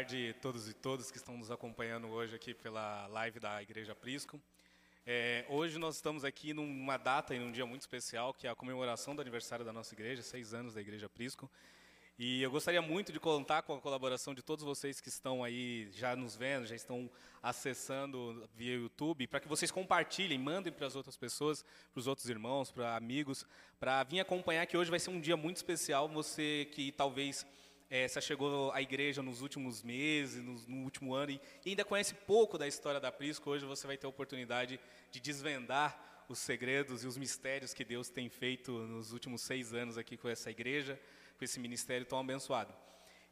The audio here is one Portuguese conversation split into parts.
Tarde a todos e todas que estão nos acompanhando hoje aqui pela live da Igreja Prisco. É, hoje nós estamos aqui numa data e num dia muito especial, que é a comemoração do aniversário da nossa igreja, seis anos da Igreja Prisco. E eu gostaria muito de contar com a colaboração de todos vocês que estão aí já nos vendo, já estão acessando via YouTube, para que vocês compartilhem, mandem para as outras pessoas, para os outros irmãos, para amigos, para vir acompanhar que hoje vai ser um dia muito especial. Você que talvez é, você chegou à igreja nos últimos meses, no, no último ano, e, ainda conhece pouco da história da Prisco, hoje você vai ter a oportunidade de desvendar os segredos e os mistérios que Deus tem feito nos últimos seis anos aqui com essa igreja com esse ministério tão abençoado.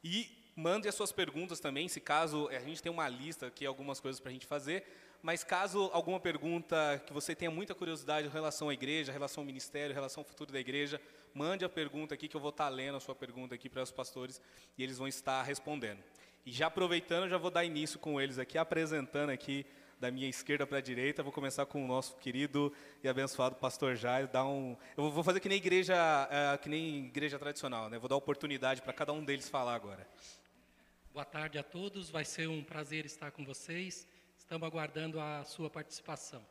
E mande as suas perguntas também, se caso a gente tem uma lista aqui, algumas coisas para a gente fazer, mas caso alguma pergunta que você tenha muita curiosidade em relação à igreja, relação ao ministério, relação ao futuro da igreja, mande a pergunta aqui que eu vou estar lendo a sua pergunta aqui para os pastores e eles vão estar respondendo. E já aproveitando, já vou dar início com eles aqui, apresentando aqui da minha esquerda para a direita. Vou começar com o nosso querido e abençoado pastor Jair. Um, eu vou fazer que nem igreja, é, que nem igreja tradicional, né? Vou dar oportunidade para cada um deles falar agora. Boa tarde a todos. Vai ser um prazer estar com vocês. Estamos aguardando a sua participação.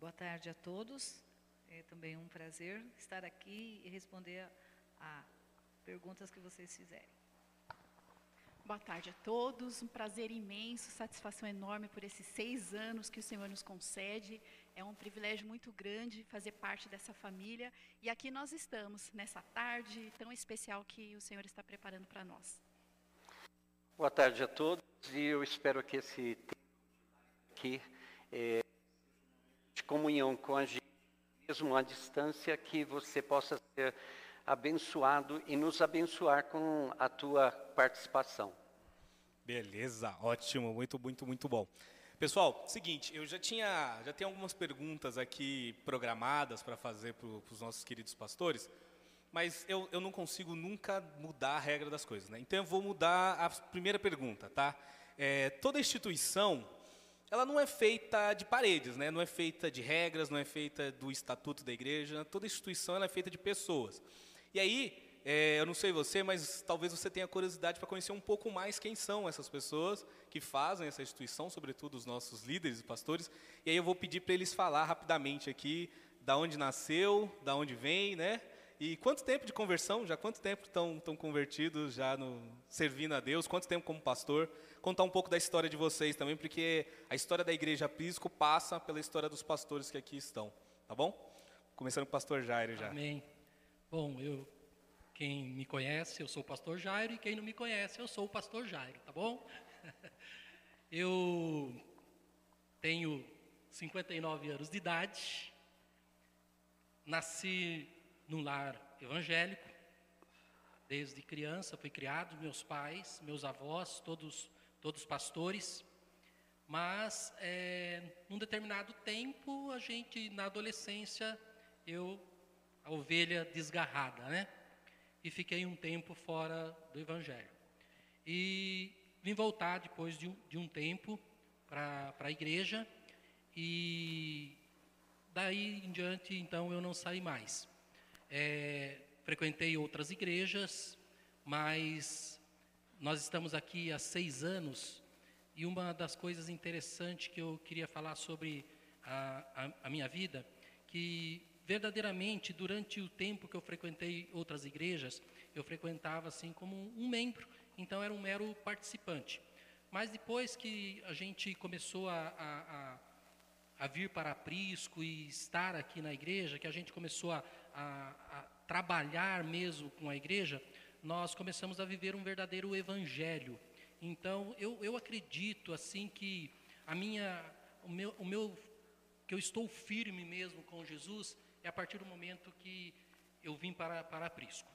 Boa tarde a todos. É também um prazer estar aqui e responder a, a perguntas que vocês fizerem. Boa tarde a todos, um prazer imenso, satisfação enorme por esses seis anos que o Senhor nos concede. É um privilégio muito grande fazer parte dessa família e aqui nós estamos, nessa tarde tão especial que o Senhor está preparando para nós. Boa tarde a todos e eu espero que esse tempo aqui é, comunhão com a gente, mesmo à distância, que você possa ser abençoado e nos abençoar com a tua participação. Beleza, ótimo, muito, muito, muito bom. Pessoal, seguinte, eu já tinha, já tenho algumas perguntas aqui programadas para fazer para os nossos queridos pastores, mas eu, eu não consigo nunca mudar a regra das coisas, né? Então eu vou mudar a primeira pergunta, tá? É, toda instituição, ela não é feita de paredes, né? Não é feita de regras, não é feita do estatuto da igreja. Toda instituição é feita de pessoas. E aí, é, eu não sei você, mas talvez você tenha curiosidade para conhecer um pouco mais quem são essas pessoas que fazem essa instituição, sobretudo os nossos líderes e pastores. E aí eu vou pedir para eles falar rapidamente aqui da onde nasceu, da onde vem, né? E quanto tempo de conversão? Já quanto tempo estão, estão convertidos, já no, servindo a Deus? Quanto tempo como pastor? Contar um pouco da história de vocês também, porque a história da Igreja Pisco passa pela história dos pastores que aqui estão. Tá bom? Começando com o pastor Jairo já. Amém. Bom, eu quem me conhece, eu sou o pastor Jairo, e quem não me conhece, eu sou o pastor Jairo, tá bom? Eu tenho 59 anos de idade, nasci num lar evangélico, desde criança fui criado, meus pais, meus avós, todos, todos pastores, mas é, num determinado tempo, a gente, na adolescência, eu a ovelha desgarrada, né? E fiquei um tempo fora do Evangelho. E vim voltar depois de de um tempo para a igreja e daí em diante, então, eu não saí mais. É, frequentei outras igrejas, mas nós estamos aqui há seis anos e uma das coisas interessantes que eu queria falar sobre a, a, a minha vida, que verdadeiramente, durante o tempo que eu frequentei outras igrejas, eu frequentava assim como um membro, então era um mero participante. Mas depois que a gente começou a, a, a vir para Prisco e estar aqui na igreja, que a gente começou a, a, a trabalhar mesmo com a igreja, nós começamos a viver um verdadeiro evangelho. Então, eu, eu acredito assim que a minha, o meu, o meu, que eu estou firme mesmo com Jesus é a partir do momento que eu vim para, para Aprisco.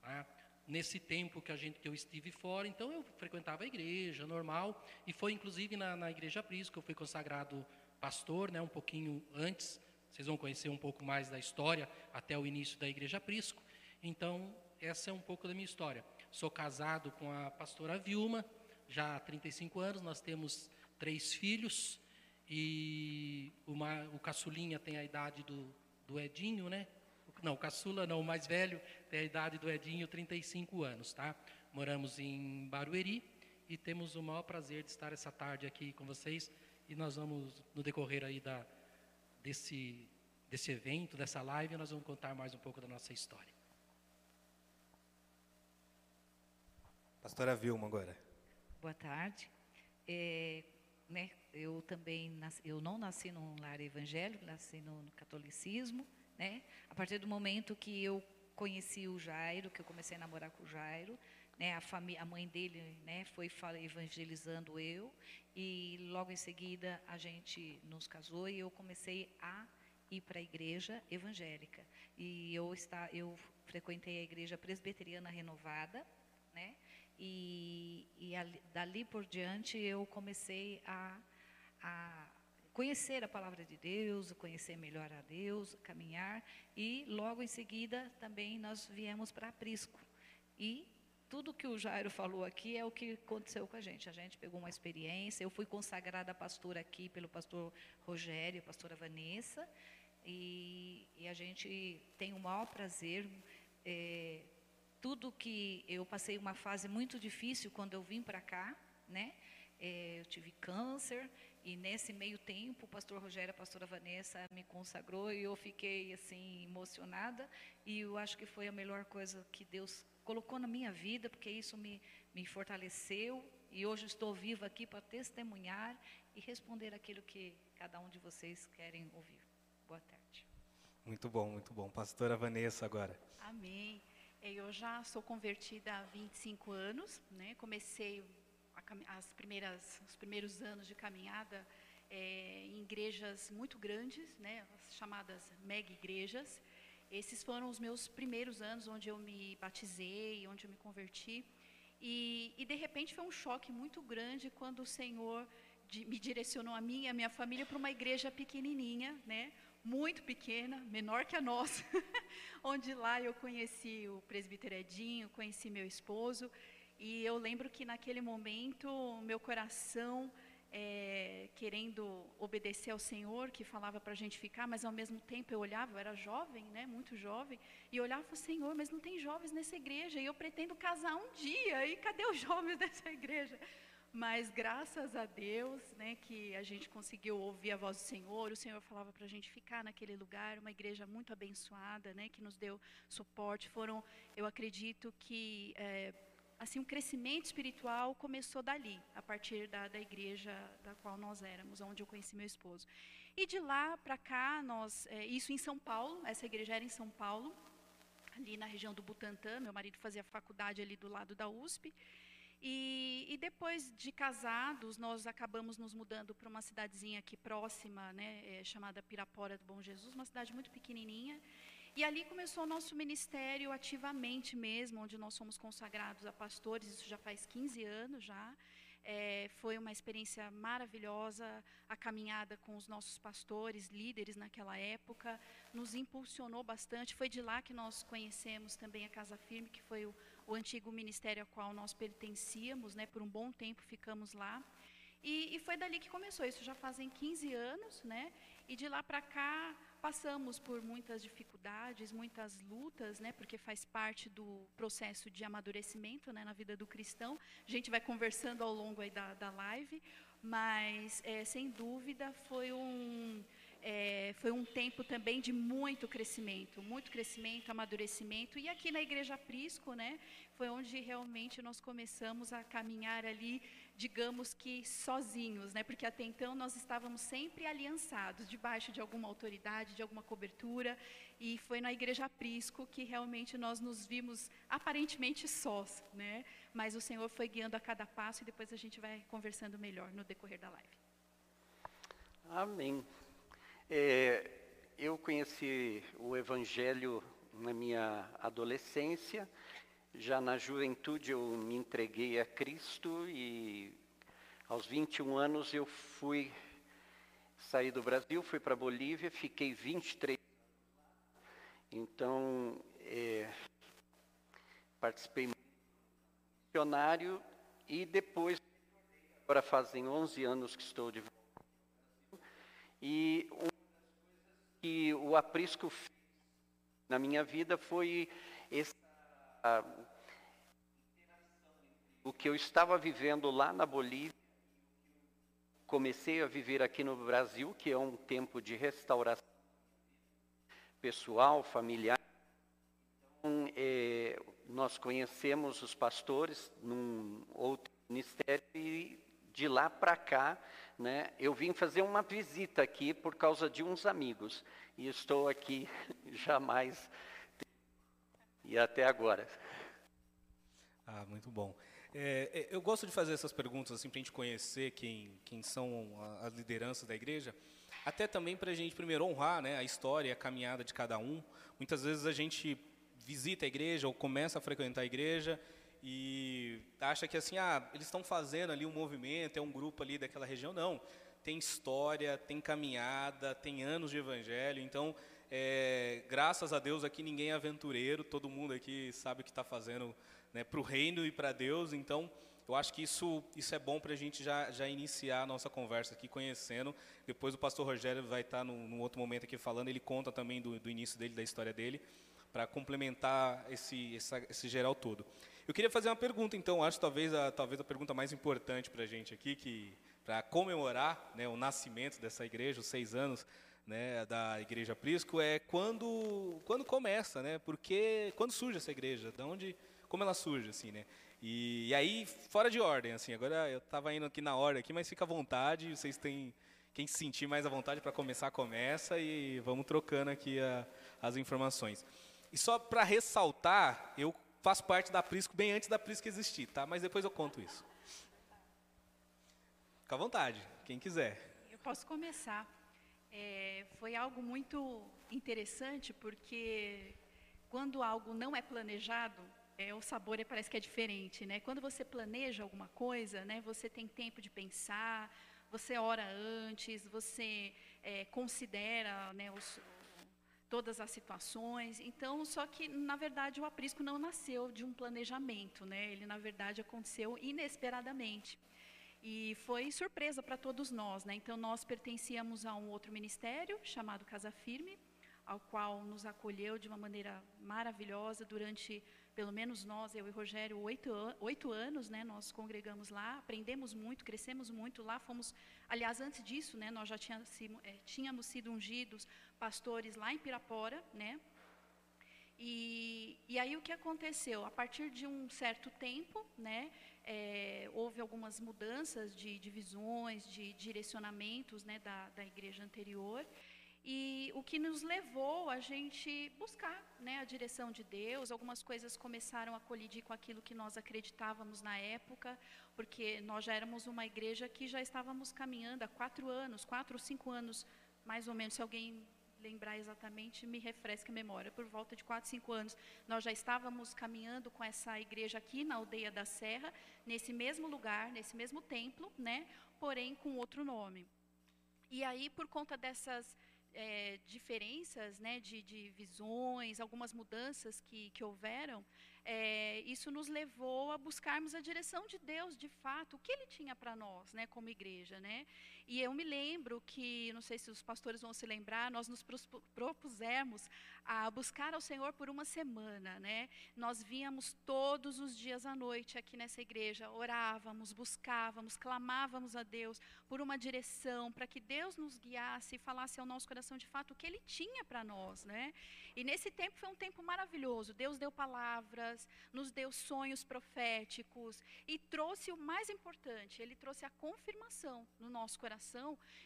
Tá? Nesse tempo que, a gente, que eu estive fora, então eu frequentava a igreja, normal, e foi inclusive na, na igreja Aprisco que eu fui consagrado pastor, né, um pouquinho antes, vocês vão conhecer um pouco mais da história, até o início da igreja Aprisco. Então, essa é um pouco da minha história. Sou casado com a pastora Vilma, já há 35 anos, nós temos três filhos, e uma, o caçulinha tem a idade do, do Edinho, né? não, o caçula não, o mais velho tem a idade do Edinho, 35 anos, tá? Moramos em Barueri e temos o maior prazer de estar essa tarde aqui com vocês e nós vamos, no decorrer aí da, desse, desse evento, dessa live, nós vamos contar mais um pouco da nossa história. Pastora Vilma agora. Boa tarde. É, né, eu também nasci, eu não nasci num lar evangélico, nasci no, no, catolicismo, né? A partir do momento que eu conheci o Jairo, que eu comecei a namorar com o Jairo, né, a, família, a mãe dele né, foi evangelizando eu e logo em seguida a gente nos casou e eu comecei a ir para a igreja evangélica. E eu está eu frequentei a igreja presbiteriana renovada né e, e ali, dali por diante eu comecei a, a conhecer a palavra de Deus, conhecer melhor a Deus, caminhar e logo em seguida também nós viemos para Prisco. E tudo que o Jairo falou aqui é o que aconteceu com a gente. A gente pegou uma experiência. Eu fui consagrada pastora aqui pelo pastor Rogério, pastora Vanessa, e, e a gente tem o maior prazer. É, tudo que eu passei uma fase muito difícil quando eu vim para cá, né? É, eu tive câncer e nesse meio tempo o pastor Rogério, a pastora Vanessa me consagrou e eu fiquei assim emocionada e eu acho que foi a melhor coisa que Deus colocou na minha vida, porque isso me, me fortaleceu e hoje estou viva aqui para testemunhar e responder aquilo que cada um de vocês querem ouvir. Boa tarde. Muito bom, muito bom. Pastora Vanessa agora. Amém. É, eu já sou convertida há 25 anos, né? Comecei as primeiras, os primeiros anos de caminhada é, em igrejas muito grandes, né? As chamadas mega igrejas. Esses foram os meus primeiros anos onde eu me batizei, onde eu me converti. E, e de repente foi um choque muito grande quando o Senhor de, me direcionou a mim e a minha família para uma igreja pequenininha, né? Muito pequena, menor que a nossa, onde lá eu conheci o presbítero Edinho, conheci meu esposo, e eu lembro que naquele momento meu coração é, querendo obedecer ao Senhor, que falava para a gente ficar, mas ao mesmo tempo eu olhava, eu era jovem, né, muito jovem, e olhava o Senhor, mas não tem jovens nessa igreja, e eu pretendo casar um dia, e cadê os jovens dessa igreja? Mas graças a Deus, né, que a gente conseguiu ouvir a voz do Senhor, o Senhor falava para a gente ficar naquele lugar, uma igreja muito abençoada, né, que nos deu suporte. Foram, eu acredito que é, assim, um crescimento espiritual começou dali, a partir da, da igreja da qual nós éramos, onde eu conheci meu esposo. E de lá para cá, nós, é, isso em São Paulo, essa igreja era em São Paulo, ali na região do Butantã, meu marido fazia faculdade ali do lado da USP. E, e depois de casados, nós acabamos nos mudando para uma cidadezinha aqui próxima, né, é, chamada Pirapora do Bom Jesus, uma cidade muito pequenininha. E ali começou o nosso ministério ativamente mesmo, onde nós somos consagrados a pastores, isso já faz 15 anos já. É, foi uma experiência maravilhosa, a caminhada com os nossos pastores, líderes naquela época, nos impulsionou bastante. Foi de lá que nós conhecemos também a Casa Firme, que foi o, o antigo ministério ao qual nós pertencíamos, né, por um bom tempo ficamos lá. E, e foi dali que começou, isso já fazem 15 anos, né? E de lá para cá passamos por muitas dificuldades, muitas lutas, né, porque faz parte do processo de amadurecimento né, na vida do cristão. A gente vai conversando ao longo aí da, da live, mas, é, sem dúvida, foi um, é, foi um tempo também de muito crescimento, muito crescimento, amadurecimento. E aqui na Igreja Prisco, né, foi onde realmente nós começamos a caminhar ali digamos que sozinhos, né? Porque até então nós estávamos sempre aliançados, debaixo de alguma autoridade, de alguma cobertura, e foi na Igreja Prisco que realmente nós nos vimos aparentemente sós, né? Mas o Senhor foi guiando a cada passo e depois a gente vai conversando melhor no decorrer da live. Amém. É, eu conheci o Evangelho na minha adolescência já na juventude eu me entreguei a Cristo e aos 21 anos eu fui sair do Brasil, fui para Bolívia, fiquei 23 então é, participei missionário e depois agora fazem 11 anos que estou de volta e coisas que o aprisco fez na minha vida foi o que eu estava vivendo lá na Bolívia, comecei a viver aqui no Brasil, que é um tempo de restauração pessoal, familiar. Então, é, nós conhecemos os pastores num outro ministério e de lá para cá, né, eu vim fazer uma visita aqui por causa de uns amigos e estou aqui jamais e até agora. Ah, muito bom. É, é eu gosto de fazer essas perguntas assim para a gente conhecer quem, quem são as lideranças da igreja, até também para a gente primeiro honrar né, a história, a caminhada de cada um. Muitas vezes a gente visita a igreja ou começa a frequentar a igreja e acha que assim, ah, eles estão fazendo ali um movimento, é um grupo ali daquela região. Não, tem história, tem caminhada, tem anos de evangelho. Então, é, graças a Deus aqui ninguém é aventureiro, todo mundo aqui sabe o que está fazendo né, para o reino e para Deus. Então, eu acho que isso, isso é bom para a gente já, já iniciar a nossa conversa aqui, conhecendo. Depois o pastor Rogério vai estar tá num, outro momento aqui falando, ele conta também do, do início dele, da história dele, para complementar esse, essa, esse geral todo. Eu queria fazer uma pergunta, então, acho talvez a, talvez a pergunta mais importante para a gente aqui, que para comemorar né, o nascimento dessa igreja, os seis anos né, da Igreja Prisco, é quando, quando começa, né? Porque quando surge essa igreja, de onde, como ela surge, assim, né? E, e aí, fora de ordem, assim, agora eu estava indo aqui na ordem aqui, mas fica à vontade, vocês têm, quem se sentir mais à vontade para começar, começa e vamos trocando aqui a, as informações. E só para ressaltar, eu faço parte da Prisco bem antes da Prisco existir, tá? Mas depois eu conto isso. Fica à vontade, quem quiser. Eu posso começar. É, foi algo muito interessante, porque quando algo não é planejado, é, o sabor é, parece que é diferente. Né? Quando você planeja alguma coisa, né, você tem tempo de pensar, você ora antes, você é, considera né, os, todas as situações. Então, só que, na verdade, o aprisco não nasceu de um planejamento. Né? Ele, na verdade, aconteceu inesperadamente. E foi surpresa para todos nós, né? Então nós pertencíamos a um outro ministério chamado Casa Firme, ao qual nos acolheu de uma maneira maravilhosa durante, pelo menos nós, eu e Rogério, oito, oito anos, né? Nós congregamos lá, aprendemos muito, crescemos muito lá. Fomos, aliás, antes disso, né? Nós já tínhamos, é, tínhamos sido ungidos pastores lá em Pirapora, né? E, e aí o que aconteceu? A partir de um certo tempo, né? É, houve algumas mudanças de divisões, de direcionamentos né, da, da igreja anterior, e o que nos levou a gente buscar né, a direção de Deus. Algumas coisas começaram a colidir com aquilo que nós acreditávamos na época, porque nós já éramos uma igreja que já estávamos caminhando há quatro anos, quatro ou cinco anos, mais ou menos. Se alguém lembrar exatamente, me refresca a memória. Por volta de 4, 5 anos, nós já estávamos caminhando com essa igreja aqui na aldeia da Serra, nesse mesmo lugar, nesse mesmo templo, né? Porém com outro nome. E aí, por conta dessas é, diferenças, né, de, de, visões, algumas mudanças que, que houveram, é, isso nos levou a buscarmos a direção de Deus, de fato, o que Ele tinha para nós, né, como igreja, né? E eu me lembro que, não sei se os pastores vão se lembrar, nós nos propusemos a buscar ao Senhor por uma semana, né? Nós víamos todos os dias à noite aqui nessa igreja, orávamos, buscávamos, clamávamos a Deus por uma direção, para que Deus nos guiasse e falasse ao nosso coração de fato o que Ele tinha para nós, né? E nesse tempo foi um tempo maravilhoso. Deus deu palavras, nos deu sonhos proféticos e trouxe o mais importante, ele trouxe a confirmação no nosso coração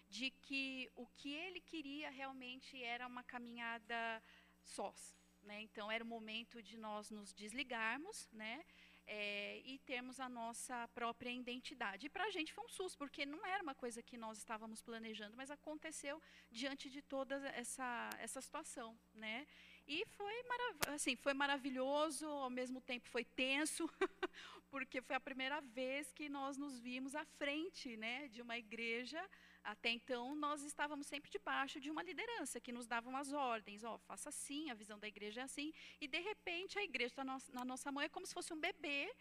de que o que ele queria realmente era uma caminhada sós. Né? Então era o momento de nós nos desligarmos, né? é, e termos a nossa própria identidade. E para a gente foi um susto, porque não era uma coisa que nós estávamos planejando, mas aconteceu diante de toda essa, essa situação. Né? E foi, assim, foi maravilhoso, ao mesmo tempo foi tenso, porque foi a primeira vez que nós nos vimos à frente né, de uma igreja. Até então, nós estávamos sempre debaixo de uma liderança que nos dava as ordens, ó, oh, faça assim, a visão da igreja é assim, e de repente a igreja está na nossa mão é como se fosse um bebê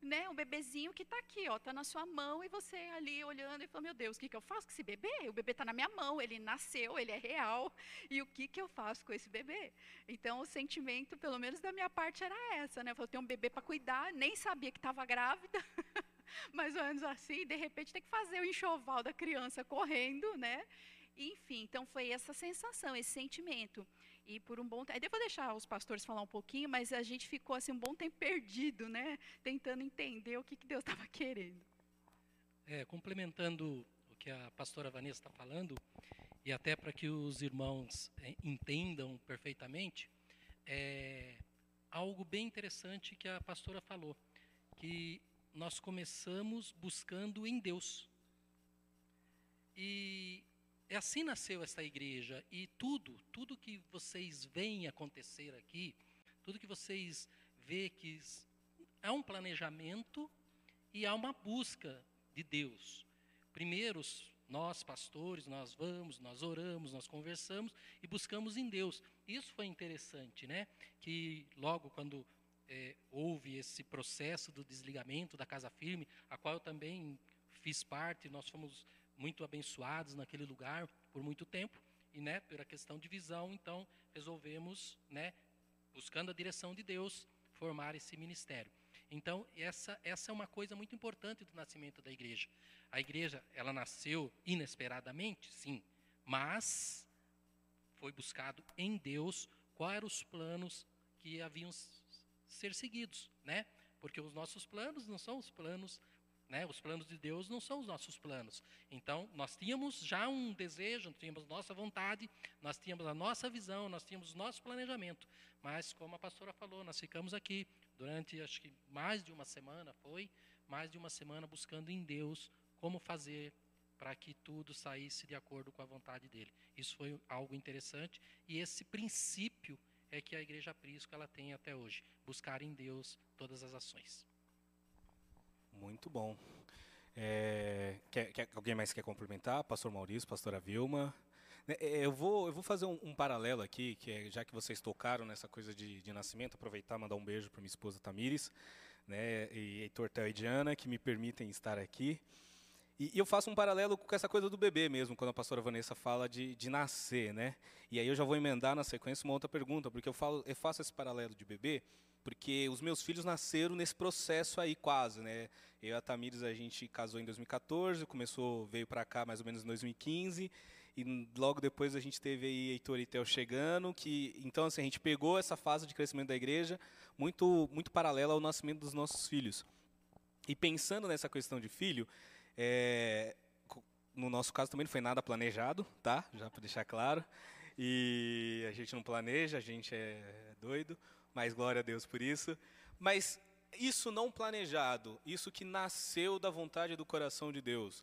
né, um bebezinho que está aqui, está na sua mão e você ali olhando e falando, meu Deus, o que, que eu faço com esse bebê? O bebê está na minha mão, ele nasceu, ele é real, e o que, que eu faço com esse bebê? Então, o sentimento, pelo menos da minha parte, era essa, né? Eu tenho um bebê para cuidar, nem sabia que estava grávida, mais ou menos assim, de repente tem que fazer o enxoval da criança correndo, né? Enfim, então foi essa sensação, esse sentimento. E por um bom tempo, eu vou deixar os pastores falar um pouquinho, mas a gente ficou assim um bom tempo perdido, né? Tentando entender o que, que Deus estava querendo. É, complementando o que a pastora Vanessa está falando, e até para que os irmãos é, entendam perfeitamente, é algo bem interessante que a pastora falou, que nós começamos buscando em Deus. E é assim nasceu essa igreja e tudo, tudo que vocês veem acontecer aqui, tudo que vocês vê que há um planejamento e há uma busca de Deus. Primeiro, nós pastores, nós vamos, nós oramos, nós conversamos e buscamos em Deus. Isso foi interessante, né? Que logo quando é, houve esse processo do desligamento da Casa Firme, a qual eu também fiz parte, nós fomos muito abençoados naquele lugar por muito tempo e, né, pela questão de visão, então resolvemos, né, buscando a direção de Deus, formar esse ministério. Então essa essa é uma coisa muito importante do nascimento da igreja. A igreja ela nasceu inesperadamente, sim, mas foi buscado em Deus quais eram os planos que haviam ser seguidos, né? Porque os nossos planos não são os planos né? Os planos de Deus não são os nossos planos. Então, nós tínhamos já um desejo, tínhamos nossa vontade, nós tínhamos a nossa visão, nós tínhamos nosso planejamento. Mas, como a pastora falou, nós ficamos aqui durante, acho que mais de uma semana, foi, mais de uma semana buscando em Deus como fazer para que tudo saísse de acordo com a vontade dele. Isso foi algo interessante e esse princípio é que a Igreja Prisco ela tem até hoje, buscar em Deus todas as ações. Muito bom. É, quer, quer, alguém mais quer complementar? Pastor Maurício, pastora Vilma. Né, é, eu vou, eu vou fazer um, um, paralelo aqui, que é, já que vocês tocaram nessa coisa de, de nascimento, aproveitar e mandar um beijo para minha esposa Tamires, né, e Heitor Tel e Diana, que me permitem estar aqui. E, eu faço um paralelo com essa coisa do bebê mesmo, quando a pastora Vanessa fala de, de nascer, né? E aí eu já vou emendar na sequência uma outra pergunta, porque eu, falo, eu faço esse paralelo de bebê, porque os meus filhos nasceram nesse processo aí quase, né? Eu e a Tamires a gente casou em 2014, começou veio para cá mais ou menos em 2015 e logo depois a gente teve aí Heitor e Theo chegando, que então assim a gente pegou essa fase de crescimento da igreja muito muito paralela ao nascimento dos nossos filhos. E pensando nessa questão de filho, é, no nosso caso também não foi nada planejado, tá? Já para deixar claro. E a gente não planeja, a gente é doido mas glória a Deus por isso. Mas isso não planejado, isso que nasceu da vontade do coração de Deus,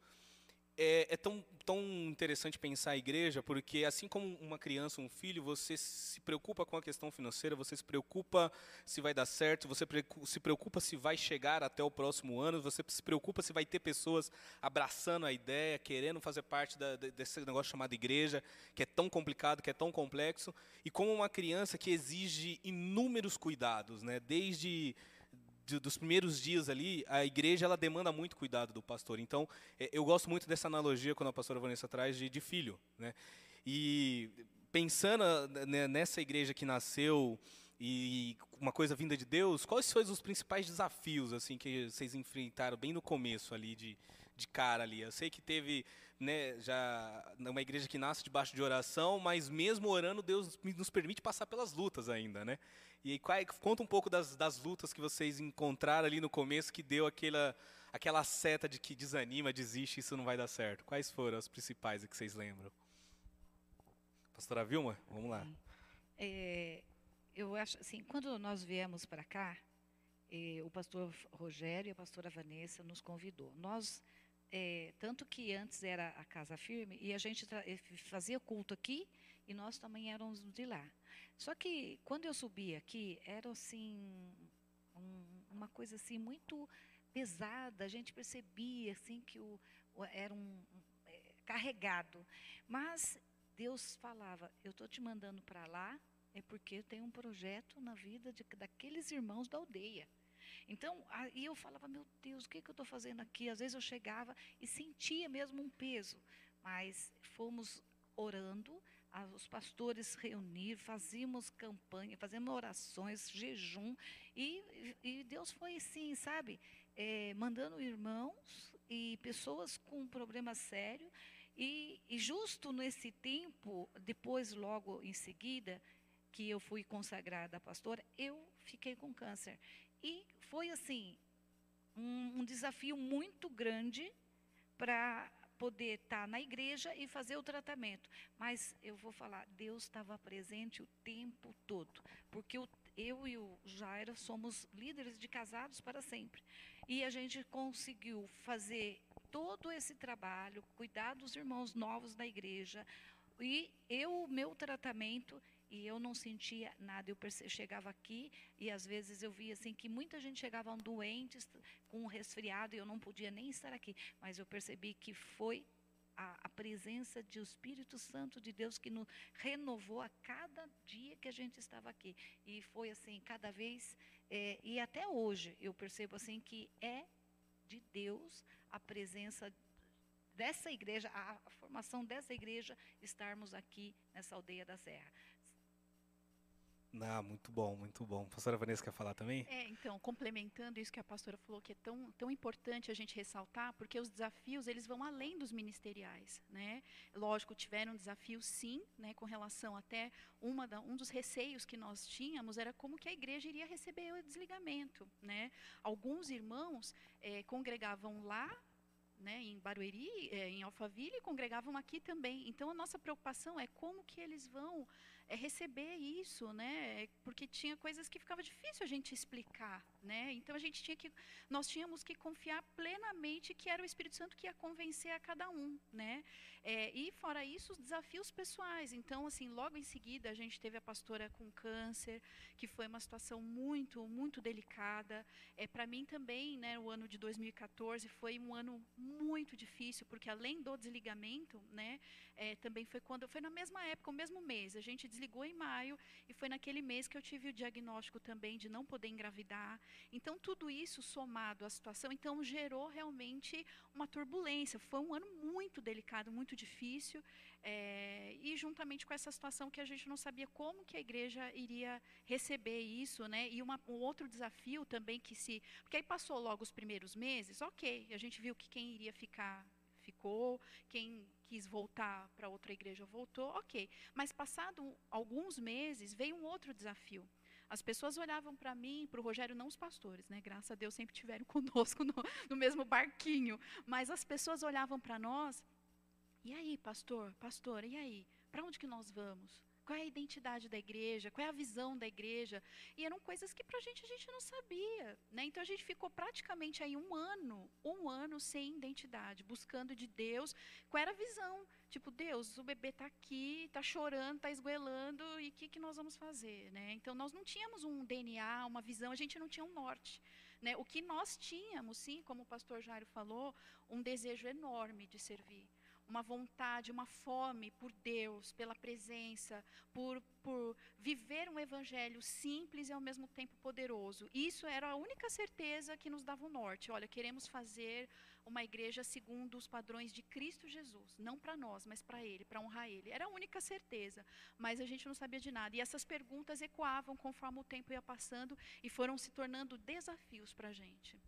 é, é, tão, tão interessante pensar a igreja, porque assim como uma criança, um filho, você se preocupa com a questão financeira, você se preocupa se vai dar certo, você se preocupa se vai chegar até o próximo ano, você se preocupa se vai ter pessoas abraçando a ideia, querendo fazer parte da, desse negócio chamado igreja, que é tão complicado, que é tão complexo, e como uma criança que exige inúmeros cuidados, né, desde de, dos primeiros dias ali, a igreja ela demanda muito cuidado do pastor. Então, é, eu gosto muito dessa analogia quando a pastora Vanessa traz de, de filho, né? E pensando né, nessa igreja que nasceu e uma coisa vinda de Deus, quais foram os principais desafios assim que vocês enfrentaram bem no começo ali de, de cara ali? Eu sei que teve, né, já uma igreja que nasce debaixo de oração, mas mesmo orando Deus nos permite passar pelas lutas ainda, né? E qual, conta um pouco das, das lutas que vocês encontraram ali no começo que deu aquela, aquela seta de que desanima, desiste, isso não vai dar certo. Quais foram as principais que vocês lembram? Pastora Vilma, vamos lá. É, eu acho assim, quando nós viemos para cá, eh, o pastor Rogério e a pastora Vanessa nos convidou. Nós, é, tanto que antes era a casa firme e a gente eh, fazia culto aqui e nós também éramos de lá. Só que quando eu subi aqui, era assim um, uma coisa assim muito pesada. A gente percebia assim que o, era um, um é, carregado. Mas Deus falava: eu estou te mandando para lá é porque tem um projeto na vida de, daqueles irmãos da aldeia. Então, aí eu falava, meu Deus, o que, que eu estou fazendo aqui? Às vezes eu chegava e sentia mesmo um peso, mas fomos orando, os pastores reuniram, fazíamos campanha, fazíamos orações, jejum, e, e Deus foi assim, sabe, é, mandando irmãos e pessoas com problema sério, e, e justo nesse tempo, depois, logo em seguida, que eu fui consagrada pastora, eu fiquei com câncer. E foi assim, um, um desafio muito grande para poder estar tá na igreja e fazer o tratamento. Mas eu vou falar, Deus estava presente o tempo todo, porque eu, e o Jairo somos líderes de casados para sempre. E a gente conseguiu fazer todo esse trabalho, cuidar dos irmãos novos da igreja, e eu, o meu tratamento, e eu não sentia nada. Eu chegava aqui e às vezes eu via assim que muita gente chegava doentes com um resfriado e eu não podia nem estar aqui. Mas eu percebi que foi a, a, presença do Espírito Santo de Deus que nos renovou a cada dia que a gente estava aqui. E foi assim, cada vez, é, e até hoje eu percebo assim que é de Deus a presença dessa igreja, a formação dessa igreja, estarmos aqui nessa aldeia da Serra. Ah, muito bom, muito bom. A pastora Vanessa quer falar também? É, então, complementando isso que a pastora falou, que é tão, tão importante a gente ressaltar, porque os desafios, eles vão além dos ministeriais, né? Lógico, tiveram desafios sim, né, com relação até uma da, um dos receios que nós tínhamos era como que a igreja iria receber o desligamento, né? Alguns irmãos é, congregavam lá né, em Barueri, é, em Alphaville, congregavam aqui também. Então, a nossa preocupação é como que eles vão é receber isso, né? Porque tinha coisas que ficava difícil a gente explicar, né? Então a gente tinha que, nós tínhamos que confiar plenamente que era o Espírito Santo que ia convencer a cada um, né? É, e fora isso, os desafios pessoais. Então, assim, logo em seguida a gente teve a pastora com câncer, que foi uma situação muito, muito delicada. É para mim também, né? O ano de 2014 foi um ano muito difícil, porque além do desligamento, né? É, também foi quando, foi na mesma época, o mesmo mês. A gente desligou em maio e foi naquele mês que eu tive o diagnóstico também de não poder engravidar. Então, tudo isso somado à situação, então gerou realmente uma turbulência. Foi um ano muito delicado, muito difícil. É, e juntamente com essa situação que a gente não sabia como que a igreja iria receber isso, né? E uma, um outro desafio também que se... Porque aí passou logo os primeiros meses, ok, a gente viu que quem iria ficar ficou, quem quis voltar para outra igreja voltou, ok. Mas passado alguns meses, veio um outro desafio. As pessoas olhavam para mim, para o Rogério, não os pastores, né? Graças a Deus sempre tiveram conosco no, no mesmo barquinho. Mas as pessoas olhavam para nós. E aí, pastor, pastora, e aí? Para onde que nós vamos? Qual é a identidade da igreja, qual é a visão da igreja. E eram coisas que para a gente a gente não sabia. Né? Então a gente ficou praticamente aí um ano, um ano sem identidade, buscando de Deus qual era a visão. Tipo, Deus, o bebê está aqui, está chorando, está esgoelando, e o que, que nós vamos fazer? Né? Então nós não tínhamos um DNA, uma visão, a gente não tinha um norte. Né? O que nós tínhamos, sim, como o pastor Jairo falou, um desejo enorme de servir uma vontade, uma fome por Deus, pela presença, por, por viver um evangelho simples e ao mesmo tempo poderoso. Isso era a única certeza que nos dava o norte. Olha, queremos fazer uma igreja segundo os padrões de Cristo Jesus, não para nós, mas para Ele, para honrar Ele. Era a única certeza, mas a gente não sabia de nada. E essas perguntas ecoavam conforme o tempo ia passando e foram se tornando desafios para a gente.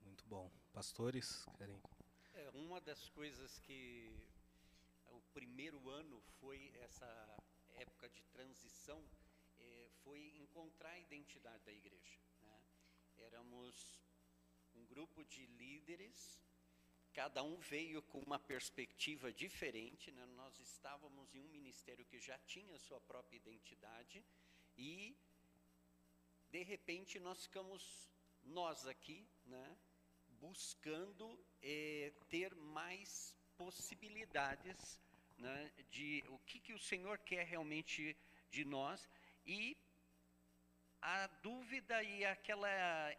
Muito bom. Pastores, querem uma das coisas que o primeiro ano foi essa época de transição, é, foi encontrar a identidade da igreja. Né? Éramos um grupo de líderes, cada um veio com uma perspectiva diferente. Né? Nós estávamos em um ministério que já tinha sua própria identidade e, de repente, nós ficamos, nós aqui, né? Buscando é, ter mais possibilidades né, de o que, que o Senhor quer realmente de nós e a dúvida e aquela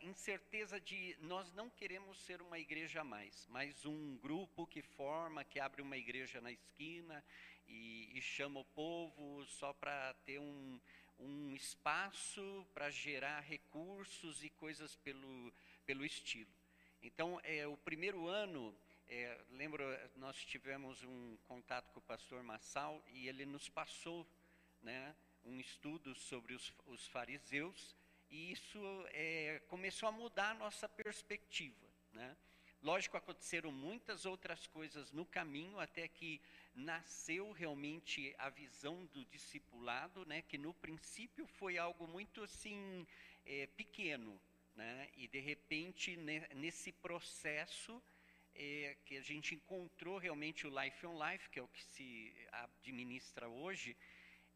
incerteza de nós não queremos ser uma igreja mais, mas um grupo que forma, que abre uma igreja na esquina e, e chama o povo só para ter um, um espaço para gerar recursos e coisas pelo, pelo estilo. Então, é, o primeiro ano, é, lembro, nós tivemos um contato com o pastor Massal e ele nos passou né, um estudo sobre os, os fariseus e isso é, começou a mudar a nossa perspectiva. Né? Lógico, aconteceram muitas outras coisas no caminho até que nasceu realmente a visão do discipulado, né? Que no princípio foi algo muito assim é, pequeno, né? E de repente nesse processo é, que a gente encontrou realmente o Life on Life, que é o que se administra hoje,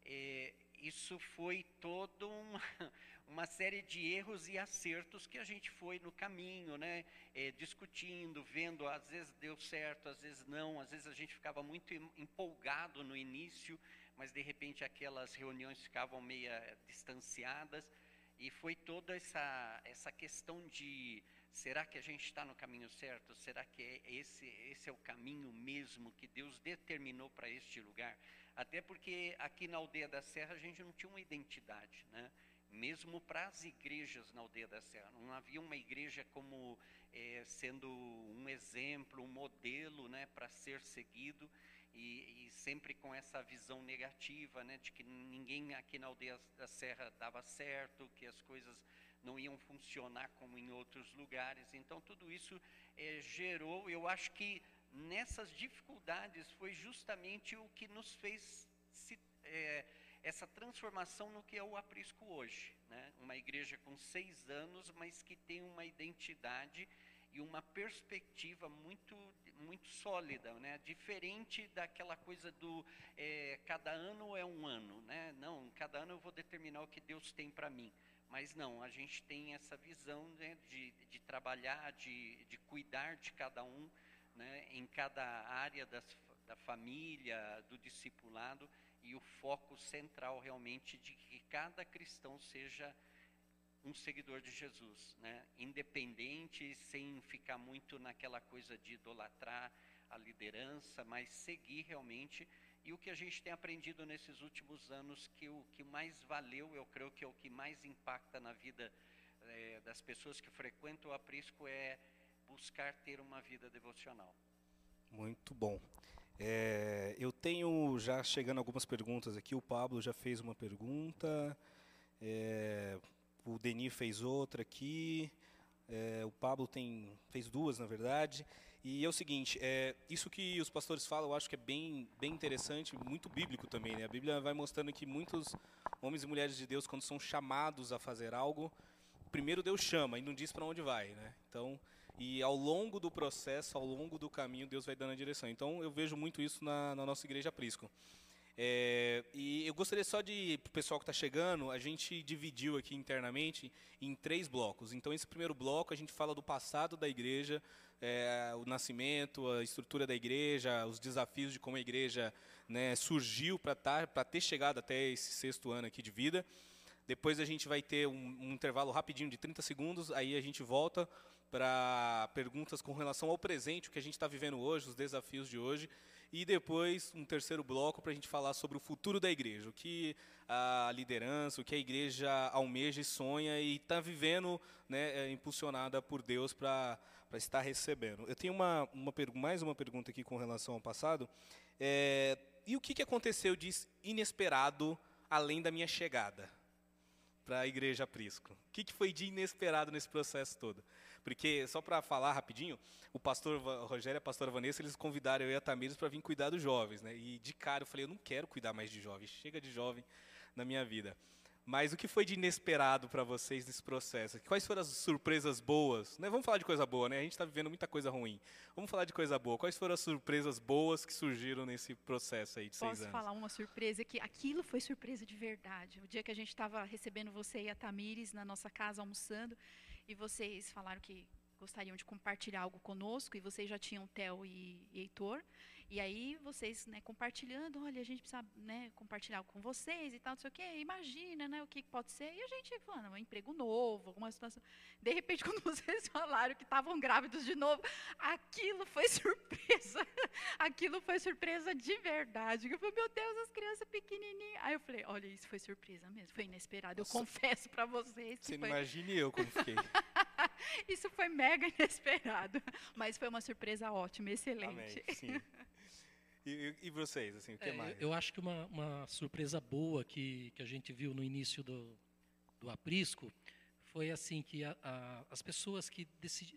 é, isso foi todo uma, uma série de erros e acertos que a gente foi no caminho, né? É, discutindo, vendo, às vezes deu certo, às vezes não, às vezes a gente ficava muito empolgado no início, mas de repente aquelas reuniões ficavam meio distanciadas. E foi toda essa, essa questão de será que a gente está no caminho certo? Será que é esse, esse é o caminho mesmo que Deus determinou para este lugar? Até porque aqui na Aldeia da Serra a gente não tinha uma identidade, né? mesmo para as igrejas na Aldeia da Serra. Não havia uma igreja como é, sendo um exemplo, um modelo né, para ser seguido, e, e, sempre com essa visão negativa né, de que ninguém aqui na Aldeia da Serra dava certo, que as coisas não iam funcionar como em outros lugares. Então, tudo isso é, gerou, eu acho que nessas dificuldades foi justamente o que nos fez se, é, essa transformação no que é o aprisco hoje. Né? Uma igreja com seis anos, mas que tem uma identidade e uma perspectiva muito, muito sólida, né? diferente daquela coisa do é, cada ano é um ano. Né? Não, cada ano eu vou determinar o que Deus tem para mim. Mas não, a gente tem essa visão né, de, de trabalhar, de, de cuidar de cada um né, em cada área das, da família, do discipulado e o foco central realmente de que cada cristão seja um seguidor de Jesus, né? independente, sem ficar muito naquela coisa de idolatrar a liderança, mas seguir realmente. E o que a gente tem aprendido nesses últimos anos, que o que mais valeu, eu creio que é o que mais impacta na vida é, das pessoas que frequentam o aprisco, é buscar ter uma vida devocional. Muito bom. É, eu tenho já chegando algumas perguntas aqui. O Pablo já fez uma pergunta, é, o Denis fez outra aqui, é, o Pablo tem, fez duas, na verdade. E é o seguinte, é, isso que os pastores falam, eu acho que é bem, bem interessante, muito bíblico também. Né? A Bíblia vai mostrando que muitos homens e mulheres de Deus, quando são chamados a fazer algo, primeiro Deus chama e não diz para onde vai. Né? Então, e ao longo do processo, ao longo do caminho, Deus vai dando a direção. Então eu vejo muito isso na, na nossa igreja Prisco. É, e eu gostaria só de, para o pessoal que está chegando, a gente dividiu aqui internamente em três blocos. Então, esse primeiro bloco a gente fala do passado da igreja, é, o nascimento, a estrutura da igreja, os desafios de como a igreja né, surgiu para tá, ter chegado até esse sexto ano aqui de vida. Depois a gente vai ter um, um intervalo rapidinho de 30 segundos, aí a gente volta para perguntas com relação ao presente, o que a gente está vivendo hoje, os desafios de hoje, e depois um terceiro bloco para a gente falar sobre o futuro da igreja, o que a liderança, o que a igreja almeja e sonha e está vivendo, né, é, impulsionada por Deus para estar recebendo. Eu tenho uma, uma mais uma pergunta aqui com relação ao passado. É, e o que, que aconteceu de inesperado além da minha chegada? para a igreja Prisco? O que, que foi de inesperado nesse processo todo? Porque, só para falar rapidinho, o pastor Rogério e a pastora Vanessa, eles convidaram eu e a Tamires para vir cuidar dos jovens. Né? E de cara eu falei, eu não quero cuidar mais de jovens, chega de jovem na minha vida. Mas o que foi de inesperado para vocês nesse processo? Quais foram as surpresas boas? Né? Vamos falar de coisa boa, né? A gente está vivendo muita coisa ruim. Vamos falar de coisa boa. Quais foram as surpresas boas que surgiram nesse processo aí de Posso seis anos? Posso falar uma surpresa que aquilo foi surpresa de verdade. O dia que a gente estava recebendo você e a Tamires na nossa casa almoçando e vocês falaram que gostariam de compartilhar algo conosco e vocês já tinham Theo e Heitor E aí vocês, né, compartilhando, olha, a gente precisa, né, compartilhar com vocês e tal, não sei o quê. Imagina, né, o que pode ser. E a gente falando, um emprego novo, alguma situação. De repente, quando vocês falaram que estavam grávidos de novo, aquilo foi surpresa. aquilo foi surpresa de verdade. Eu falei, meu Deus, as crianças pequenininhas. Aí eu falei, olha, isso foi surpresa mesmo, foi inesperado. Eu Nossa. confesso para vocês. Você não foi... imagine eu como fiquei. isso foi mega inesperado, mas foi uma surpresa ótima, excelente. Amém, sim. E, e, vocês, assim, o que é, mais? Eu acho que uma, uma surpresa boa que, que a gente viu no início do, do aprisco foi assim que a, a, as pessoas que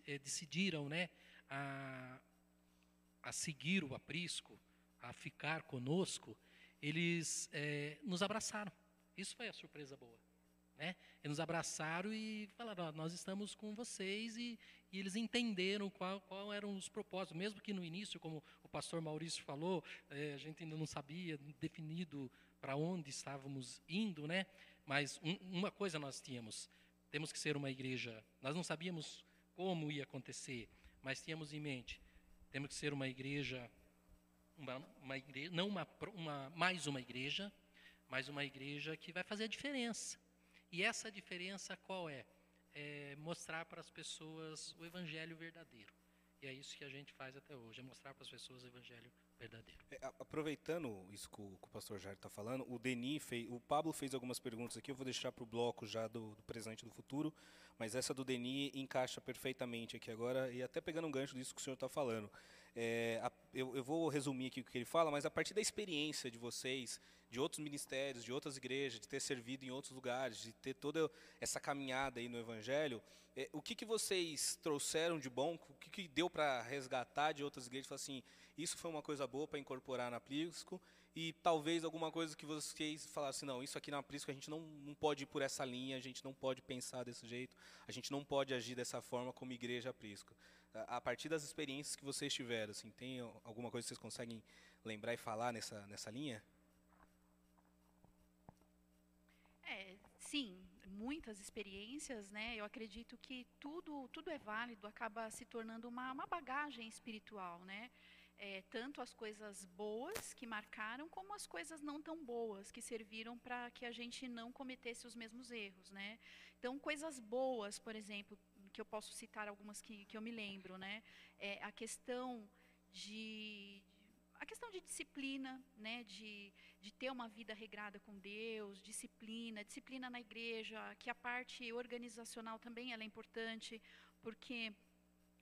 eh, decidiram né, a, a seguir o aprisco, a ficar conosco, eles eh, nos abraçaram. Isso foi a surpresa boa. Né? Eles nos abraçaram e falaram: nós estamos com vocês e, e eles entenderam qual, qual, eram os propósitos, mesmo que no início, como o pastor Maurício falou, é, a gente ainda não sabia definido para onde estávamos indo, né? Mas um, uma coisa nós tínhamos: temos que ser uma igreja. Nós não sabíamos como ia acontecer, mas tínhamos em mente: temos que ser uma igreja, uma, uma igreja não uma, uma, mais uma igreja, mas uma igreja que vai fazer a diferença e essa diferença qual é? é mostrar para as pessoas o evangelho verdadeiro. E é isso que a gente faz até hoje, é mostrar para as pessoas o evangelho verdadeiro. É, aproveitando isso que o, que o pastor Jair está falando, o Denis fez, o Pablo fez algumas perguntas aqui, eu vou deixar para o bloco já do, do presente e do futuro, mas essa do Denis encaixa perfeitamente aqui agora, e até pegando um gancho disso que o senhor está falando. É, a, eu, eu, vou resumir aqui o que ele fala, mas a partir da experiência de vocês, de outros ministérios, de outras igrejas, de ter servido em outros lugares, de ter toda essa caminhada aí no Evangelho, é, o que, que vocês trouxeram de bom, o que, que deu para resgatar de outras igrejas, assim, isso foi uma coisa boa para incorporar na Prisco, e talvez alguma coisa que vocês falassem, não, isso aqui na Prisco a gente não, não pode ir por essa linha, a gente não pode pensar desse jeito, a gente não pode agir dessa forma como igreja Prisco a partir das experiências que vocês tiveram, assim, tem alguma coisa que vocês conseguem lembrar e falar nessa, nessa linha? É, sim, muitas experiências, né? Eu acredito que tudo, tudo é válido, acaba se tornando uma, uma bagagem espiritual, né? É, tanto as coisas boas que marcaram, como as coisas não tão boas que serviram para que a gente não cometesse os mesmos erros, né? Então, coisas boas, por exemplo, que eu posso citar algumas que, que eu me lembro, né? É a questão de a questão de disciplina, né, de, de ter uma vida regrada com Deus, disciplina, disciplina na igreja, que a parte organizacional também é importante, porque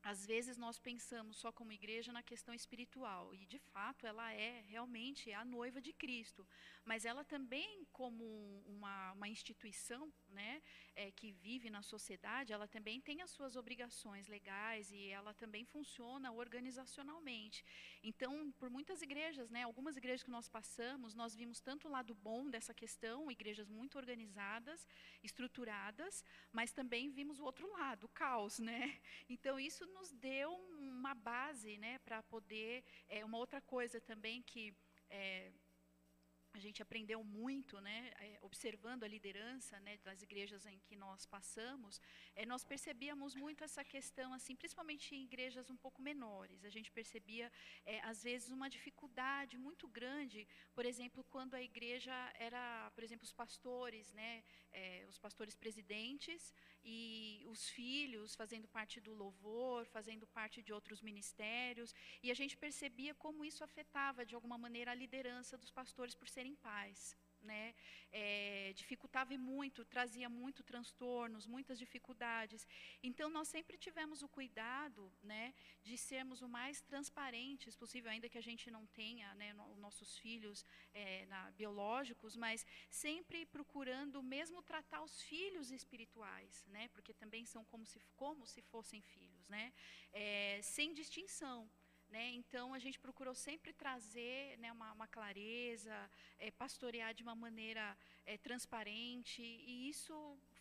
às vezes nós pensamos só como igreja na questão espiritual e de fato ela é realmente a noiva de Cristo, mas ela também como uma, uma instituição, né, é, que vive na sociedade, ela também tem as suas obrigações legais e ela também funciona organizacionalmente. Então, por muitas igrejas, né, algumas igrejas que nós passamos, nós vimos tanto o lado bom dessa questão, igrejas muito organizadas, estruturadas, mas também vimos o outro lado, o caos, né? Então isso nos deu uma base né, para poder. É, uma outra coisa também que é, a gente aprendeu muito, né, é, observando a liderança né, das igrejas em que nós passamos, é, nós percebíamos muito essa questão, assim, principalmente em igrejas um pouco menores. A gente percebia, é, às vezes, uma dificuldade muito grande, por exemplo, quando a igreja era, por exemplo, os pastores, né, é, os pastores presidentes e os filhos fazendo parte do louvor, fazendo parte de outros ministérios, e a gente percebia como isso afetava, de alguma maneira, a liderança dos pastores por ser serem pais. Né? É, dificultava muito, trazia muito transtornos, muitas dificuldades. Então nós sempre tivemos o cuidado, né, de sermos o mais transparentes possível, ainda que a gente não tenha, né, no, nossos filhos é, na, biológicos, mas sempre procurando mesmo tratar os filhos espirituais, né, porque também são como se como se fossem filhos, né, é, sem distinção. Né? Então, a gente procurou sempre trazer né, uma, uma, clareza, é, pastorear de uma maneira é, transparente, e isso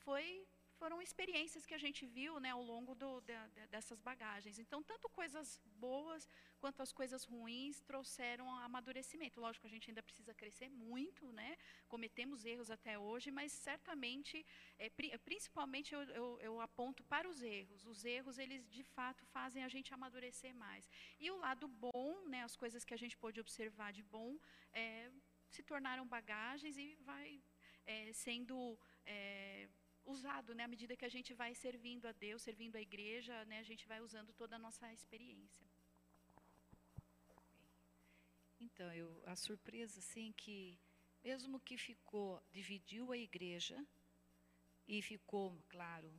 foi, foram experiências que a gente viu né, ao longo do, de, de, dessas bagagens. Então, tanto coisas boas quanto as coisas ruins trouxeram amadurecimento. Lógico, a gente ainda precisa crescer muito, né? cometemos erros até hoje, mas certamente, é, pri, principalmente eu, eu, eu, aponto para os erros. Os erros, eles de fato fazem a gente amadurecer mais. E o lado bom, né, as coisas que a gente pôde observar de bom, é, se tornaram bagagens e vai é, sendo é, usado, né, à medida que a gente vai servindo a Deus, servindo a igreja, né, a gente vai usando toda a nossa experiência. Então, eu, a surpresa, assim, que mesmo que ficou, dividiu a igreja, e ficou, claro,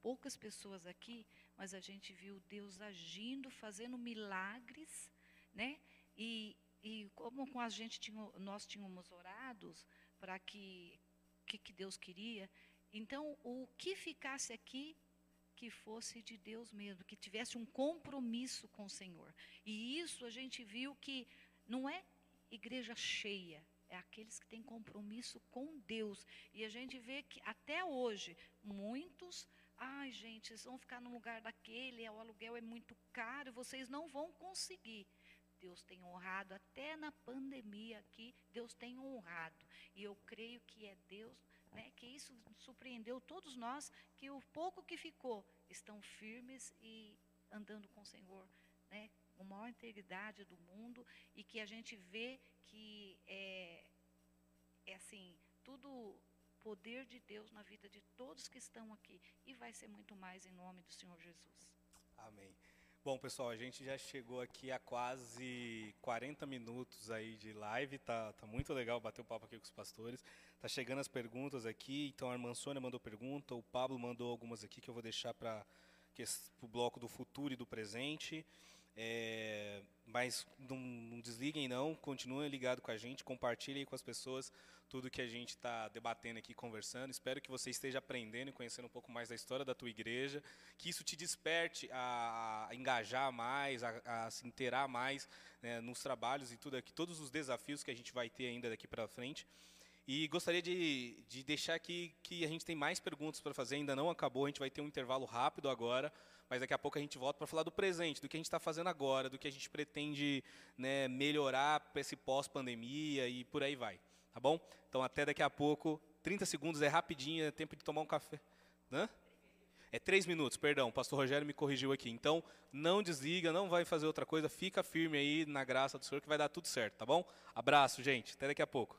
poucas pessoas aqui, mas a gente viu Deus agindo, fazendo milagres, né? E, e como com a gente tinha, nós tínhamos orados para que que, que Deus queria, então, o que ficasse aqui, que fosse de Deus mesmo, que tivesse um compromisso com o Senhor. E isso a gente viu que não é igreja cheia, é aqueles que têm compromisso com Deus. E a gente vê que até hoje, muitos, ai gente, vocês vão ficar no lugar daquele, o aluguel é muito caro, vocês não vão conseguir. Deus tem honrado, até na pandemia aqui, Deus tem honrado. E eu creio que é Deus né, que isso surpreendeu todos nós, que o pouco que ficou estão firmes e andando com o Senhor, né, com a maior integridade do mundo, e que a gente vê que é, é assim, tudo poder de Deus na vida de todos que estão aqui, e vai ser muito mais em nome do Senhor Jesus. Amém. Bom, pessoal, a gente já chegou aqui a quase 40 minutos aí de live, tá, tá muito legal bater o papo aqui com os pastores. Tá chegando as perguntas aqui, então a irmã Sônia mandou pergunta, o Pablo mandou algumas aqui que eu vou deixar para o bloco do futuro e do presente. É, mas não, não, desliguem não, continuem ligados com a gente, compartilhem com as pessoas tudo que a gente está debatendo aqui, conversando. Espero que você esteja aprendendo e conhecendo um pouco mais da história da tua igreja, que isso te desperte a, a engajar mais, a, a, se inteirar mais né, nos trabalhos e tudo aqui, todos os desafios que a gente vai ter ainda daqui para frente. E gostaria de, de deixar aqui que a gente tem mais perguntas para fazer, ainda não acabou, a gente vai ter um intervalo rápido agora, mas daqui a pouco a gente volta para falar do presente, do que a gente está fazendo agora, do que a gente pretende né, melhorar para esse pós-pandemia e por aí vai. Tá bom? Então até daqui a pouco, 30 segundos, é rapidinho, é tempo de tomar um café. Hã? É três minutos, perdão, o pastor Rogério me corrigiu aqui. Então, não desliga, não vai fazer outra coisa, fica firme aí na graça do Senhor que vai dar tudo certo, tá bom? Abraço, gente, até daqui a pouco.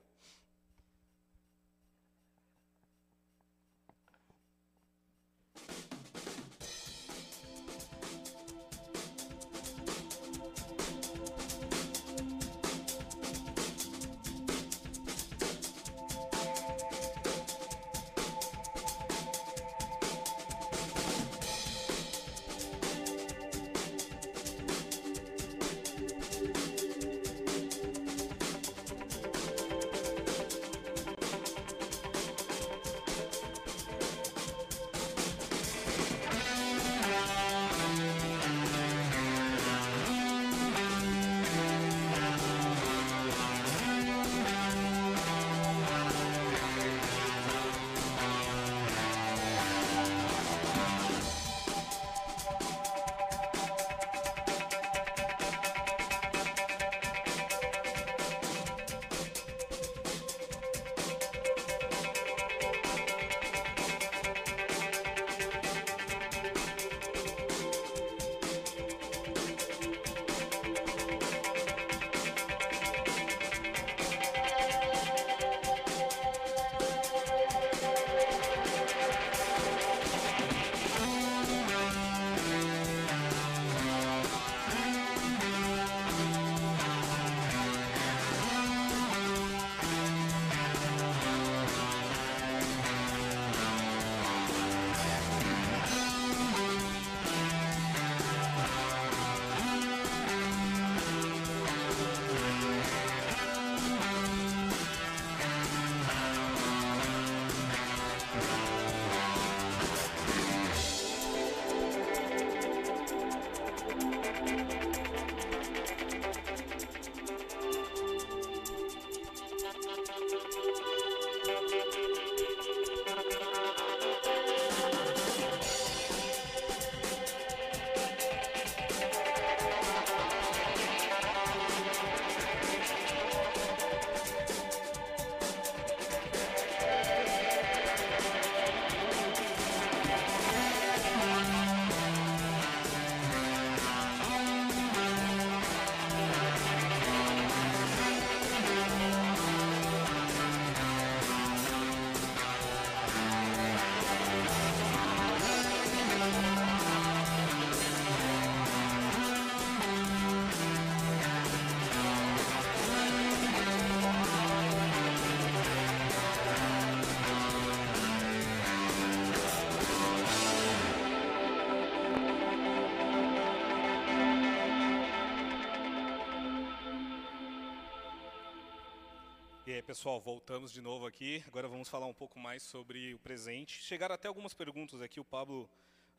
Pessoal, voltamos de novo aqui. Agora vamos falar um pouco mais sobre o presente. Chegaram até algumas perguntas aqui. O Pablo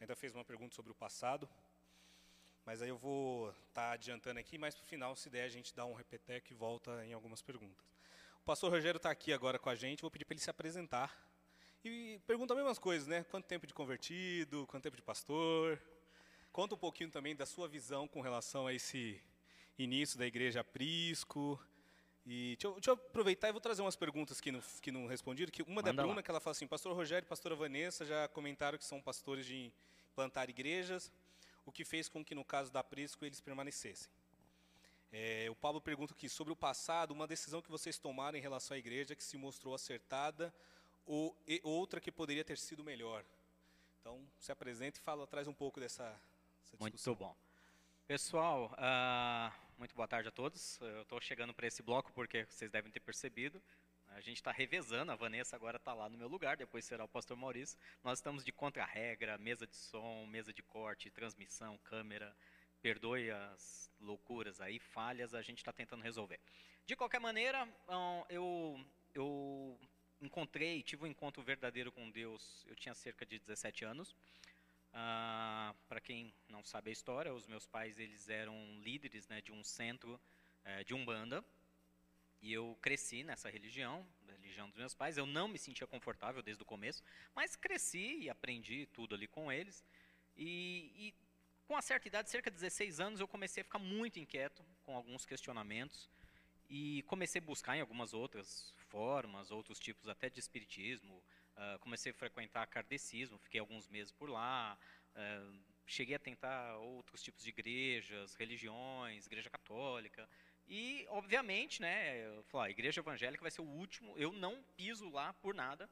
ainda fez uma pergunta sobre o passado. Mas aí eu vou estar tá adiantando aqui, mas para o final, se der, a gente dá um repeteco e volta em algumas perguntas. O pastor Rogério está aqui agora com a gente. Vou pedir para ele se apresentar. E pergunta as mesmas coisas, né? Quanto tempo de convertido, quanto tempo de pastor. Conta um pouquinho também da sua visão com relação a esse início da igreja Prisco e deixa eu, deixa eu, aproveitar e vou trazer umas perguntas que não, que não responderam. Que uma Manda da Bruna, lá. que ela fala assim, pastor Rogério e pastora Vanessa já comentaram que são pastores de plantar igrejas, o que fez com que, no caso da Prisco, eles permanecessem. É, o Pablo pergunta aqui, sobre o passado, uma decisão que vocês tomaram em relação à igreja que se mostrou acertada ou outra que poderia ter sido melhor. Então, se apresenta e fala, traz um pouco dessa, dessa discussão. Muito bom. Pessoal, uh, muito boa tarde a todos. Eu estou chegando para esse bloco porque vocês devem ter percebido. A gente está revezando, a Vanessa agora está lá no meu lugar, depois será o pastor Maurício. Nós estamos de contra-regra, mesa de som, mesa de corte, transmissão, câmera. Perdoe as loucuras aí, falhas, a gente está tentando resolver. De qualquer maneira, eu, eu encontrei, tive um encontro verdadeiro com Deus, eu tinha cerca de 17 anos. Ah, Para quem não sabe a história, os meus pais eles eram líderes né, de um centro é, de umbanda e eu cresci nessa religião, a religião dos meus pais. Eu não me sentia confortável desde o começo, mas cresci e aprendi tudo ali com eles. E, e com uma certa idade, cerca de 16 anos, eu comecei a ficar muito inquieto com alguns questionamentos e comecei a buscar em algumas outras formas, outros tipos até de espiritismo, Uh, comecei a frequentar kardecismo, fiquei alguns meses por lá. Uh, cheguei a tentar outros tipos de igrejas, religiões, igreja católica. E, obviamente, né, eu falei, a igreja evangélica vai ser o último. Eu não piso lá por nada,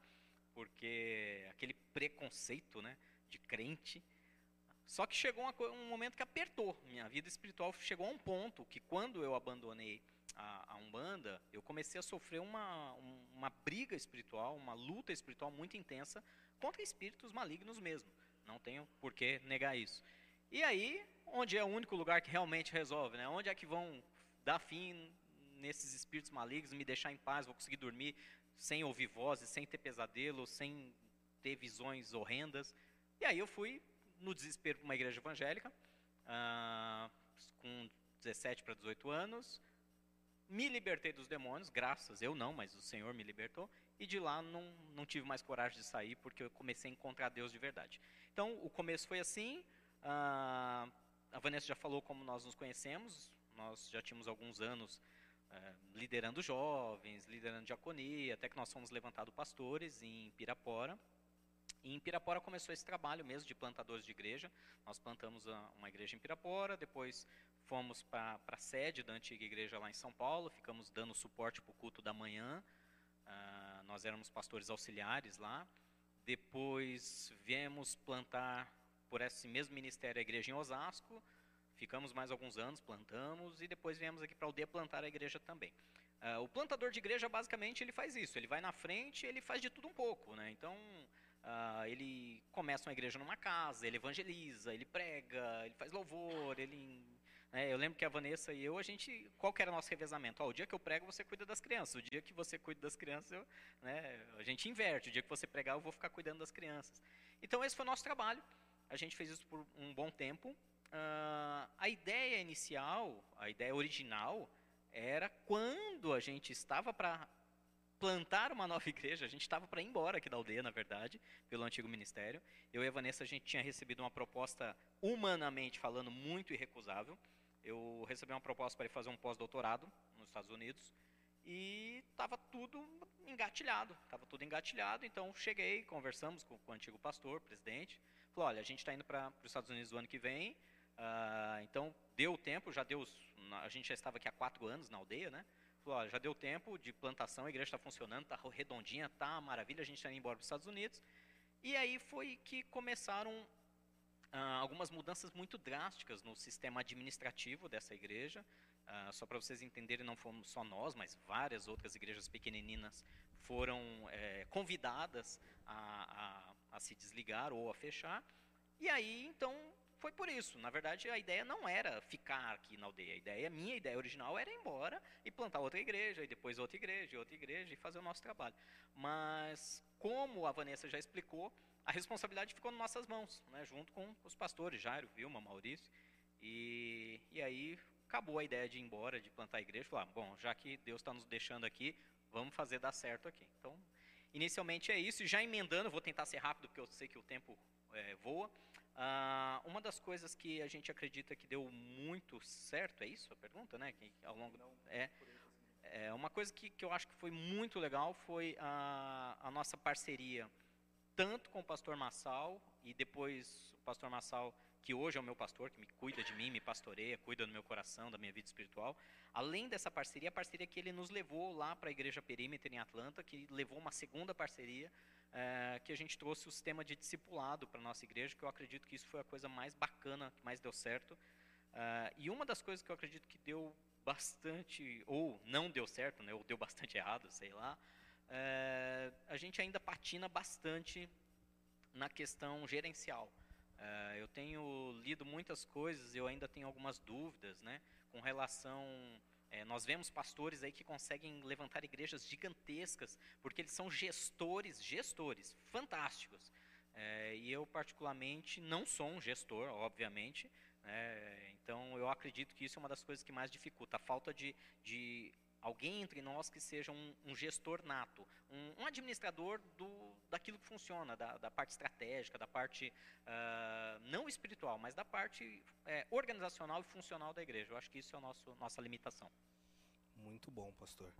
porque aquele preconceito né, de crente. Só que chegou uma, um momento que apertou. Minha vida espiritual chegou a um ponto que, quando eu abandonei a, a Umbanda, eu comecei a sofrer uma, uma briga espiritual, uma luta espiritual muito intensa contra espíritos malignos mesmo. Não tenho por que negar isso. E aí, onde é o único lugar que realmente resolve, né? Onde é que vão dar fim nesses espíritos malignos, me deixar em paz, vou conseguir dormir sem ouvir vozes, sem ter pesadelo, sem ter visões horrendas. E aí eu fui no desespero para uma igreja evangélica, ah, com 17 para 18 anos, me libertei dos demônios, graças, eu não, mas o Senhor me libertou, e de lá não, não tive mais coragem de sair, porque eu comecei a encontrar Deus de verdade. Então, o começo foi assim, a, a Vanessa já falou como nós nos conhecemos, nós já tínhamos alguns anos é, liderando jovens, liderando diaconia, até que nós fomos levantados pastores em Pirapora, e em Pirapora começou esse trabalho mesmo de plantadores de igreja. Nós plantamos uma igreja em Pirapora, depois fomos para a sede da antiga igreja lá em São Paulo, ficamos dando suporte para o culto da manhã. Uh, nós éramos pastores auxiliares lá. Depois viemos plantar por esse mesmo ministério a igreja em Osasco. Ficamos mais alguns anos, plantamos e depois viemos aqui para aldeia plantar a igreja também. Uh, o plantador de igreja basicamente ele faz isso. Ele vai na frente, ele faz de tudo um pouco, né? Então uh, ele começa uma igreja numa casa, ele evangeliza, ele prega, ele faz louvor, ele é, eu lembro que a Vanessa e eu, a gente, qual que era o nosso revezamento? Ó, o dia que eu prego, você cuida das crianças. O dia que você cuida das crianças, eu, né, a gente inverte. O dia que você pregar, eu vou ficar cuidando das crianças. Então, esse foi o nosso trabalho. A gente fez isso por um bom tempo. Uh, a ideia inicial, a ideia original, era quando a gente estava para plantar uma nova igreja, a gente estava para ir embora aqui da aldeia, na verdade, pelo antigo ministério. Eu e a Vanessa, a gente tinha recebido uma proposta, humanamente falando, muito irrecusável eu recebi uma proposta para ir fazer um pós-doutorado nos Estados Unidos e estava tudo engatilhado, estava tudo engatilhado. Então cheguei, conversamos com, com o antigo pastor, presidente, falou: olha, a gente está indo para os Estados Unidos o ano que vem, uh, então deu tempo, já deu, a gente já estava aqui há quatro anos na aldeia, né? Falou: olha, já deu tempo de plantação, a igreja está funcionando, está redondinha, tá maravilha, a gente está indo embora para os Estados Unidos. E aí foi que começaram ah, algumas mudanças muito drásticas no sistema administrativo dessa igreja. Ah, só para vocês entenderem, não fomos só nós, mas várias outras igrejas pequenininas foram é, convidadas a, a, a, se desligar ou a fechar. E aí, então, foi por isso. Na verdade, a ideia não era ficar aqui na aldeia. A ideia, minha ideia original era ir embora e plantar outra igreja, e depois outra igreja, outra igreja e fazer o nosso trabalho. Mas, como a Vanessa já explicou, a responsabilidade ficou nas nossas mãos, né, junto com os pastores, Jairo, Vilma, Maurício. E, e aí acabou a ideia de ir embora, de plantar a igreja. Falar, bom, já que Deus está nos deixando aqui, vamos fazer dar certo aqui. Então, inicialmente é isso. E já emendando, vou tentar ser rápido, porque eu sei que o tempo é, voa. Ah, uma das coisas que a gente acredita que deu muito certo, é isso a pergunta, né? Que ao longo é, é uma coisa que, que eu acho que foi muito legal foi a, a nossa parceria tanto com o pastor Massal e depois o pastor Massal que hoje é o meu pastor, que me cuida de mim, me pastoreia, cuida do meu coração, da minha vida espiritual. Além dessa parceria, a parceria que ele nos levou lá para a Igreja Perímetro em Atlanta, que levou uma segunda parceria, é, que a gente trouxe o sistema de discipulado para a nossa igreja, que eu acredito que isso foi a coisa mais bacana, que mais deu certo. É, e uma das coisas que eu acredito que deu bastante, ou não deu certo, né, ou deu bastante errado, sei lá, é, a gente ainda patina bastante na questão gerencial. Uh, eu tenho lido muitas coisas, eu ainda tenho algumas dúvidas, né, com relação. É, nós vemos pastores aí que conseguem levantar igrejas gigantescas, porque eles são gestores, gestores, fantásticos. É, e eu, particularmente, não sou um gestor, obviamente. Né, então, eu acredito que isso é uma das coisas que mais dificulta a falta de, de alguém entre nós que seja um, um gestor nato, um, um, administrador do, daquilo que funciona, da, da parte estratégica, da parte uh, não espiritual, mas da parte é, organizacional e funcional da igreja. Eu acho que isso é a nosso, nossa limitação. Muito bom, pastor.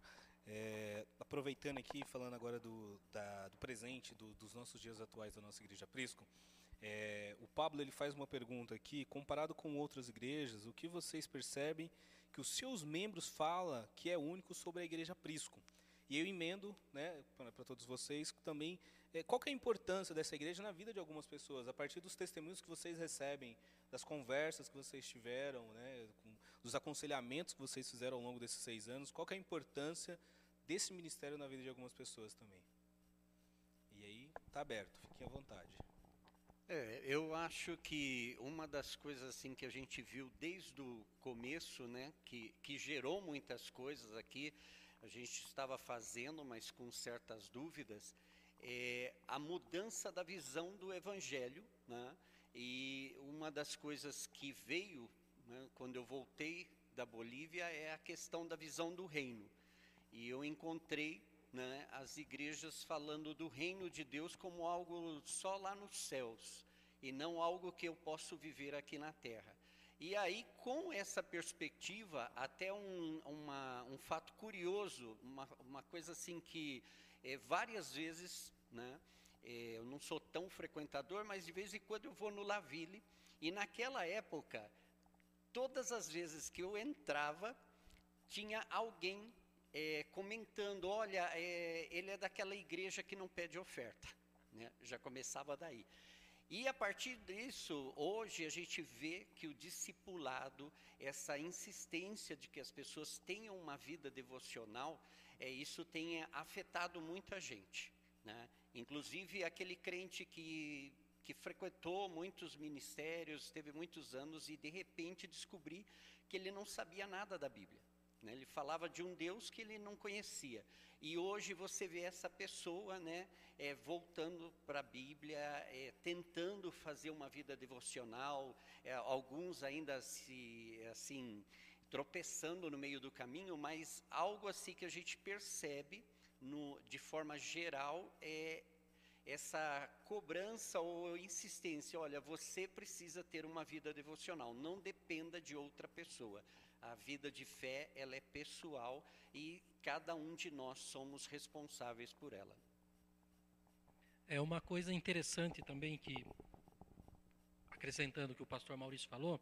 É, aproveitando aqui, falando agora do, da, do presente, do, dos nossos dias atuais da nossa igreja Prisco, é, o Pablo ele faz uma pergunta aqui, comparado com outras igrejas, o que vocês percebem que os seus membros fala que é único sobre a igreja Prisco. E eu emendo, né, para todos vocês, também é, qual é a importância dessa igreja na vida de algumas pessoas, a partir dos testemunhos que vocês recebem, das conversas que vocês tiveram, né, com, dos aconselhamentos que vocês fizeram ao longo desses seis anos, qual é a importância desse ministério na vida de algumas pessoas também. E aí, está aberto, fiquem à vontade. É, eu acho que uma das coisas assim que a gente viu desde o começo, né, que, que gerou muitas coisas aqui, a gente estava fazendo, mas com certas dúvidas, é a mudança da visão do Evangelho, né, e uma das coisas que veio né, quando eu voltei da Bolívia é a questão da visão do reino. E eu encontrei né, as igrejas falando do reino de Deus como algo só lá nos céus e não algo que eu posso viver aqui na terra. E aí, com essa perspectiva, até um, uma, um fato curioso, uma, uma coisa assim que é, várias vezes, né, é, eu não sou tão frequentador, mas de vez em quando eu vou no Laville, e naquela época, todas as vezes que eu entrava, tinha alguém é, comentando, olha, é, ele é daquela igreja que não pede oferta. Né? Já começava daí. E a partir disso, hoje a gente vê que o discipulado, essa insistência de que as pessoas tenham uma vida devocional, é, isso tem afetado muita gente. Né? Inclusive aquele crente que, que frequentou muitos ministérios, teve muitos anos e de repente descobri que ele não sabia nada da Bíblia. Né? Ele falava de um Deus que ele não conhecia. E hoje você vê essa pessoa né, é, voltando para a Bíblia, é, tentando fazer uma vida devocional, é, alguns ainda se assim tropeçando no meio do caminho, mas algo assim que a gente percebe no, de forma geral é essa cobrança ou insistência, olha, você precisa ter uma vida devocional, não dependa de outra pessoa. A vida de fé, ela é pessoal e cada um de nós somos responsáveis por ela. É uma coisa interessante também que, acrescentando o que o pastor Maurício falou,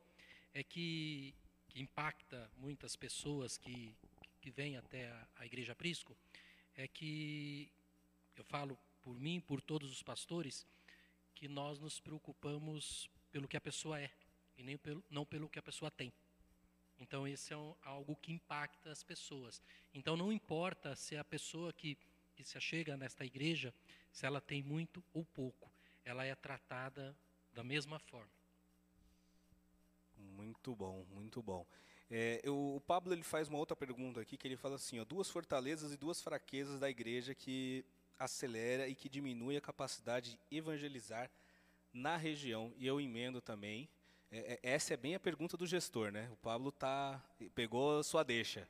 é que, que impacta muitas pessoas que, que vêm até a, a Igreja Prisco, é que, eu falo por mim, por todos os pastores, que nós nos preocupamos pelo que a pessoa é, e nem pelo, não pelo que a pessoa tem. Então, esse é um, algo que impacta as pessoas. Então, não importa se a pessoa que, que se achega nesta igreja, se ela tem muito ou pouco, ela é tratada da mesma forma. Muito bom, muito bom. É, eu, o Pablo ele faz uma outra pergunta aqui que ele fala assim: ó, duas fortalezas e duas fraquezas da igreja que acelera e que diminui a capacidade de evangelizar na região. E eu emendo também. É, é, essa é bem a pergunta do gestor, né? O Pablo tá pegou sua deixa.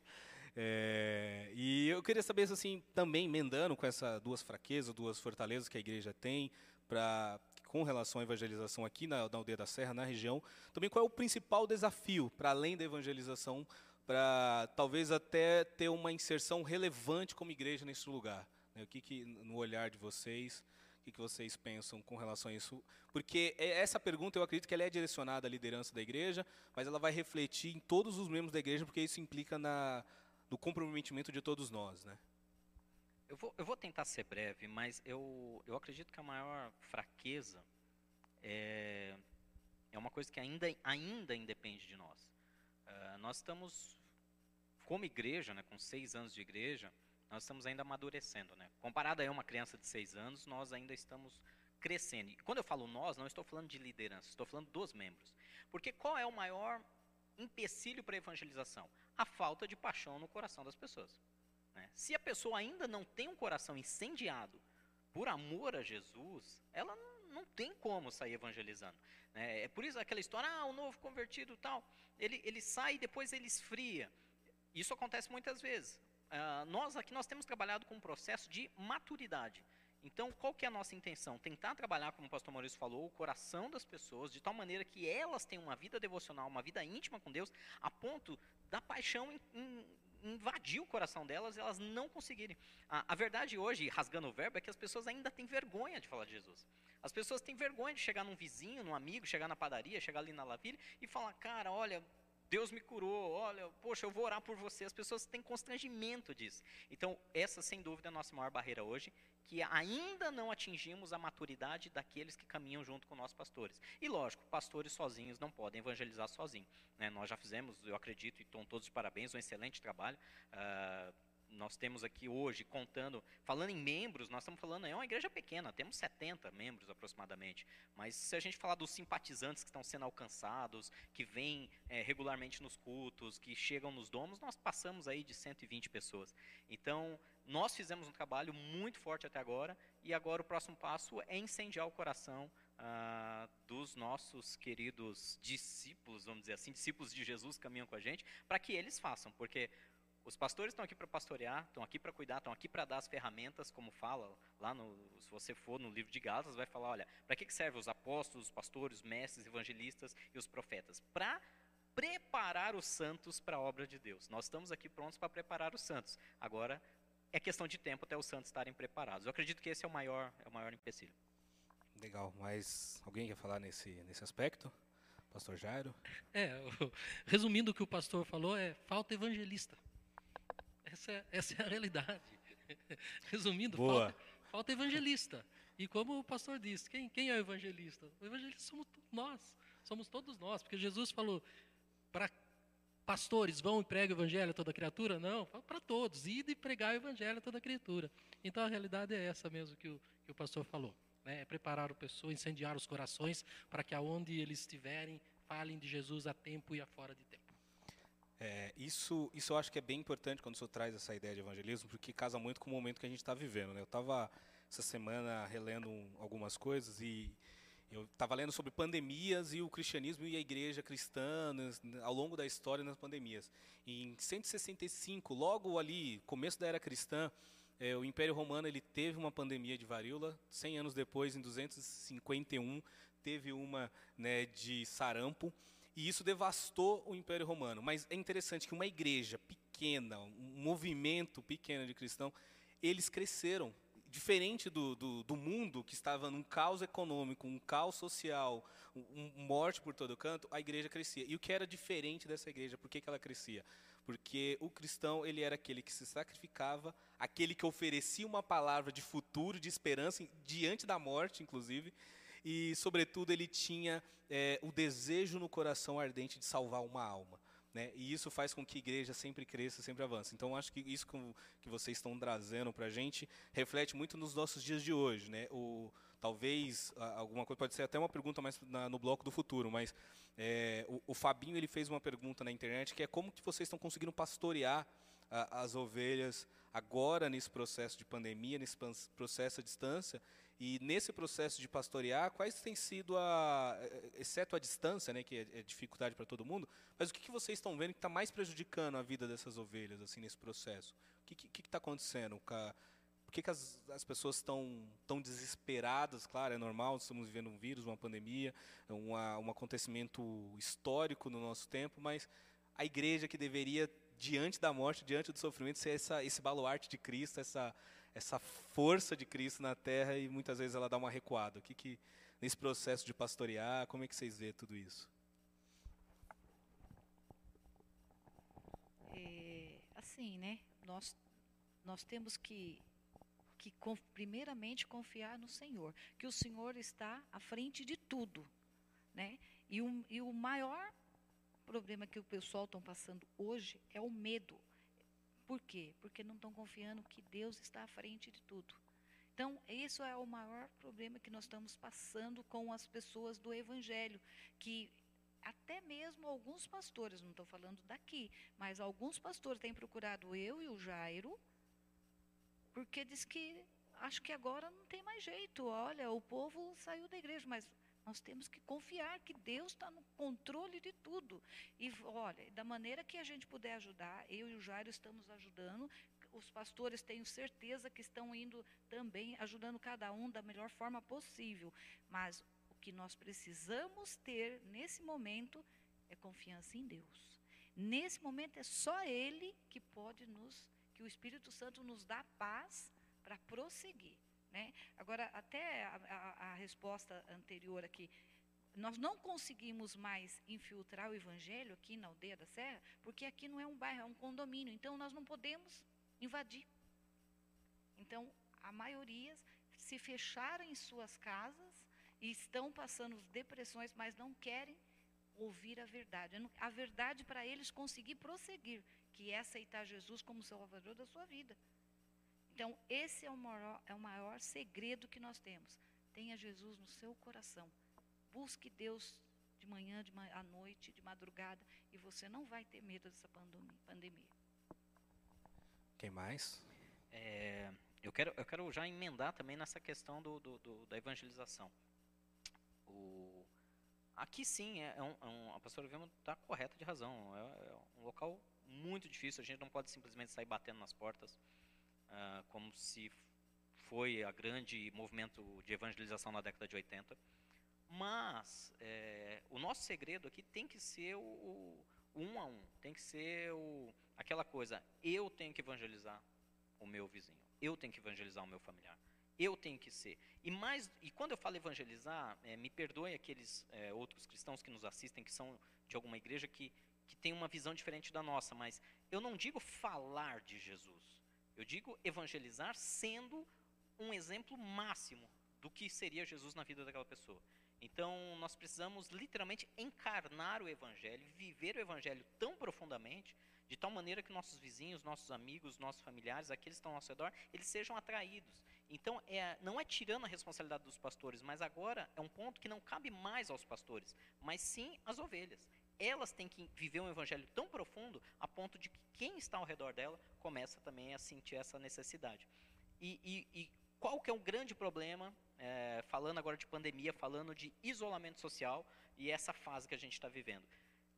É, e eu queria saber assim também emendando com essas duas fraquezas, duas fortalezas que a igreja tem para com relação à evangelização aqui na, na Aldeia da Serra, na região, também qual é o principal desafio para além da evangelização, para talvez até ter uma inserção relevante como igreja nesse lugar? Né? O que, que no olhar de vocês, o que, vocês pensam com relação a isso? Porque é, essa pergunta, eu acredito que ela é direcionada à liderança da igreja, mas ela vai refletir em todos os membros da igreja, porque isso implica na, no comprometimento de todos nós, né? Eu vou, eu vou tentar ser breve, mas eu, eu acredito que a maior fraqueza é, é uma coisa que ainda, ainda independe de nós. Uh, nós estamos, como igreja, né, com seis anos de igreja, nós estamos ainda amadurecendo. Né? Comparado a uma criança de seis anos, nós ainda estamos crescendo. E quando eu falo nós, não estou falando de liderança, estou falando dos membros. Porque qual é o maior empecilho para a evangelização? A falta de paixão no coração das pessoas. Né? Se a pessoa ainda não tem um coração incendiado por amor a Jesus, ela não, tem como sair evangelizando. Né? É por isso aquela história, ah, o novo convertido tal, ele, ele sai e depois ele esfria. Isso acontece muitas vezes. Uh, nós aqui nós temos trabalhado com um processo de maturidade. Então, qual que é a nossa intenção? Tentar trabalhar, como o pastor Maurício falou, o coração das pessoas, de tal maneira que elas tenham uma vida devocional, uma vida íntima com Deus, a ponto da paixão invadir o coração delas e elas não conseguirem. A, a, verdade hoje, rasgando o verbo, é que as pessoas ainda têm vergonha de falar de Jesus. As pessoas têm vergonha de chegar num vizinho, num amigo, chegar na padaria, chegar ali na lavilha e falar, cara, olha, Deus me curou, olha, poxa, eu vou orar por você. As pessoas têm constrangimento disso. Então, essa, sem dúvida, é a nossa maior barreira hoje, que ainda não atingimos a maturidade daqueles que caminham junto com nossos pastores. E, lógico, pastores sozinhos não podem evangelizar sozinhos. Né? Nós já fizemos, eu acredito, e estão todos de parabéns, um excelente trabalho. Uh, nós temos aqui hoje, contando, falando em membros, nós estamos falando, é uma igreja pequena, temos 70 membros aproximadamente, mas se a gente falar dos simpatizantes que estão sendo alcançados, que vêm é, regularmente nos cultos, que chegam nos domos, nós passamos aí de 120 pessoas. Então, nós fizemos um trabalho muito forte até agora, e agora o próximo passo é incendiar o coração ah, dos nossos queridos discípulos, vamos dizer assim, discípulos de Jesus que caminham com a gente, para que eles façam, porque os pastores estão aqui para pastorear, estão aqui para cuidar, estão aqui para dar as ferramentas, como fala lá no, se você for no livro de Gálatas, vai falar, olha, para que, que servem os apóstolos, os pastores, os mestres, evangelistas e os profetas? Para preparar os santos para a obra de Deus. Nós estamos aqui prontos para preparar os santos. Agora é questão de tempo até os santos estarem preparados. Eu acredito que esse é o maior, é o maior empecilho. Legal, mas alguém quer falar nesse, nesse aspecto? Pastor Jairo? É, resumindo o que o pastor falou, é falta evangelista. Essa é, essa é a realidade. Resumindo, falta, falta, evangelista. E como o pastor disse, quem, quem é o evangelista? O evangelista somos nós, somos todos nós, porque Jesus falou para pastores, vão e pregam o evangelho a toda criatura? Não, para todos, ide e pregar o evangelho a toda criatura. Então a realidade é essa mesmo que o, que o pastor falou. Né? É preparar o pessoa, incendiar os corações, para que aonde eles estiverem, falem de Jesus a tempo e a fora de tempo. É, isso, isso eu acho que é bem importante quando senhor traz essa ideia de evangelismo, porque casa muito com o momento que a gente está vivendo. Né? Eu estava essa semana relendo um, algumas coisas e eu estava lendo sobre pandemias e o cristianismo e a igreja cristã ao longo da história nas pandemias. E em 165, logo ali, começo da era cristã, é, o Império Romano ele teve uma pandemia de varíola. 100 anos depois, em 251, teve uma né, de sarampo. E isso devastou o Império Romano. Mas é interessante que uma igreja pequena, um movimento pequeno de cristão, eles cresceram. Diferente do, do, do mundo que estava num caos econômico, um caos social, um, um morte por todo canto, a igreja crescia. E o que era diferente dessa igreja? Por que, que ela crescia? Porque o cristão ele era aquele que se sacrificava, aquele que oferecia uma palavra de futuro, de esperança, diante da morte, inclusive, e, sobretudo, ele tinha é, o desejo no coração ardente de salvar uma alma. Né? E isso faz com que a igreja sempre cresça, sempre avance. Então, acho que isso que vocês estão trazendo para a gente reflete muito nos nossos dias de hoje. Né? O, talvez alguma coisa pode ser até uma pergunta mais na, no bloco do futuro, mas é, o, o, Fabinho ele fez uma pergunta na internet que é como que vocês estão conseguindo pastorear a, as ovelhas agora nesse processo de pandemia, nesse processo à distância e nesse processo de pastorear, quais têm sido a, exceto a distância, né, que é, é dificuldade para todo mundo, mas o que, que vocês estão vendo que está mais prejudicando a vida dessas ovelhas assim nesse processo? O que está acontecendo? Por que, que as, as pessoas estão tão desesperadas? Claro, é normal, estamos vivendo um vírus, uma pandemia, uma, um acontecimento histórico no nosso tempo, mas a igreja que deveria, diante da morte, diante do sofrimento, ser essa, esse baluarte de Cristo, essa, essa força de Cristo na terra e muitas vezes ela dá uma recuada. O que, que nesse processo de pastorear, como é que vocês vê tudo isso? É, assim, né? Nós nós temos que que primeiramente confiar no Senhor, que o Senhor está à frente de tudo, né? E o, e o maior problema que o pessoal está passando hoje é o medo. Por quê? Porque não estão confiando que Deus está à frente de tudo. Então, isso é o maior problema que nós estamos passando com as pessoas do Evangelho, que até mesmo alguns pastores, não estou falando daqui, mas alguns pastores têm procurado eu e o Jairo, porque diz que acho que agora não tem mais jeito. Olha, o povo saiu da igreja, mas nós temos que confiar que Deus está no controle de tudo. E olha, da maneira que a gente puder ajudar, eu e o Jairo estamos ajudando. Os pastores tenho certeza que estão indo também ajudando cada um da melhor forma possível. Mas o que nós precisamos ter nesse momento é confiança em Deus. Nesse momento é só Ele que pode nos, que o Espírito Santo nos dá paz para prosseguir. Né? Agora, até a, a, a resposta anterior aqui, nós não conseguimos mais infiltrar o evangelho aqui na aldeia da Serra, porque aqui não é um bairro, é um condomínio, então nós não podemos invadir. Então, a maioria se fecharam em suas casas e estão passando depressões, mas não querem ouvir a verdade. A verdade para eles conseguir prosseguir, que é aceitar Jesus como Salvador da sua vida. Então, esse é o, maior, é o maior segredo que nós temos. Tenha Jesus no seu coração. Busque Deus de manhã, de à noite, de madrugada, e você não vai ter medo dessa pandemia. Quem mais? É, eu, quero, eu quero já emendar também nessa questão do, do, do da evangelização. O, aqui sim, é, é um, é um, a pastora Vilma está correta de razão. É, é um local muito difícil, a gente não pode simplesmente sair batendo nas portas uh, como se foi a grande movimento de evangelização na década de 80. Mas é, o nosso segredo aqui tem que ser o, o, um a um, tem que ser o, aquela coisa, eu tenho que evangelizar o meu vizinho, eu tenho que evangelizar o meu familiar, eu tenho que ser. E mais, e quando eu falo evangelizar, é, me perdoem aqueles é, outros cristãos que nos assistem, que são de alguma igreja que, que tem uma visão diferente da nossa, mas eu não digo falar de Jesus. Eu digo evangelizar sendo um exemplo máximo do que seria Jesus na vida daquela pessoa. Então, nós precisamos literalmente encarnar o Evangelho, viver o Evangelho tão profundamente, de tal maneira que nossos vizinhos, nossos amigos, nossos familiares, aqueles que estão ao nosso redor, eles sejam atraídos. Então, é, não é tirando a responsabilidade dos pastores, mas agora é um ponto que não cabe mais aos pastores, mas sim às ovelhas elas têm que viver um evangelho tão profundo a ponto de que quem está ao redor dela começa também a sentir essa necessidade. E, e, e qual que é o grande problema, é, falando agora de pandemia, falando de isolamento social e essa fase que a gente está vivendo?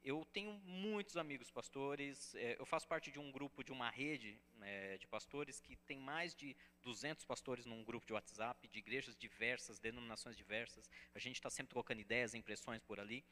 Eu tenho muitos amigos pastores, é, eu faço parte de um grupo, de uma rede é, de pastores que tem mais de 200 pastores num grupo de WhatsApp, de igrejas diversas, denominações diversas. A gente está sempre trocando ideias, impressões por ali.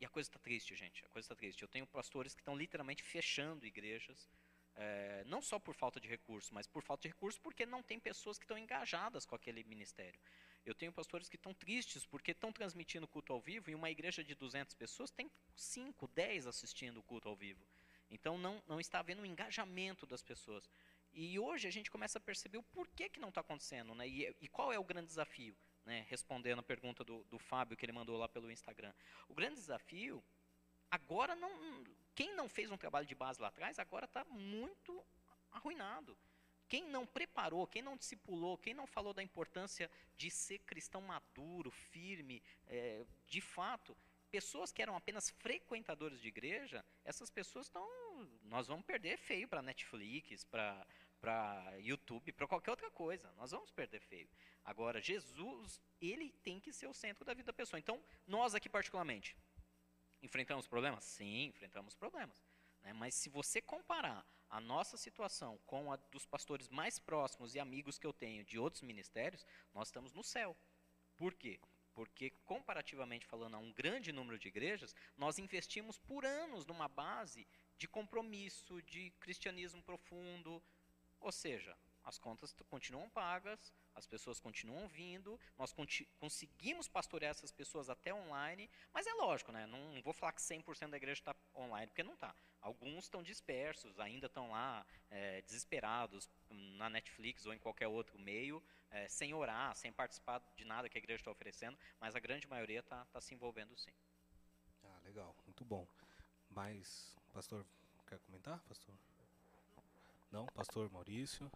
E a coisa está triste, gente. A coisa está triste. Eu tenho pastores que estão literalmente fechando igrejas, é, não só por falta de recurso, mas por falta de recurso porque não tem pessoas que estão engajadas com aquele ministério. Eu tenho pastores que estão tristes porque estão transmitindo culto ao vivo e uma igreja de 200 pessoas tem 5, 10 assistindo o culto ao vivo. Então não, não está havendo um engajamento das pessoas. E hoje a gente começa a perceber o porquê que não está acontecendo, né? E, e qual é o grande desafio? Né, respondendo a pergunta do, do Fábio que ele mandou lá pelo Instagram. O grande desafio, agora não, quem não fez um trabalho de base lá atrás, agora está muito arruinado. quem não preparou, quem não discipulou, quem não falou da importância de ser cristão maduro, firme, é, de fato, pessoas que eram apenas frequentadores de igreja, essas pessoas estão. Nós vamos perder feio para Netflix, para para YouTube, para qualquer outra coisa. Nós vamos perder feio. Agora, Jesus, ele tem que ser o centro da vida da pessoa. Então, nós aqui particularmente, enfrentamos problemas? Sim, enfrentamos problemas. Né? Mas se você comparar a nossa situação com a dos pastores mais próximos e amigos que eu tenho de outros ministérios, nós estamos no céu. Por quê? Porque, comparativamente falando a um grande número de igrejas, nós investimos por anos numa base de compromisso, de cristianismo profundo, ou seja, as contas continuam pagas, as pessoas continuam vindo, nós conseguimos pastorear essas pessoas até online, mas é lógico, né? Não, vou falar que 100% da igreja está online, porque não está. Alguns estão dispersos, ainda estão lá é, desesperados na Netflix ou em qualquer outro meio, é, sem orar, sem participar de nada que a igreja está oferecendo, mas a grande maioria está tá se envolvendo sim. Ah, legal, muito bom. Mas, pastor, quer comentar, pastor? Não, pastor Maurício.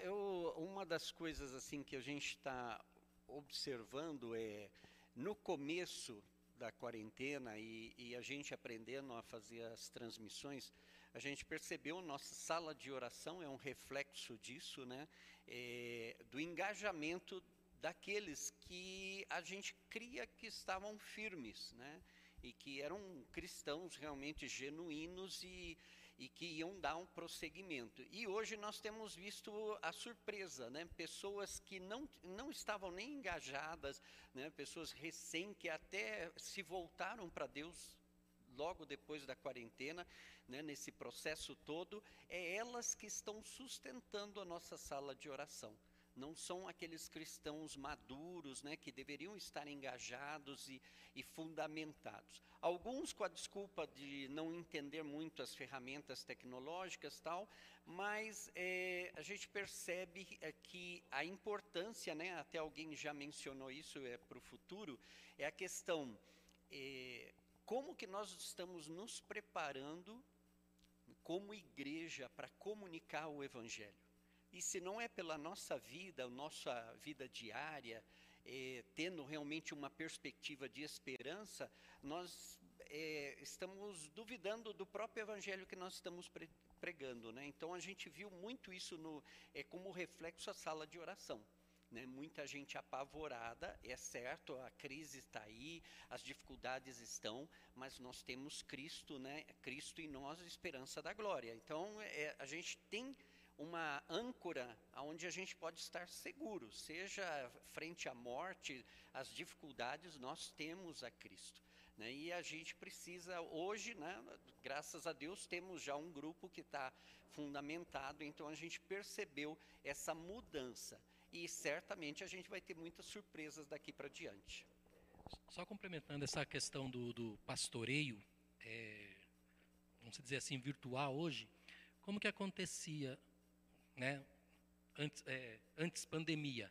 Eu, uma das coisas assim que a gente está observando é no começo da quarentena e, e, a gente aprendendo a fazer as transmissões, a gente percebeu nossa sala de oração é um reflexo disso, né? É, do engajamento daqueles que a gente cria que estavam firmes, né? E que eram cristãos realmente genuínos e e que iam dar um prosseguimento. E hoje nós temos visto a surpresa, né? pessoas que não, não estavam nem engajadas, né? pessoas recém que até se voltaram para Deus logo depois da quarentena, né? nesse processo todo, é elas que estão sustentando a nossa sala de oração não são aqueles cristãos maduros, né, que deveriam estar engajados e, e, fundamentados. Alguns com a desculpa de não entender muito as ferramentas tecnológicas tal, mas é, a gente percebe é, que a importância, né, até alguém já mencionou isso é para o futuro, é a questão é, como que nós estamos nos preparando como igreja para comunicar o evangelho. E se não é pela nossa vida, nossa vida diária, é, tendo realmente uma perspectiva de esperança, nós é, estamos duvidando do próprio evangelho que nós estamos pregando. Né? Então a gente viu muito isso no, é, como reflexo a sala de oração. Né? Muita gente apavorada, é certo, a crise está aí, as dificuldades estão, mas nós temos Cristo, né? Cristo em nós, esperança da glória. Então é, a gente tem uma âncora onde a gente pode estar seguro, seja frente à morte, às dificuldades, nós temos a Cristo. Né? E a gente precisa, hoje, né, graças a Deus, temos já um grupo que está fundamentado, então a gente percebeu essa mudança. E certamente a gente vai ter muitas surpresas daqui para diante. Só complementando essa questão do, do pastoreio, é, vamos dizer assim, virtual hoje, como que acontecia né, antes, é, antes pandemia.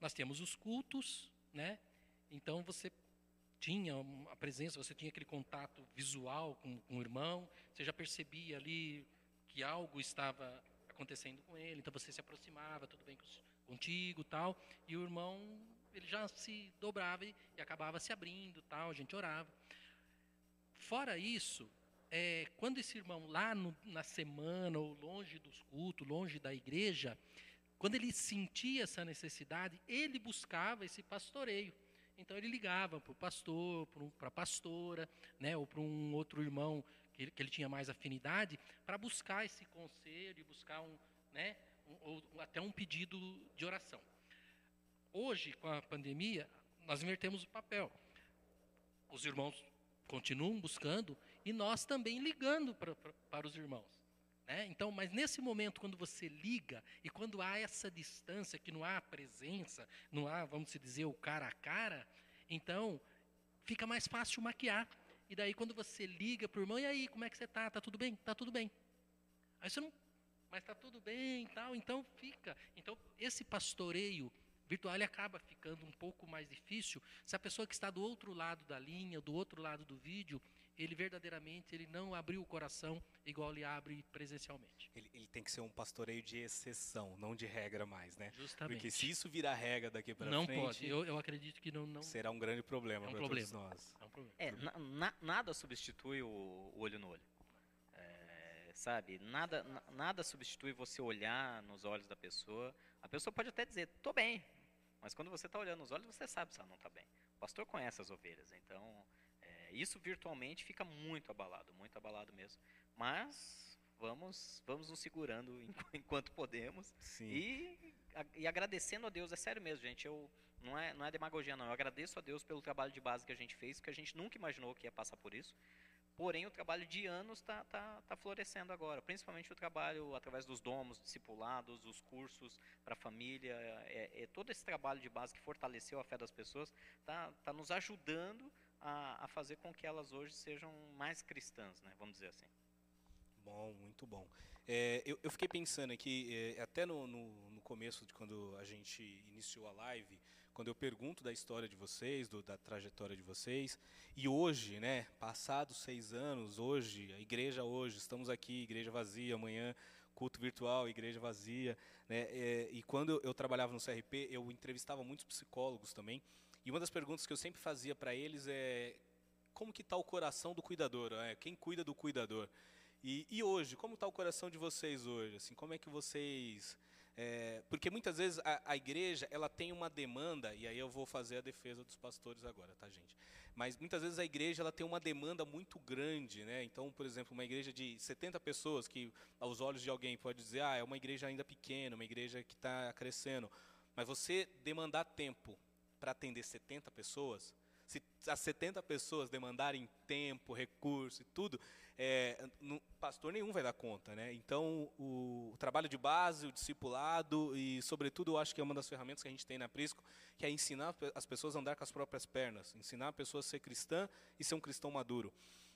Nós temos os cultos, né? Então você tinha a presença, você tinha aquele contato visual com, com o irmão, você já percebia ali que algo estava acontecendo com ele, então você se aproximava, tudo bem contigo, tal, e o irmão ele já se dobrava e, e acabava se abrindo, tal, a gente orava. Fora isso, é, quando esse irmão lá no, na semana, ou longe dos cultos, longe da igreja, quando ele sentia essa necessidade, ele buscava esse pastoreio. Então ele ligava para o pastor, para a pastora, né, ou para um outro irmão que ele, que ele tinha mais afinidade, para buscar esse conselho buscar um, né, um, ou até um pedido de oração. Hoje, com a pandemia, nós invertemos o papel. Os irmãos continuam buscando e nós também ligando para, para, para os irmãos. Né? Então, mas nesse momento, quando você liga e quando há essa distância, que não há presença, não há, vamos dizer, o cara a cara, então fica mais fácil maquiar. E daí, quando você liga para o irmão, e aí, como é que você está? Está tudo bem? Está tudo bem. Aí você não, mas está tudo bem tal, então fica. Então, esse pastoreio virtual acaba ficando um pouco mais difícil se a pessoa que está do outro lado da linha, do outro lado do vídeo, ele verdadeiramente ele não abriu o coração igual ele abre presencialmente. Ele, ele tem que ser um pastoreio de exceção, não de regra mais, né? Justamente. Porque se isso virar regra daqui para não frente, pode. Eu, eu acredito que não, não será um grande problema É um para problema. todos nós. é um problema. É, na- na- nada substitui o, olho no olho. É, sabe? Nada, na- nada substitui você olhar nos olhos da pessoa. A pessoa pode até dizer, tô bem. Mas quando você está olhando nos olhos, você sabe se ela não está bem. O pastor conhece as ovelhas, então isso virtualmente fica muito abalado, muito abalado mesmo. Mas vamos, vamos nos segurando enqu- enquanto podemos Sim. e, e agradecendo a Deus, é sério mesmo, gente. Eu, não, é, não é demagogia, não. Eu agradeço a Deus pelo trabalho de base que a gente fez, porque a gente nunca imaginou que ia passar por isso. Porém, o trabalho de anos está tá, tá florescendo agora, principalmente o trabalho através dos domos, discipulados, os cursos para a família. É, é todo esse trabalho de base que fortaleceu a fé das pessoas está tá nos ajudando a, a fazer com que elas hoje sejam mais cristãs, né? vamos dizer assim. Bom, muito bom. É, eu, eu fiquei pensando aqui, é, até no, no, no começo de quando a gente iniciou a live, quando eu pergunto da história de vocês, do- da trajetória de vocês, e hoje, né, passados seis anos, hoje, a igreja hoje, estamos aqui, igreja vazia, amanhã culto virtual, igreja vazia, né, é, e quando eu, trabalhava no CRP, eu entrevistava muitos psicólogos também, e uma das perguntas que eu sempre fazia para eles é como que está o coração do cuidador, é, quem cuida do cuidador? E, e hoje, como está o coração de vocês hoje? Assim, como é que vocês... é, porque muitas vezes a, a igreja ela tem uma demanda, e aí eu vou fazer a defesa dos pastores agora, tá, gente? Mas muitas vezes a igreja ela tem uma demanda muito grande, né? Então, por exemplo, uma igreja de 70 pessoas, que aos olhos de alguém pode dizer, ah, é uma igreja ainda pequena, uma igreja que está crescendo. Mas você demandar tempo para atender 70 pessoas, se as 70 pessoas demandarem tempo, recurso e tudo, é, não- pastor nenhum vai dar conta, né? Então, o, o trabalho de base, o discipulado e, sobretudo, eu acho que é uma das ferramentas que a gente tem na Prisco, que é ensinar as pessoas a andar com as próprias pernas, ensinar a pessoa a ser cristã e ser um cristão maduro.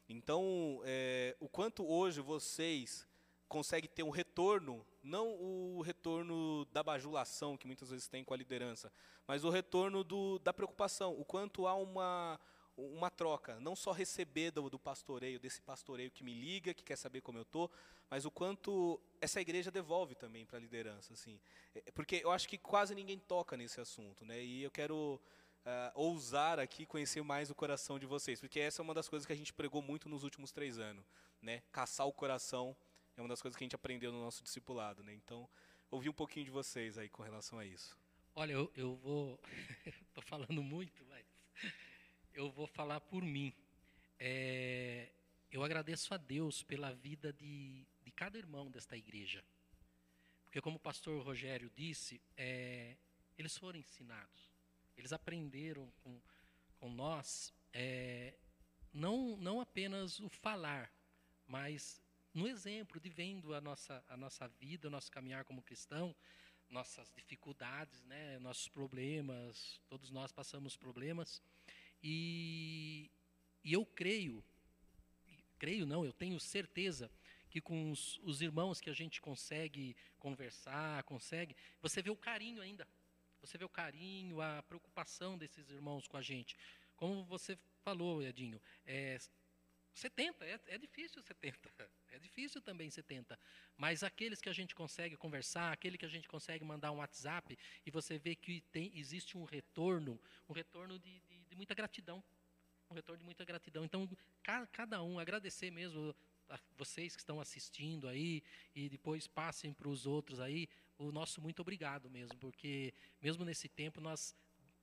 Então, é, o quanto hoje vocês conseguem ter um retorno, não o retorno da bajulação que muitas vezes tem com a liderança, mas o retorno do, da preocupação, o quanto há uma, uma troca, não só receber do, do pastoreio, desse pastoreio que me liga, que quer saber como eu estou, mas o quanto essa igreja devolve também para a liderança, assim, É, porque eu acho que quase ninguém toca nesse assunto, né? E eu quero ah, ousar aqui conhecer mais o coração de vocês, porque essa é uma das coisas que a gente pregou muito nos últimos três anos, né? Caçar o coração é uma das coisas que a gente aprendeu no nosso discipulado, né? Então, ouvir um pouquinho de vocês aí com relação a isso. Olha, eu, eu vou. Estou falando muito, mas eu vou falar por mim. É, eu agradeço a Deus pela vida de, de cada irmão desta igreja. Porque, como o pastor Rogério disse, é, eles foram ensinados. Eles aprenderam com, com nós, é, não, não apenas o falar, mas no exemplo de vendo a nossa, a nossa vida, o nosso caminhar como cristão, nossas dificuldades, né, nossos problemas, todos nós passamos problemas. E, e eu creio, creio não, eu tenho certeza que com os, os irmãos que a gente consegue conversar, consegue, você vê o carinho ainda. Você vê o carinho, a preocupação desses irmãos com a gente. Como você falou, Edinho, é, 70, é, é difícil 70. É difícil também 70. Mas aqueles que a gente consegue conversar, aquele que a gente consegue mandar um WhatsApp e você vê que tem, existe um retorno, um retorno de, de, de muita gratidão. Um retorno de muita gratidão. Então, ca- cada um, agradecer mesmo a vocês que estão assistindo aí e depois passem para os outros aí o nosso muito obrigado mesmo, porque mesmo nesse tempo nós,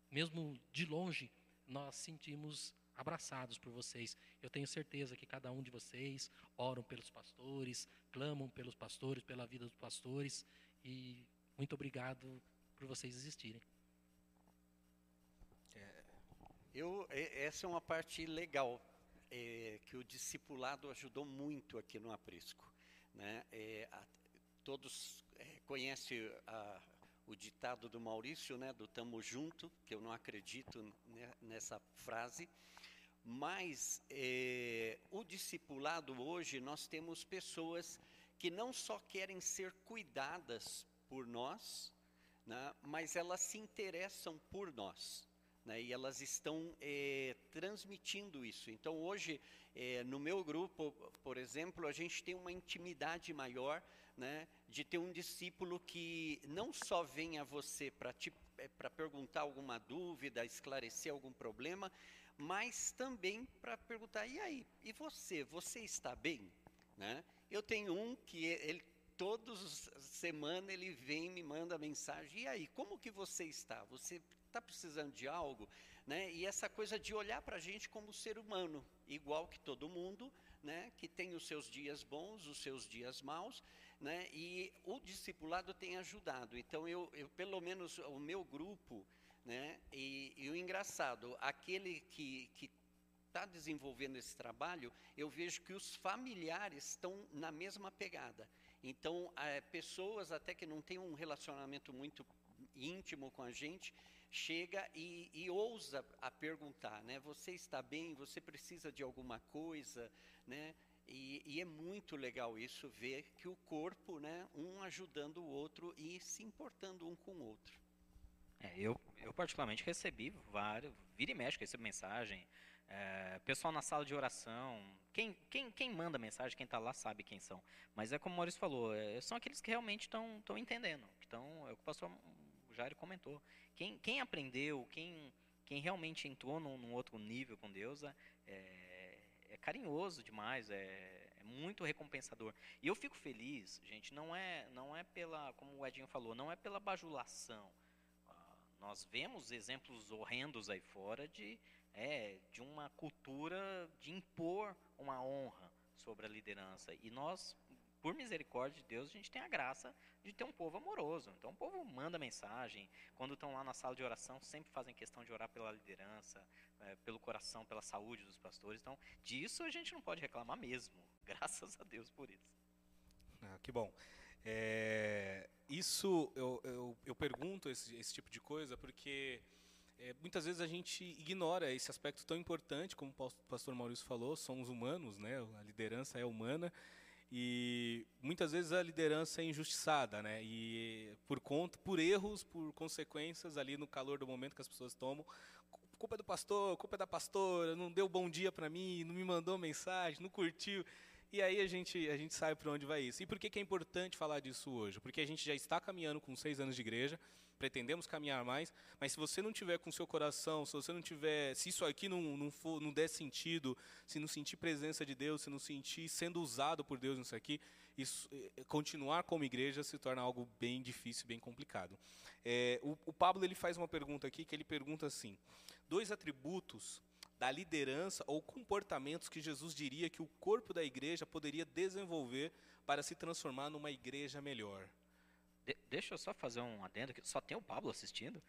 mesmo de longe, nós sentimos abraçados por vocês. Eu tenho certeza que cada um de vocês oram pelos pastores, clamam pelos pastores, pela vida dos pastores e muito obrigado por vocês existirem. Eu, e- essa é uma parte legal, é, que o discipulado ajudou muito aqui no Aprisco. Né? É, a- todos é, conhecem a- o ditado do Maurício, né, do tamo junto, que eu não acredito ne- nessa frase, mas é, o discipulado hoje nós temos pessoas que não só querem ser cuidadas por nós, né, mas elas se interessam por nós. né, e elas estão é, transmitindo isso. Então, hoje, é, no meu grupo, por exemplo, a gente tem uma intimidade maior né, de ter um discípulo que não só vem a você para perguntar alguma dúvida, esclarecer algum problema, mas também para perguntar: e aí, e você? Você está bem? Né? Eu tenho um que ele todos semana ele vem me manda mensagem. E aí, como que você está? Você está precisando de algo? Né? E essa coisa de olhar para a gente como ser humano, igual que todo mundo, né? que tem os seus dias bons, os seus dias maus, né? e o discipulado tem ajudado. Então, eu, eu pelo menos o meu grupo, né? e, e o engraçado, aquele que, que está desenvolvendo esse trabalho, eu vejo que os familiares estão na mesma pegada. Então, é, pessoas até que não têm um relacionamento muito íntimo com a gente, chega e, e, ousa a perguntar, né? Você está bem? Você precisa de alguma coisa, né? E, e, é muito legal isso ver que o corpo, né? Um ajudando o outro e se importando um com o outro. É, eu, eu particularmente recebi vários, vira e mexe, recebo mensagem, é, pessoal na sala de oração, quem, quem, quem manda mensagem, quem está lá sabe quem são. Mas é como o Maurício falou, é, são aqueles que realmente estão entendendo. Então, é o que o pastor Jair comentou. Quem, quem aprendeu, quem, quem realmente entrou num, num outro nível com Deus, é, é, é carinhoso demais, é, é, muito recompensador. E eu fico feliz, gente, não é, não é pela, como o Edinho falou, não é pela bajulação. Nós vemos exemplos horrendos aí fora de é, de uma cultura de impor uma honra sobre a liderança. E nós, por misericórdia de Deus, a gente tem a graça de ter um povo amoroso. Então o povo manda mensagem, quando estão lá na sala de oração, sempre fazem questão de orar pela liderança, é, pelo coração, pela saúde dos pastores. Então, disso a gente não pode reclamar mesmo. Graças a Deus por isso. Ah, que bom. É, isso eu, eu, eu pergunto esse, esse tipo de coisa porque é, muitas vezes a gente ignora esse aspecto tão importante, como o pastor Maurício falou, somos humanos, né? a liderança é humana, e muitas vezes a liderança é injustiçada, né? E por conta, por erros, por consequências ali no calor do momento que as pessoas tomam, culpa é do pastor, culpa é da pastora, não deu bom dia para mim, não me mandou mensagem, não curtiu. E aí a gente, a gente sabe para onde vai isso. E por que, que é importante falar disso hoje? Porque a gente já está caminhando com seis anos de igreja, pretendemos caminhar mais, mas se você não tiver com seu coração, se você não tiver, se isso aqui não, não, for, não der sentido, se não sentir presença de Deus, se não sentir sendo usado por Deus nisso aqui, isso, é, continuar como igreja se torna algo bem difícil, bem complicado. É, o, o Pablo ele faz uma pergunta aqui que ele pergunta assim: dois atributos da liderança ou comportamentos que Jesus diria que o corpo da igreja poderia desenvolver para se transformar numa igreja melhor. De, deixa eu só fazer um adendo que só tem o Pablo assistindo.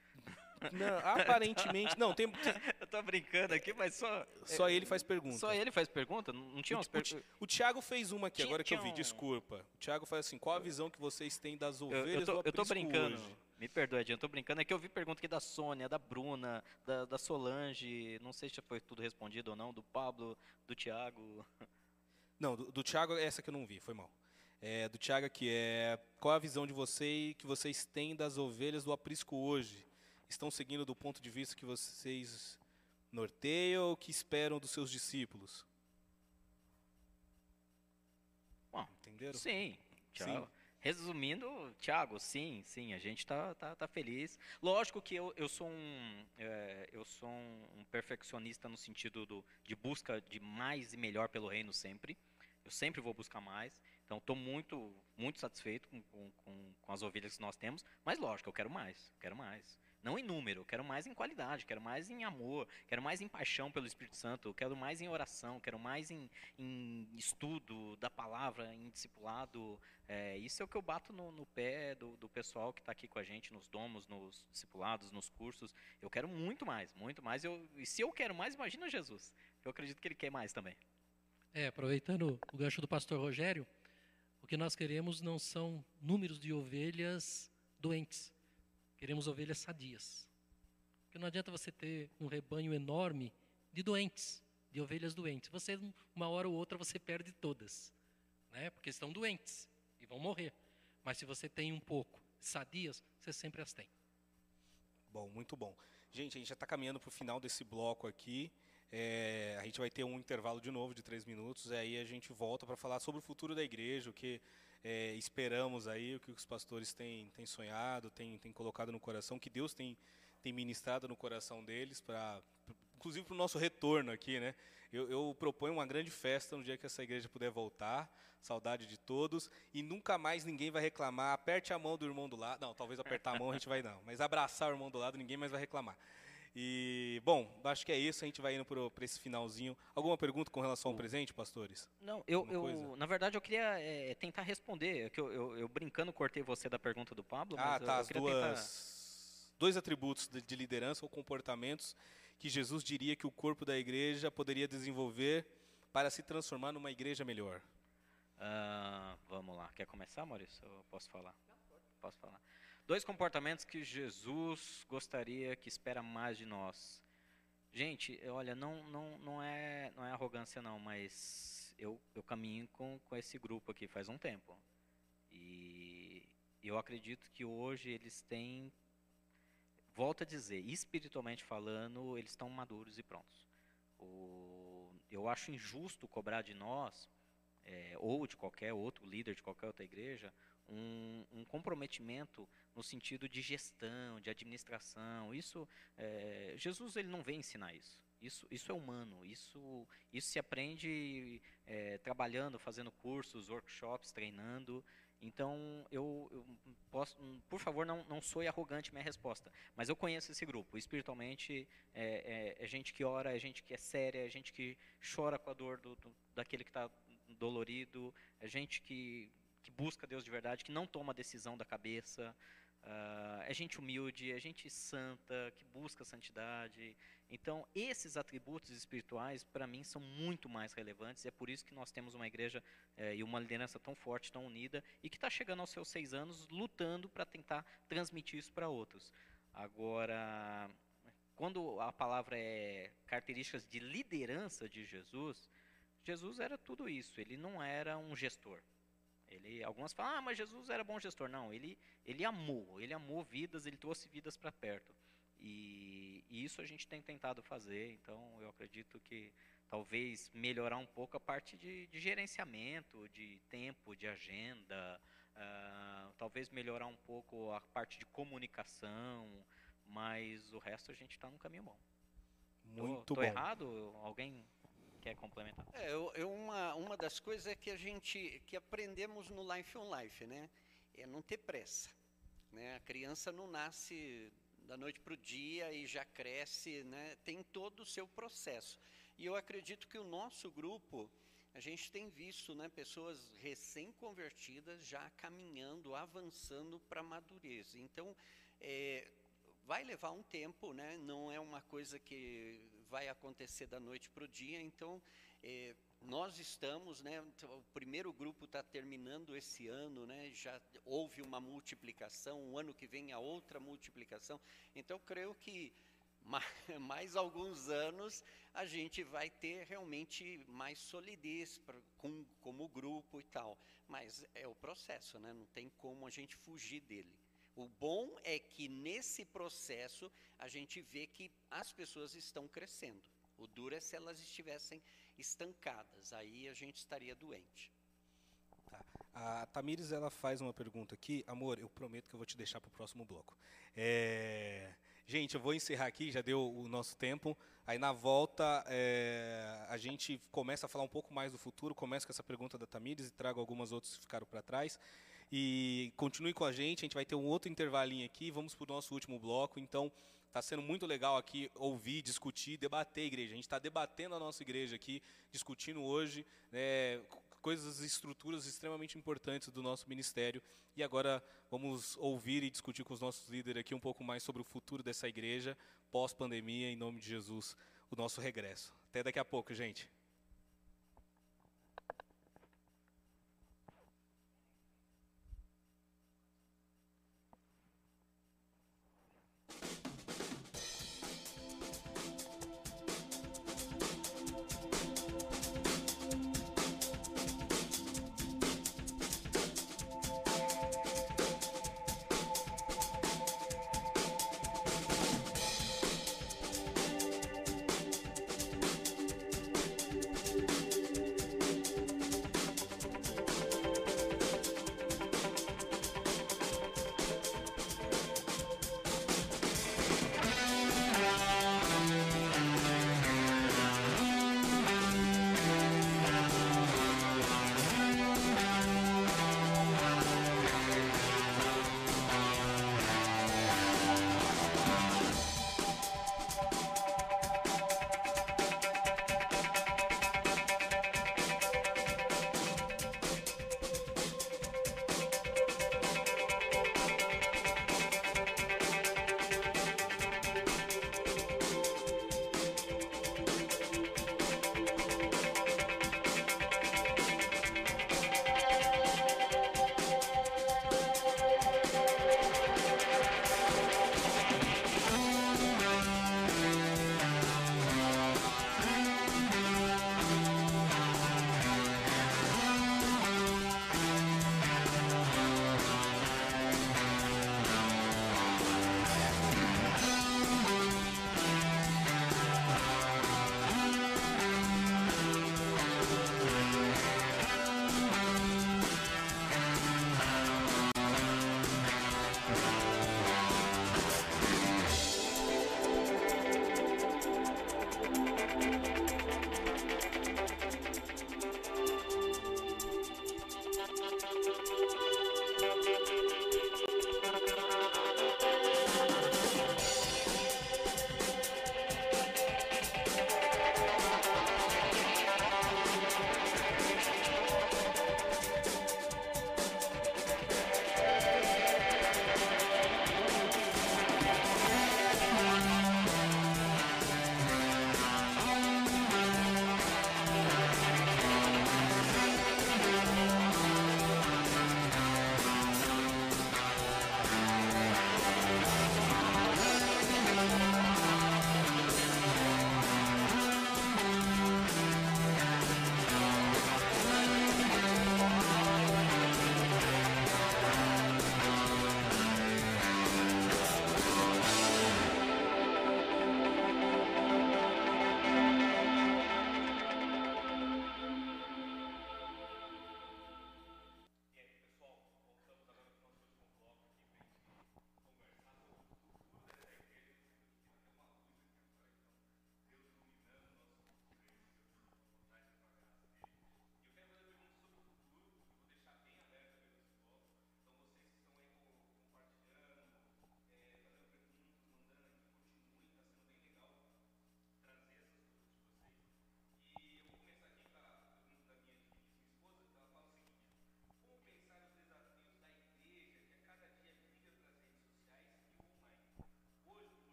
Não, aparentemente não tem. Eu tô brincando aqui, mas só. Só ele faz pergunta. Só ele faz pergunta. Não tinha o, per... o, o Thiago fez uma aqui tinha, agora que eu vi. Um... Desculpa. O Thiago faz assim. Qual a visão que vocês têm das ovelhas eu, eu tô, do Eu tô brincando. Hoje? Me perdoe, eu tô brincando. É que eu vi pergunta aqui da Sônia, da Bruna, da, da Solange. Não sei se foi tudo respondido ou não. Do Pablo, do Thiago. Não, do, do Thiago, essa que eu não vi. Foi mal é, do Tiago aqui é qual a visão de vocês que vocês têm das ovelhas do aprisco hoje? Estão seguindo do ponto de vista que vocês norteiam ou que esperam dos seus discípulos? Bom, Entenderam? Sim, Tiago. Resumindo, Tiago, sim, sim, a gente está tá, tá feliz. Lógico que eu, eu sou, um, é, eu sou um perfeccionista no sentido do, de busca de mais e melhor pelo reino sempre. Eu sempre vou buscar mais. Então, estou muito, muito satisfeito com, com, com, as ovelhas que nós temos, mas lógico, eu quero mais, quero mais. Não em número, quero mais em qualidade, quero mais em amor, quero mais em paixão pelo Espírito Santo, quero mais em oração, quero mais em, em estudo da palavra, em discipulado. É, isso é o que eu bato no, no pé do, do pessoal que está aqui com a gente, nos domos, nos discipulados, nos cursos. Eu quero muito mais, muito mais. Eu, e se eu quero mais, imagina Jesus. Eu acredito que ele quer mais também. É, aproveitando o gancho do pastor Rogério, o que nós queremos não são números de ovelhas doentes. Queremos ovelhas sadias. Porque não adianta você ter um rebanho enorme de doentes, de ovelhas doentes. Você, uma hora ou outra, você perde todas. Né? Porque estão doentes e vão morrer. Mas se você tem um pouco sadias, você sempre as tem. Bom, muito bom. Gente, a gente já está caminhando para o final desse bloco aqui. É, a gente vai ter um intervalo de novo de três minutos, e aí a gente volta para falar sobre o futuro da igreja, o que é, esperamos aí, o que os pastores têm, têm sonhado, têm, têm colocado no coração, que Deus tem, tem ministrado no coração deles, para, inclusive para o nosso retorno aqui. Né? Eu, eu proponho uma grande festa no dia que essa igreja puder voltar, saudade de todos, e nunca mais ninguém vai reclamar. Aperte a mão do irmão do lado. Não, talvez apertar a mão a gente vai não, mas abraçar o irmão do lado ninguém mais vai reclamar. E, bom, acho que é isso, a gente vai indo para esse finalzinho. Alguma pergunta com relação ao presente, pastores? Não, eu, eu na verdade, eu queria é, tentar responder, é que eu, eu, eu, brincando cortei você da pergunta do Pablo, ah, tá, as duas, tentar... dois atributos de, de liderança ou comportamentos que Jesus diria que o corpo da igreja poderia desenvolver para se transformar numa igreja melhor. Uh, vamos lá, quer começar, Maurício? Eu posso falar? Posso falar. Dois comportamentos que Jesus gostaria, que espera mais de nós. Gente, olha, não, não, não, é, não é arrogância não, mas eu, eu caminho com, com esse grupo aqui faz um tempo. E eu acredito que hoje eles têm, volto a dizer, espiritualmente falando, eles estão maduros e prontos. O, eu acho injusto cobrar de nós, é, ou de qualquer outro líder de qualquer outra igreja, um, um, comprometimento no sentido de gestão, de administração. Isso, é, Jesus ele não vem ensinar isso. Isso, isso é humano. Isso, isso se aprende é, trabalhando, fazendo cursos, workshops, treinando. Então, eu, eu, posso, por favor, não, não sou arrogante minha resposta, mas eu conheço esse grupo. Espiritualmente, é, é, é gente que ora, é gente que é séria, é gente que chora com a dor do, do daquele que está dolorido, é gente que que busca Deus de verdade, que não toma decisão da cabeça, uh, é gente humilde, é gente santa, que busca santidade. Então, esses atributos espirituais, para mim, são muito mais relevantes. E é por isso que nós temos uma igreja eh, e uma liderança tão forte, tão unida, e que está chegando aos seus seis anos, lutando para tentar transmitir isso para outros. Agora, quando a palavra é características de liderança de Jesus, Jesus era tudo isso. Ele não era um gestor. Ele, algumas falam, ah, mas Jesus era bom gestor. Não, ele, ele amou, ele amou vidas, ele trouxe vidas para perto. E, e, isso a gente tem tentado fazer, então eu acredito que talvez melhorar um pouco a parte de, de gerenciamento, de tempo, de agenda, uh, talvez melhorar um pouco a parte de comunicação, mas o resto a gente está no caminho bom. Muito tô, tô bom. errado? Alguém quer complementar? É, eu, eu, uma, uma das coisas é que a gente que aprendemos no Life on Life, né? É não ter pressa. Né? A criança não nasce da noite para o dia e já cresce, né? tem todo o seu processo. E eu acredito que o nosso grupo, a gente tem visto né, pessoas recém-convertidas já caminhando, avançando para a madureza. Então, é, vai levar um tempo, né? não é uma coisa que vai acontecer da noite para o dia. Então, é, nós estamos, né, o primeiro grupo está terminando esse ano, né, já houve uma multiplicação, o ano que vem a outra multiplicação. Então, creio que mais, alguns anos a gente vai ter realmente mais solidez pra, com, como grupo e tal. Mas é o processo, né, não tem como a gente fugir dele. O bom é que nesse processo a gente vê que as pessoas estão crescendo. O duro é se elas estivessem estancadas, aí a gente estaria doente. Tá. A Tamires ela faz uma pergunta aqui, amor, eu prometo que eu vou te deixar para o próximo bloco. É... Gente, eu vou encerrar aqui, já deu o nosso tempo. Aí na volta é... a gente começa a falar um pouco mais do futuro, começa com essa pergunta da Tamires e trago algumas outras que ficaram para trás. E continue com a gente, a gente vai ter um outro intervalinho aqui, vamos para o nosso último bloco. Então, está sendo muito legal aqui ouvir, discutir, debater a igreja. A gente está debatendo a nossa igreja aqui, discutindo hoje né, coisas, estruturas extremamente importantes do nosso ministério. E agora vamos ouvir e discutir com os nossos líderes aqui um pouco mais sobre o futuro dessa igreja, pós-pandemia, em nome de Jesus, o nosso regresso. Até daqui a pouco, gente.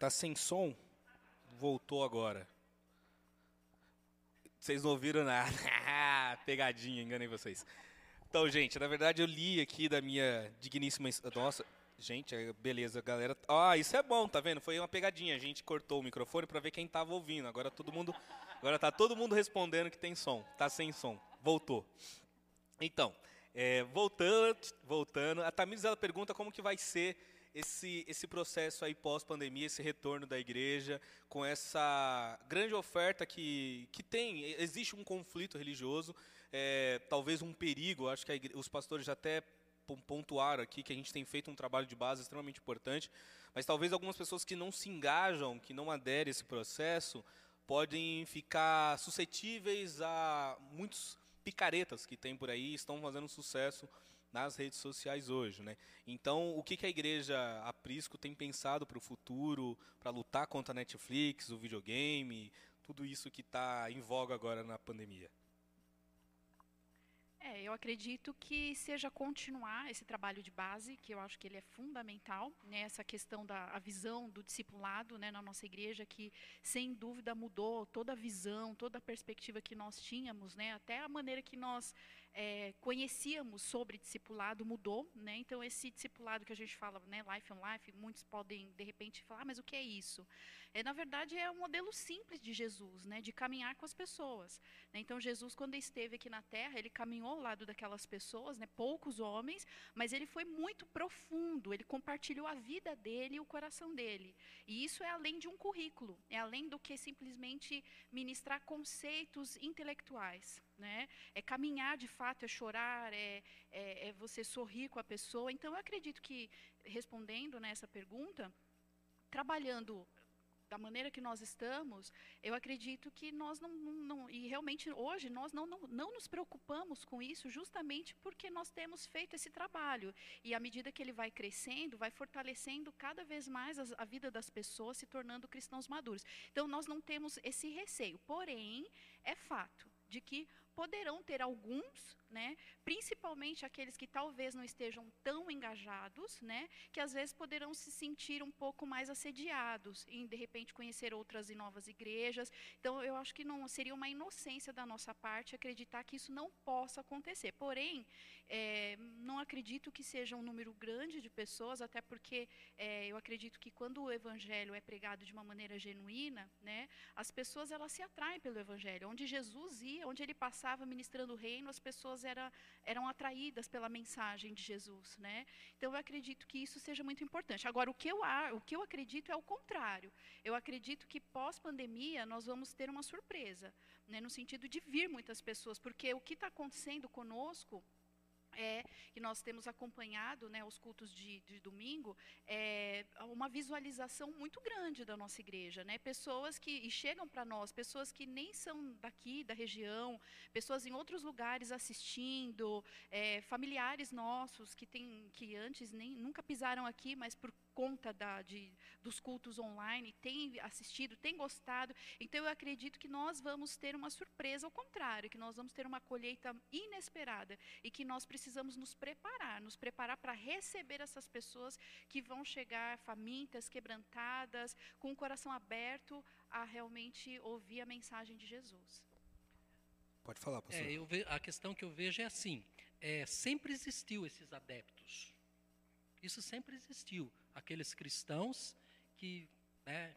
Tá sem som? Voltou agora. Vocês não ouviram nada. Pegadinha, enganei vocês. Então, gente, na verdade eu li aqui da minha digníssima. Nossa, gente, é, beleza, galera. Ah, isso é bom, tá vendo? Foi uma pegadinha. A gente cortou o microfone para ver quem tava ouvindo. Agora todo mundo. Agora tá todo mundo respondendo que tem som. Tá sem som. Voltou. Então, é, voltando, voltando, a Tamires ela pergunta como que vai ser esse, esse processo aí pós-pandemia, esse retorno da igreja, com essa grande oferta que, que tem, existe um conflito religioso, é, talvez um perigo, acho que os pastores já até pontuaram aqui que a gente tem feito um trabalho de base extremamente importante, mas talvez algumas pessoas que não se engajam, que não aderem a esse processo, podem ficar suscetíveis a muitos picaretas que tem por aí, estão fazendo sucesso nas redes sociais hoje, né? Então, o que, que a igreja Aprisco tem pensado para o futuro, para lutar contra a Netflix, o videogame, tudo isso que está em voga agora na pandemia? É, eu acredito que seja continuar esse trabalho de base, que eu acho que ele é fundamental, né, essa questão da a visão do discipulado né, na nossa igreja, que sem dúvida mudou toda a visão, toda a perspectiva que nós tínhamos, né, até a maneira que nós é, conhecíamos sobre discipulado mudou, né? Então esse discipulado que a gente fala, né, life on life, muitos podem de repente falar, ah, mas o que é isso? É na verdade é um modelo simples de Jesus, né, de caminhar com as pessoas. Né? Então Jesus quando esteve aqui na Terra, ele caminhou ao lado daquelas pessoas, né, poucos homens, mas ele foi muito profundo. Ele compartilhou a vida dele e o coração dele. E isso é além de um currículo, é além do que simplesmente ministrar conceitos intelectuais. Né? É caminhar de fato, é chorar, é, é, é você sorrir com a pessoa. Então, eu acredito que, respondendo nessa pergunta, trabalhando da maneira que nós estamos, eu acredito que nós não, não, não, e realmente hoje nós não, não, não nos preocupamos com isso justamente porque nós temos feito esse trabalho. E à medida que ele vai crescendo, vai fortalecendo cada vez mais a vida das pessoas, se tornando cristãos maduros. Então nós não temos esse receio. Porém, é fato de que poderão ter alguns, né, principalmente aqueles que talvez não estejam tão engajados, né, que às vezes poderão se sentir um pouco mais assediados em de repente conhecer outras e novas igrejas. Então eu acho que não seria uma inocência da nossa parte acreditar que isso não possa acontecer. Porém, é, não acredito que seja um número grande de pessoas, até porque é, eu acredito que quando o evangelho é pregado de uma maneira genuína, né, as pessoas elas se atraem pelo evangelho. Onde Jesus ia, onde ele passava ministrando o reino, as pessoas era, eram atraídas pela mensagem de Jesus, né? Então eu acredito que isso seja muito importante. Agora o que eu o que eu acredito é o contrário. Eu acredito que pós pandemia nós vamos ter uma surpresa, né, no sentido de vir muitas pessoas, porque o que está acontecendo conosco é, que nós temos acompanhado né, os cultos de, de, domingo, é uma visualização muito grande da nossa igreja. Né? Pessoas que chegam para nós, pessoas que nem são daqui, da região, pessoas em outros lugares assistindo, é, familiares nossos que, tem, que antes nem, nunca pisaram aqui, mas por conta da, de, dos cultos online, tem assistido, tem gostado. Então, eu acredito que nós vamos ter uma surpresa ao contrário, que nós vamos ter uma colheita inesperada e que nós precisamos nos preparar, nos preparar para receber essas pessoas que vão chegar famintas, quebrantadas, com o coração aberto a realmente ouvir a mensagem de Jesus. Pode falar, pastor. É, ve, a questão que eu vejo é assim: é, sempre existiu esses adeptos. Isso sempre existiu aqueles cristãos que né,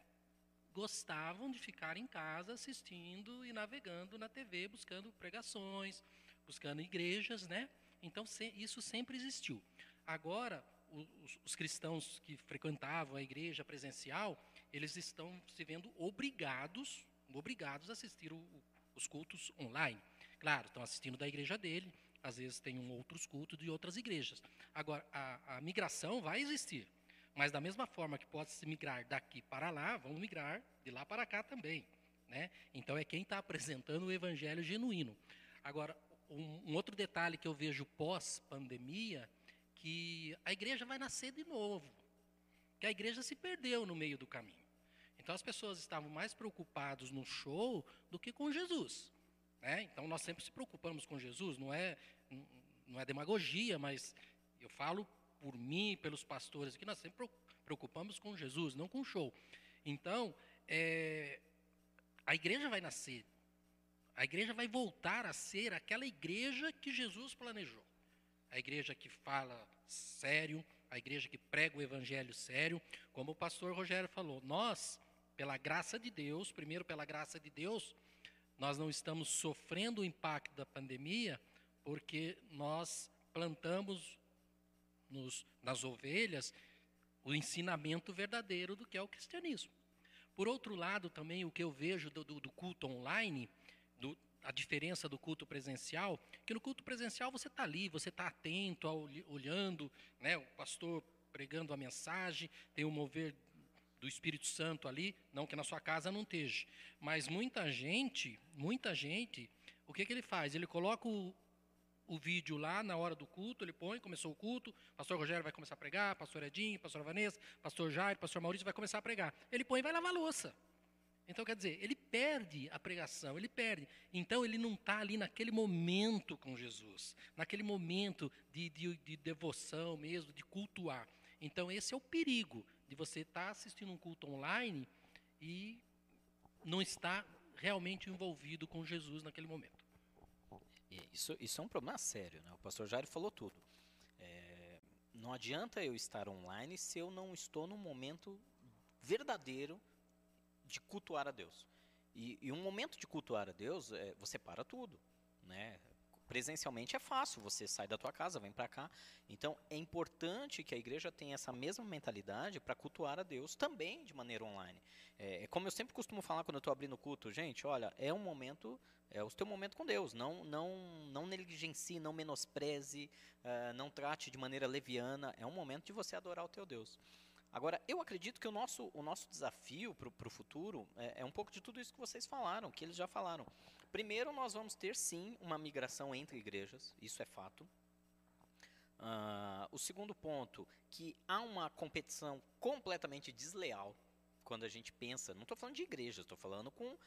gostavam de ficar em casa assistindo e navegando na TV, buscando pregações, buscando igrejas, né? Então se, isso sempre existiu. Agora, os, os, cristãos que frequentavam a igreja presencial, eles estão se vendo obrigados, obrigados a assistir o, os cultos online. Claro, estão assistindo da igreja dele, às vezes tem um outros cultos de outras igrejas. Agora, a, a migração vai existir. Mas da mesma forma que pode se migrar daqui para lá, vamos migrar de lá para cá também. Né? Então é quem está apresentando o evangelho genuíno. Agora, um, um outro detalhe que eu vejo pós-pandemia, que a igreja vai nascer de novo. Que a igreja se perdeu no meio do caminho. Então as pessoas estavam mais preocupadas no show do que com Jesus. Né? Então nós sempre se preocupamos com Jesus, não é, não é demagogia, mas eu falo por mim, pelos pastores aqui, nós sempre preocupamos com Jesus, não com o show. Então, é, a igreja vai nascer. A igreja vai voltar a ser aquela igreja que Jesus planejou. A igreja que fala sério, a igreja que prega o evangelho sério, como o pastor Rogério falou. Nós, pela graça de Deus, primeiro pela graça de Deus, nós não estamos sofrendo o impacto da pandemia porque nós plantamos nos, nas ovelhas o ensinamento verdadeiro do que é o cristianismo. Por outro lado, também o que eu vejo do, do, do culto online, do, a diferença do culto presencial, que no culto presencial você está ali, você está atento, ao, olhando, né, o pastor pregando a mensagem, tem o mover do Espírito Santo ali, não que na sua casa não esteja, mas muita gente, muita gente, o que, que ele faz? Ele coloca o, o vídeo lá na hora do culto, ele põe, começou o culto, pastor Rogério vai começar a pregar, pastor Edinho, pastor Vanessa, pastor Jair, pastor Maurício vai começar a pregar. Ele põe e vai lavar a louça. Então, quer dizer, ele perde a pregação, ele perde. Então, ele não está ali naquele momento com Jesus, naquele momento de, de, de, devoção mesmo, de cultuar. Então, esse é o perigo de você estar tá assistindo um culto online e não estar realmente envolvido com Jesus naquele momento. Isso, isso é um problema sério, né? O pastor Jair falou tudo. É, não adianta eu estar online se eu não estou num momento verdadeiro de cultuar a Deus. E, e um momento de cultuar a Deus, é, você para tudo, né? Presencialmente é fácil, você sai da tua casa, vem para cá. Então é importante que a igreja tenha essa mesma mentalidade para cultuar a Deus também de maneira online. É, é como eu sempre costumo falar quando eu estou abrindo culto, gente, olha, é um momento é o teu momento com Deus. Não, não, não negligencie, não menospreze, uh, não trate de maneira leviana. É um momento de você adorar o teu Deus. Agora, eu acredito que o nosso, o nosso desafio para o futuro é, é, um pouco de tudo isso que vocês falaram, que eles já falaram. Primeiro, nós vamos ter sim uma migração entre igrejas, isso é fato. Uh, o segundo ponto, que há uma competição completamente desleal quando a gente pensa, não estou falando de igreja, estou falando com uh,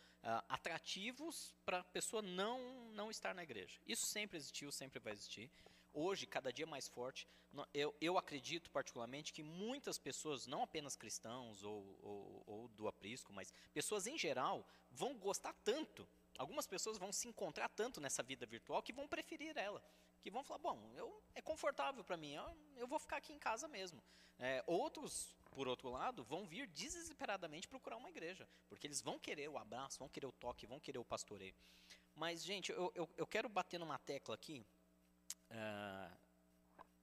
atrativos para a pessoa não, não estar na igreja. Isso sempre existiu, sempre vai existir. Hoje, cada dia mais forte, eu, eu acredito particularmente que muitas pessoas, não apenas cristãos ou, ou, ou do aprisco, mas pessoas em geral, vão gostar tanto, algumas pessoas vão se encontrar tanto nessa vida virtual que vão preferir ela que vão falar, bom, eu, é confortável para mim, eu, eu, vou ficar aqui em casa mesmo. É, outros por outro lado, vão vir desesperadamente procurar uma igreja, porque eles vão querer o abraço, vão querer o toque, vão querer o pastoreio. Mas, gente, eu, eu, eu quero bater numa tecla aqui. Uh,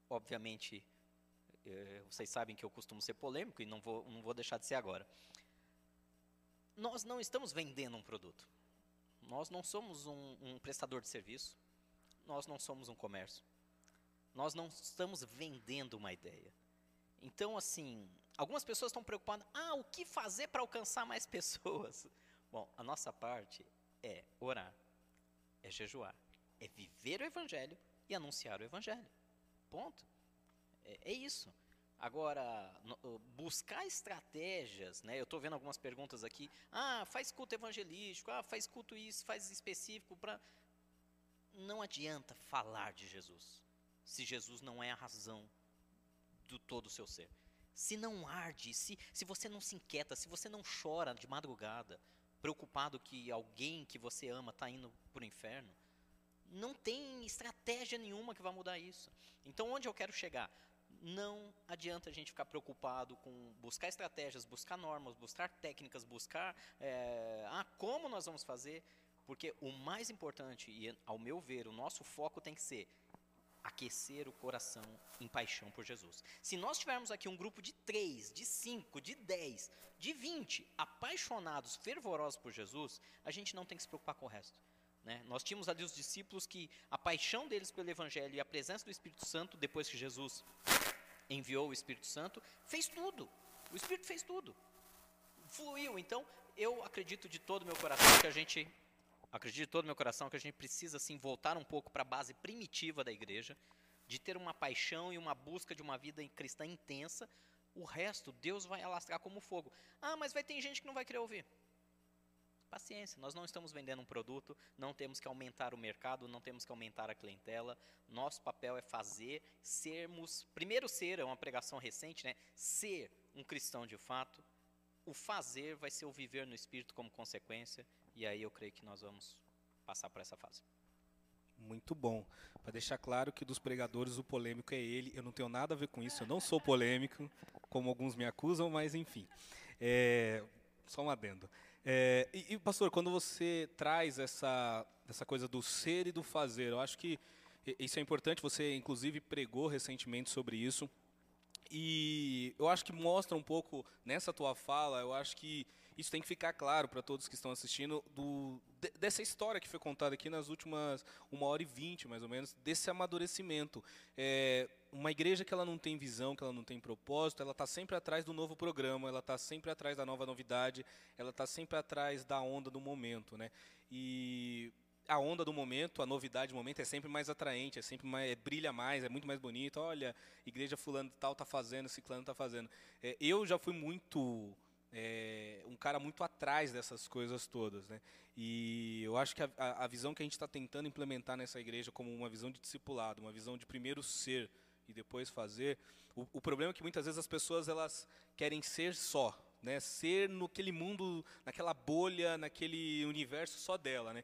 obviamente, uh, vocês sabem que eu costumo ser polêmico e não vou, não vou deixar de ser agora. Nós não estamos vendendo um produto. Nós não somos um, um prestador de serviço. Nós não somos um comércio. Nós não estamos vendendo uma ideia. Então, assim, Algumas pessoas estão preocupadas, ah, o que fazer para alcançar mais pessoas? Bom, a nossa parte é orar, é jejuar, é viver o Evangelho e anunciar o Evangelho. Ponto. É, é isso. Agora, no, buscar estratégias, né? Eu estou vendo algumas perguntas aqui. Ah, faz culto evangelístico, ah, faz culto isso, faz específico para. Não adianta falar de Jesus, se Jesus não é a razão do todo o seu ser se não arde, se, se você não se inquieta, se você não chora de madrugada, preocupado que alguém que você ama está indo para o inferno, não tem estratégia nenhuma que vai mudar isso. Então, onde eu quero chegar? Não adianta a gente ficar preocupado com buscar estratégias, buscar normas, buscar técnicas, buscar é, ah, como nós vamos fazer, porque o mais importante, e ao meu ver, o nosso foco tem que ser aquecer o coração em paixão por Jesus. Se nós tivermos aqui um grupo de três, de cinco, de dez, de vinte apaixonados, fervorosos por Jesus, a gente não tem que se preocupar com o resto. Né? Nós tínhamos ali os discípulos que a paixão deles pelo Evangelho e a presença do Espírito Santo, depois que Jesus enviou o Espírito Santo, fez tudo. O Espírito fez tudo. Fluiu. Então, eu acredito de todo meu coração que a gente acredito de todo meu coração que a gente precisa assim voltar um pouco para a base primitiva da igreja, de ter uma paixão e uma busca de uma vida cristã intensa. O resto Deus vai alastrar como fogo. Ah, mas vai ter gente que não vai querer ouvir. Paciência, nós não estamos vendendo um produto, não temos que aumentar o mercado, não temos que aumentar a clientela. Nosso papel é fazer, sermos, primeiro ser, é uma pregação recente, né? Ser um cristão de fato, o fazer vai ser o viver no Espírito como consequência, e aí eu creio que nós vamos passar por essa fase. Muito bom. Para deixar claro que dos pregadores o polêmico é ele. Eu não tenho nada a ver com isso. Eu não sou polêmico, como alguns me acusam, mas enfim. É, só um adendo. É, e, e, pastor, quando você traz essa, essa coisa do ser e do fazer, eu acho que isso é importante. Você, inclusive, pregou recentemente sobre isso. E eu acho que mostra um pouco nessa tua fala, eu acho que isso tem que ficar claro para todos que estão assistindo do, de, dessa história que foi contada aqui nas últimas uma hora e vinte, mais ou menos, desse amadurecimento. É, uma igreja que ela não tem visão, que ela não tem propósito, ela está sempre atrás do novo programa, ela está sempre atrás da nova novidade, ela está sempre atrás da onda do momento, né? E a onda do momento, a novidade do momento é sempre mais atraente, é sempre mais, é, brilha mais, é muito mais bonito. Olha, igreja fulano tal está fazendo, ciclano está fazendo. É, eu já fui muito cara muito atrás dessas coisas todas, né? E eu acho que a, a visão que a gente está tentando implementar nessa igreja como uma visão de discipulado, uma visão de primeiro ser e depois fazer. O, o problema é que muitas vezes as pessoas elas querem ser só, né? Ser naquele mundo, naquela bolha, naquele universo só dela, né?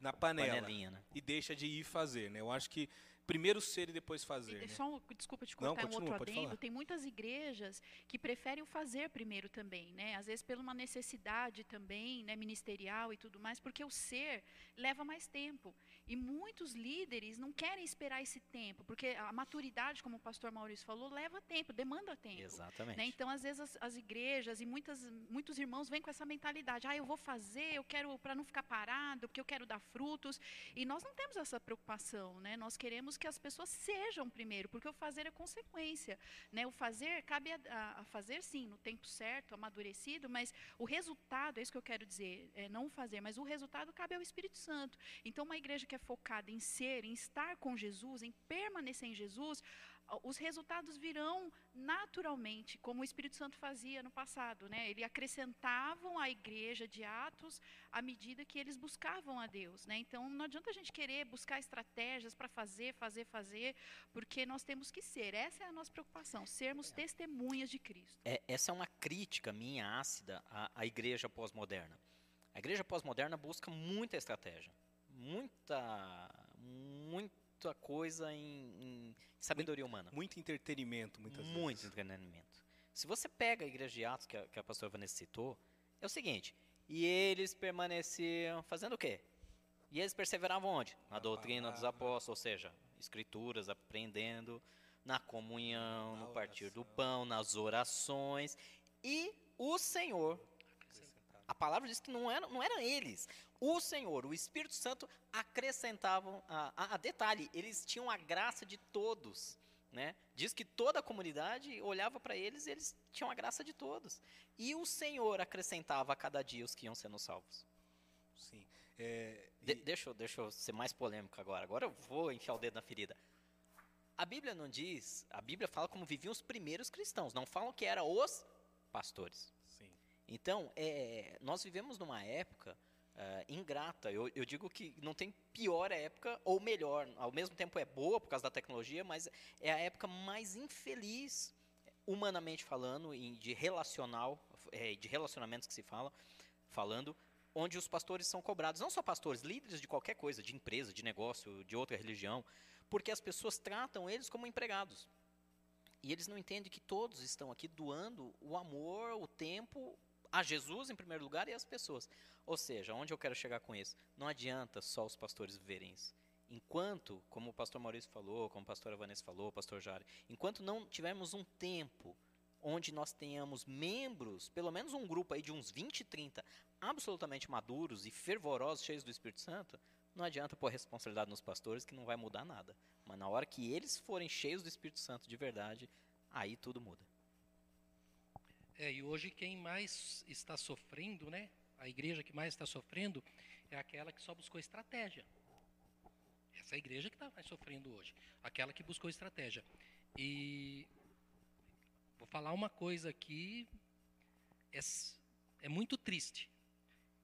Na panela. Né? E deixa de ir fazer, né? Eu acho que primeiro ser e depois fazer. E, né? só um, desculpa te cortar Não, continua, um outro adendo. Falar. Tem muitas igrejas que preferem o fazer primeiro também, né? Às vezes por uma necessidade também, né, ministerial e tudo mais, porque o ser leva mais tempo. E muitos líderes não querem esperar esse tempo, porque a maturidade, como o pastor Maurício falou, leva tempo, demanda tempo. Exatamente. Né? Então, às vezes, as, as, igrejas e muitas, muitos irmãos vêm com essa mentalidade: ah, eu vou fazer, eu quero, para não ficar parado, porque eu quero dar frutos. E nós não temos essa preocupação, né? Nós queremos que as pessoas sejam primeiro, porque o fazer é consequência. Né? O fazer, cabe a, a fazer sim, no tempo certo, amadurecido, mas o resultado, é isso que eu quero dizer, é não fazer, mas o resultado cabe ao Espírito Santo. Então, uma igreja que é focada em ser, em estar com Jesus, em permanecer em Jesus, os resultados virão naturalmente, como o Espírito Santo fazia no passado. Né? Ele acrescentavam à igreja de Atos à medida que eles buscavam a Deus. Né? Então, não adianta a gente querer buscar estratégias para fazer, fazer, fazer, porque nós temos que ser. Essa é a nossa preocupação, sermos é. testemunhas de Cristo. É, essa é uma crítica minha ácida à, à igreja pós-moderna. A igreja pós-moderna busca muita estratégia muita, muita coisa em, em sabedoria humana. Muito entretenimento, muitas muito vezes. Muito entretenimento. Se você pega a igreja de Atos, que a, que a pastora Vanessa citou, é o seguinte, e eles permaneciam fazendo o quê? E eles perseveravam onde? Na doutrina dos apóstolos, ou seja, escrituras, aprendendo, na comunhão, no partir do pão, nas orações. E o Senhor, a palavra diz que não eram, não eram eles, o Senhor, o Espírito Santo acrescentavam a, a, a, detalhe, eles tinham a graça de todos, né? Diz que toda a comunidade olhava para eles, e eles tinham a graça de todos. E o Senhor acrescentava a cada dia os que iam sendo salvos. Sim. É, e... de, deixa, eu, deixa eu ser mais polêmico agora. Agora eu vou enfiar o dedo na ferida. A Bíblia não diz, a Bíblia fala como viviam os primeiros cristãos, não falam que eram os pastores. Então, é, nós vivemos numa época uh, ingrata. Eu, eu, digo que não tem pior época ou melhor. Ao mesmo tempo é boa por causa da tecnologia, mas é a época mais infeliz, humanamente falando, de relacional, é, de relacionamentos que se fala, falando, onde os pastores são cobrados. Não só pastores, líderes de qualquer coisa, de empresa, de negócio, de outra religião, porque as pessoas tratam eles como empregados. E eles não entendem que todos estão aqui doando o amor, o tempo, a Jesus em primeiro lugar e às pessoas. Ou seja, onde eu quero chegar com isso? Não adianta só os pastores verem isso. Enquanto, como o pastor Maurício falou, como a pastora Vanessa falou, o pastor Jari, enquanto não tivermos um tempo onde nós tenhamos membros, pelo menos um grupo aí de uns 20, 30, absolutamente maduros e fervorosos, cheios do Espírito Santo, não adianta pôr responsabilidade nos pastores que não vai mudar nada. Mas na hora que eles forem cheios do Espírito Santo de verdade, aí tudo muda. É, e hoje quem mais está sofrendo, né? A igreja que mais está sofrendo é aquela que só buscou estratégia. Essa é a igreja que está mais sofrendo hoje. Aquela que buscou estratégia. E vou falar uma coisa aqui, é, é muito triste.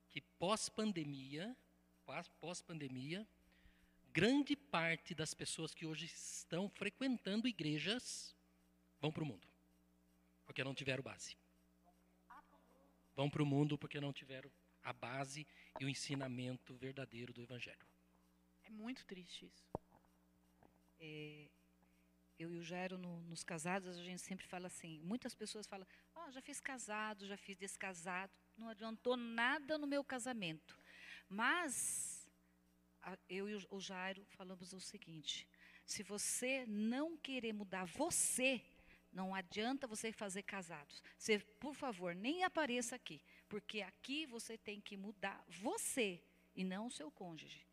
Que pós-pandemia, pós-pandemia, grande parte das pessoas que hoje estão frequentando igrejas vão para o mundo. Porque não tiveram base. Vão para o mundo porque não tiveram a base e o ensinamento verdadeiro do Evangelho. É muito triste isso. É, eu e o Jairo, no, nos casados, a gente sempre fala assim, muitas pessoas falam, oh, já fiz casado, já fiz descasado, não adiantou nada no meu casamento. Mas, a, eu e o, Jairo falamos o seguinte, se você não querer mudar você, não adianta você fazer casados. Você, por favor, nem apareça aqui, porque aqui você tem que mudar você e não o seu cônjuge.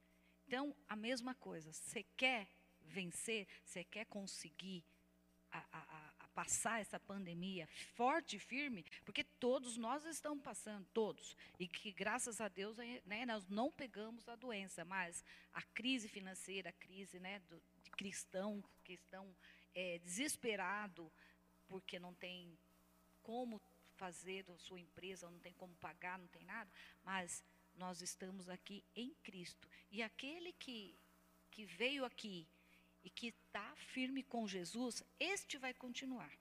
Então, a mesma coisa, você quer vencer, você quer conseguir a, a, a passar essa pandemia forte e firme, porque todos nós estamos passando, todos, e que graças a Deus né, nós não pegamos a doença, mas a crise financeira, a crise né, do, de cristão que estão é, desesperado porque não tem como fazer a sua empresa, não tem como pagar, não tem nada, mas nós estamos aqui em Cristo. E aquele que, que veio aqui e que está firme com Jesus, este vai continuar.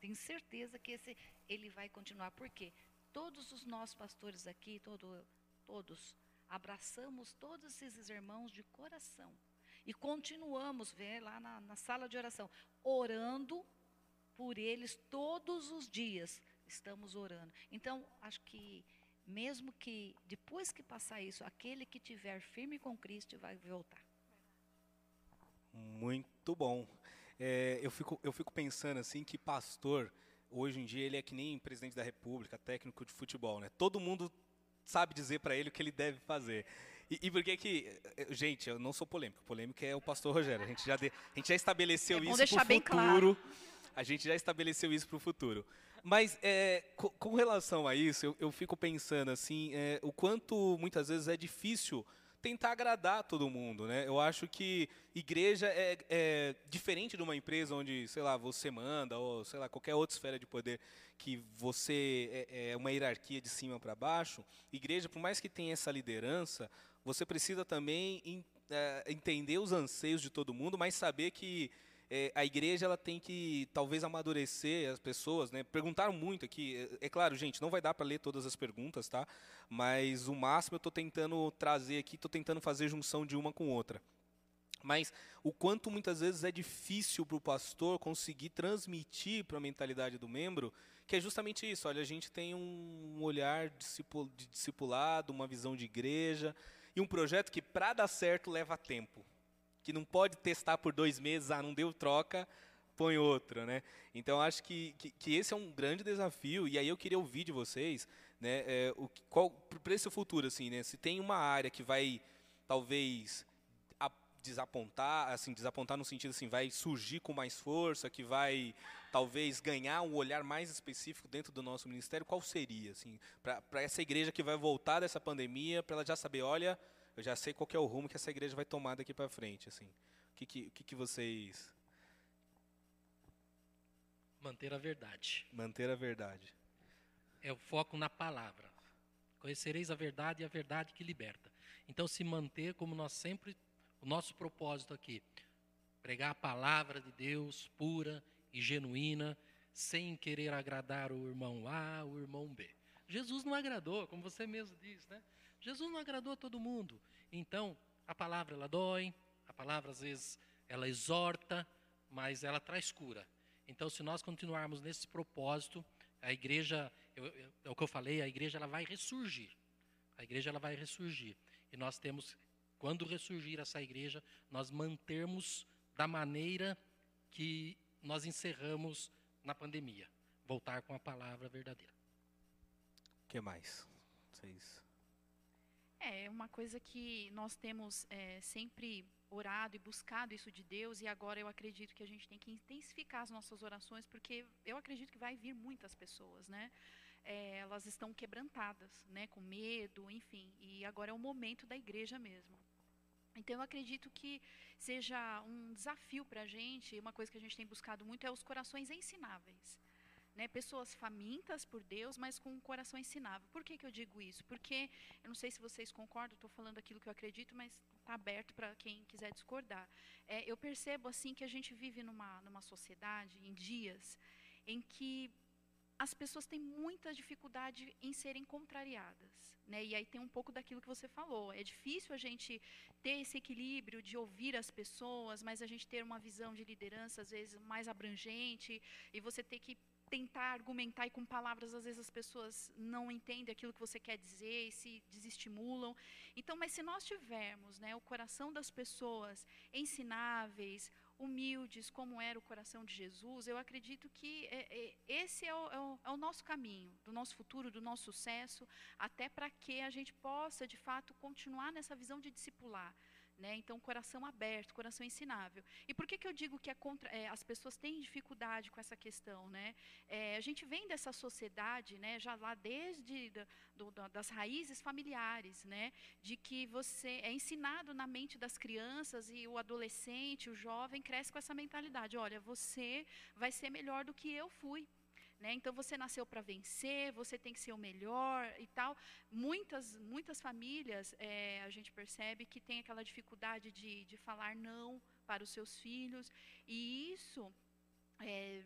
Tenho certeza que esse ele vai continuar, porque todos os nossos pastores aqui, todo, todos, abraçamos todos esses irmãos de coração. E continuamos, ver lá na, na sala de oração, orando por eles todos os dias. Estamos orando. Então, acho que mesmo que depois que passar isso, aquele que tiver firme com Cristo vai voltar. Muito bom. É, eu, fico, eu fico pensando assim que pastor, hoje em dia, ele é que nem presidente da república, técnico de futebol, né? Todo mundo sabe dizer para ele o que ele deve fazer. E, e por que que... Gente, eu não sou polêmico. Polêmico é o pastor Rogério. A gente já, de, a gente já estabeleceu é isso para o futuro. Claro. A gente já estabeleceu isso para o futuro. Mas é, com, com, relação a isso, eu, eu fico pensando assim, é, o quanto muitas vezes é difícil tentar agradar todo mundo, né? Eu acho que igreja é, é, diferente de uma empresa onde, sei lá, você manda ou sei lá qualquer outra esfera de poder que você é, é uma hierarquia de cima para baixo. Igreja, por mais que tenha essa liderança, você precisa também é, entender os anseios de todo mundo, mas saber que é, a igreja ela tem que talvez amadurecer as pessoas, né? Perguntaram muito aqui. É, é claro, gente, não vai dar para ler todas as perguntas, tá? Mas o máximo eu estou tentando trazer aqui, estou tentando fazer junção de uma com outra. Mas o quanto muitas vezes é difícil para o pastor conseguir transmitir para a mentalidade do membro, que é justamente isso. Olha, a gente tem um olhar de discipulado, uma visão de igreja e um projeto que para dar certo leva tempo que não pode testar por dois meses, ah, não deu troca, põe outro, né? Então acho que, que, que, esse é um grande desafio e aí eu queria ouvir de vocês, né? É, o qual para esse futuro assim, né? Se tem uma área que vai talvez a, desapontar, assim, desapontar no sentido assim, vai surgir com mais força, que vai talvez ganhar um olhar mais específico dentro do nosso ministério, qual seria, assim, para essa igreja que vai voltar dessa pandemia, para ela já saber, olha, eu já sei qual é o rumo que essa igreja vai tomar daqui para frente, assim. O que, que, que, que vocês manter a verdade. Manter a verdade. É o foco na palavra. Conhecereis a verdade e a verdade que liberta. Então se manter como nós sempre o nosso propósito aqui, pregar a palavra de Deus pura e genuína, sem querer agradar o irmão A, o irmão B. Jesus não agradou, como você mesmo diz, né? Jesus não agradou a todo mundo. Então, a palavra ela dói, a palavra às vezes ela exorta, mas ela traz cura. Então, se nós continuarmos nesse propósito, a igreja, eu, eu, é o que eu falei, a igreja ela vai ressurgir. A igreja ela vai ressurgir. E nós temos, quando ressurgir essa igreja, nós mantermos da maneira que nós encerramos na pandemia. Voltar com a palavra verdadeira. O que mais? Vocês é uma coisa que nós temos é, sempre orado e buscado isso de Deus e agora eu acredito que a gente tem que intensificar as nossas orações porque eu acredito que vai vir muitas pessoas, né? É, elas estão quebrantadas, né? Com medo, enfim. E agora é o momento da igreja mesmo. Então eu acredito que seja um desafio para a gente. Uma coisa que a gente tem buscado muito é os corações ensináveis né, pessoas famintas por Deus, mas com um coração ensinável. Por que, que eu digo isso? Porque, eu não sei se vocês concordam, estou falando aquilo que eu acredito, mas está aberto para quem quiser discordar. É, eu percebo assim que a gente vive numa, numa sociedade, em dias, em que as pessoas têm muita dificuldade em serem contrariadas. Né? E aí tem um pouco daquilo que você falou. É difícil a gente ter esse equilíbrio de ouvir as pessoas, mas a gente ter uma visão de liderança, às vezes, mais abrangente, e você ter que tentar argumentar e com palavras às vezes as pessoas não entendem aquilo que você quer dizer e se desestimulam. Então, mas se nós tivermos, né, o coração das pessoas ensináveis, humildes, como era o coração de Jesus, eu acredito que é, é, esse é o, é, o, é o, nosso caminho, do nosso futuro, do nosso sucesso, até para que a gente possa, de fato, continuar nessa visão de discipular. Né? Então, coração aberto, coração ensinável. E por que, que eu digo que contra, é, as pessoas têm dificuldade com essa questão? Né? É, a gente vem dessa sociedade, né, já lá desde da, do, das raízes familiares, né, de que você é ensinado na mente das crianças e o adolescente, o jovem, cresce com essa mentalidade: olha, você vai ser melhor do que eu fui. Né? Então você nasceu para vencer, você tem que ser o melhor e tal. Muitas, muitas famílias é, a gente percebe que tem aquela dificuldade de, de falar não para os seus filhos e isso, é,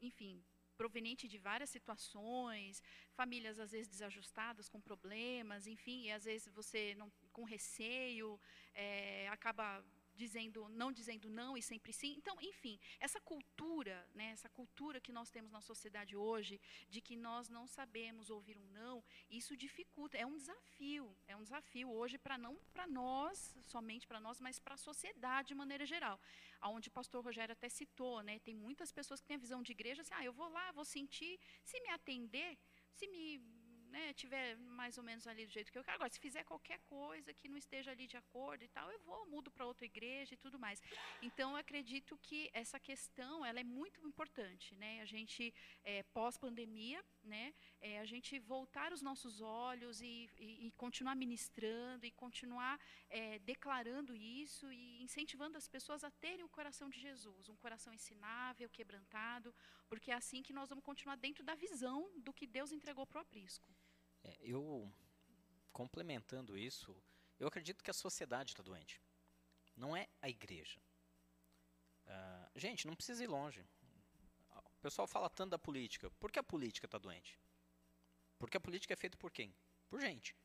enfim, proveniente de várias situações, famílias às vezes desajustadas com problemas, enfim, e às vezes você não, com receio é, acaba dizendo não dizendo não e sempre sim. Então, enfim, essa cultura, né, essa cultura que nós temos na sociedade hoje de que nós não sabemos ouvir um não, isso dificulta, é um desafio, é um desafio hoje para não para nós, somente para nós, mas para a sociedade de maneira geral. Aonde o pastor Rogério até citou, né, tem muitas pessoas que têm a visão de igreja assim, ah, eu vou lá, vou sentir, se me atender, se me né, tiver mais ou menos ali do jeito que eu quero. Agora, se fizer qualquer coisa que não esteja ali de acordo e tal, eu vou, mudo para outra igreja e tudo mais. Então, eu acredito que essa questão, ela é muito importante, né? A gente, é, pós-pandemia, né, é, a gente voltar os nossos olhos e, e, e continuar ministrando e continuar é, declarando isso e incentivando as pessoas a terem o coração de Jesus, um coração ensinável, quebrantado, porque é assim que nós vamos continuar dentro da visão do que Deus entregou para o aprisco. É, eu, complementando isso, eu acredito que a sociedade está doente. Não é a igreja. Uh, gente, não precisa ir longe. O pessoal fala tanto da política. Por que a política está doente? Porque a política é feita por quem? Por gente.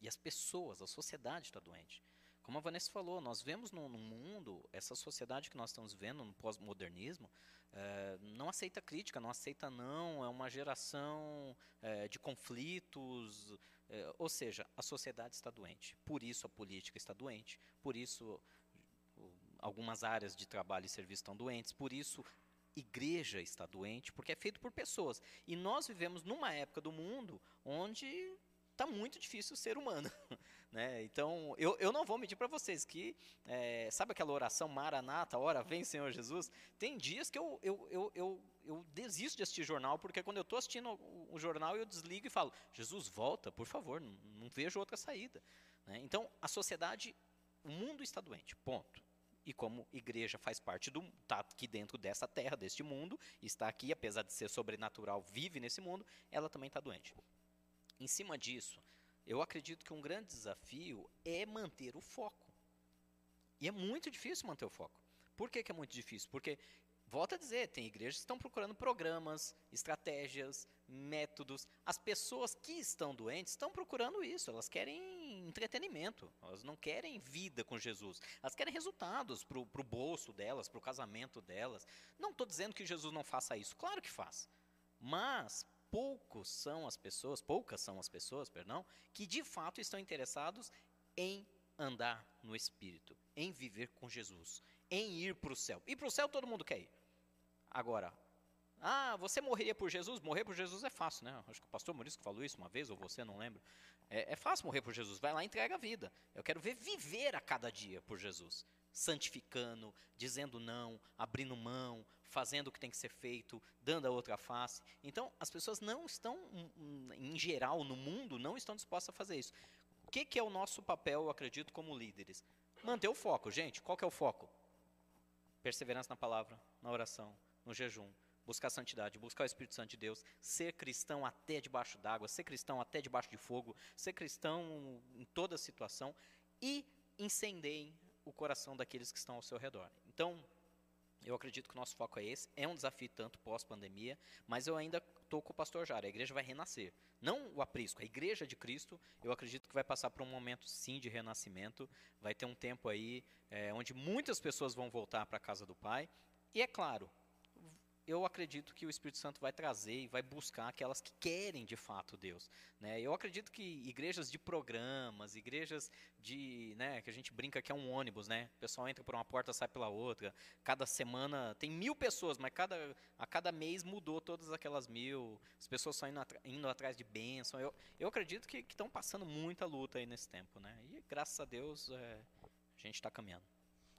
E as pessoas, a sociedade está doente. Como a Vanessa falou, nós vemos no, no mundo, essa sociedade que nós estamos vendo no pós-modernismo, é, não aceita crítica, não aceita não, é uma geração é, de conflitos, é, ou seja, a sociedade está doente. Por isso a política está doente, por isso algumas áreas de trabalho e serviço estão doentes, por isso igreja está doente, porque é feito por pessoas. E nós vivemos numa época do mundo onde está muito difícil ser humano. Né? Então, eu, eu não vou mentir para vocês que, é, sabe aquela oração Maranata, hora vem Senhor Jesus? Tem dias que eu, eu, eu, eu, eu desisto de assistir jornal, porque quando eu estou assistindo o, o, jornal, eu desligo e falo, Jesus, volta, por favor, não, não vejo outra saída. Né? Então, a sociedade, o mundo está doente, ponto. E como igreja faz parte do, está aqui dentro dessa terra, deste mundo, está aqui, apesar de ser sobrenatural, vive nesse mundo, ela também está doente. Em cima disso, eu acredito que um grande desafio é manter o foco. E é muito difícil manter o foco. Por que, que é muito difícil? Porque, volto a dizer, tem igrejas que estão procurando programas, estratégias, métodos. As pessoas que estão doentes estão procurando isso. Elas querem entretenimento. Elas não querem vida com Jesus. Elas querem resultados para o bolso delas, para o casamento delas. Não estou dizendo que Jesus não faça isso. Claro que faz. Mas poucos são as pessoas, poucas são as pessoas, perdão, que de fato estão interessados em andar no Espírito, em viver com Jesus, em ir para o céu. Ir para o céu todo mundo quer ir. Agora, ah, você morreria por Jesus? Morrer por Jesus é fácil, né? Acho que o pastor Maurício falou isso uma vez, ou você, não lembro. É, é fácil morrer por Jesus. Vai lá e entrega a vida. Eu quero ver viver a cada dia por Jesus santificando, dizendo não, abrindo mão, fazendo o que tem que ser feito, dando a outra face. Então, as pessoas não estão, hum, hum, em geral, no mundo, não estão dispostas a fazer isso. O que, que é o nosso papel, eu acredito, como líderes? Manter o foco, gente. Qual que é o foco? Perseverança na palavra, na oração, no jejum, buscar a santidade, buscar o Espírito Santo de Deus, ser cristão até debaixo d'água, ser cristão até debaixo de fogo, ser cristão em toda situação e incendeiem o coração daqueles que estão ao seu redor. Então, Eu acredito que o nosso foco é esse. É um desafio tanto pós-pandemia, mas eu ainda estou com o pastor Jara. A igreja vai renascer. Não o aprisco, a igreja de Cristo, eu acredito que vai passar por um momento sim de renascimento. Vai ter um tempo aí é, onde muitas pessoas vão voltar para a casa do Pai. E é claro, eu acredito que o Espírito Santo vai trazer e vai buscar aquelas que querem de fato Deus. Né? Eu acredito que igrejas de programas, igrejas de, né, que a gente brinca que é um ônibus, né? O pessoal entra por uma porta, sai pela outra. Cada semana tem mil pessoas, mas cada, a cada mês mudou todas aquelas mil. As pessoas só indo, indo atrás de bênção. Eu, eu acredito que estão passando muita luta aí nesse tempo, né? E graças a Deus é, a gente está caminhando.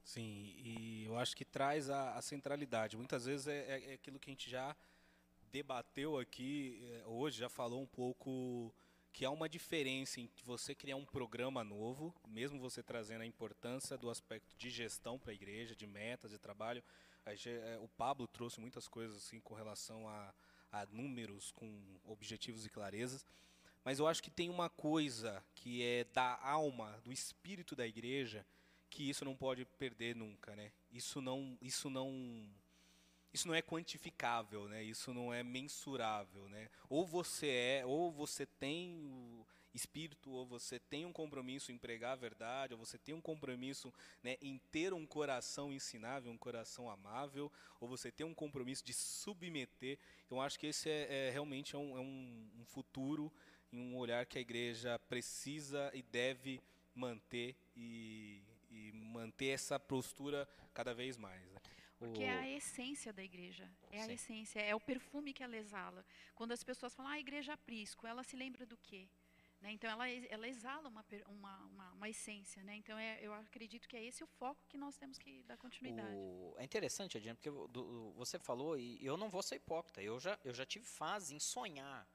Sim, e eu acho que traz a, a centralidade. Muitas vezes é, é, é, aquilo que a gente já debateu aqui é, hoje, já falou um pouco que há uma diferença em você criar um programa novo, mesmo você trazendo a importância do aspecto de gestão para a igreja, de metas de trabalho. É, o Pablo trouxe muitas coisas assim com relação a, a números, com objetivos e clarezas. Mas eu acho que tem uma coisa que é da alma, do espírito da igreja, que isso não pode perder nunca, né? Isso não, isso não, isso não é quantificável, né? Isso não é mensurável, né? Ou você é, ou você tem o espírito, ou você tem um compromisso em pregar a verdade, ou você tem um compromisso né, em ter um coração ensinável, um coração amável, ou você tem um compromisso de submeter. Então, acho que esse é, é realmente é um, é um, um futuro e um olhar que a igreja precisa e deve manter e e manter essa postura cada vez mais. Né? Porque é a essência da igreja. É Sim. a essência, é o perfume que ela exala. Quando as pessoas falam, ah, a igreja aprisco, ela se lembra do quê? Né? Então, ela, ela exala uma, uma, uma, uma essência. Né? Então, é, eu acredito que é esse o foco que nós temos que dar continuidade. O, é interessante, Adriana, porque do, você falou, e eu não vou ser hipócrita, eu já, eu já tive fase em sonhar,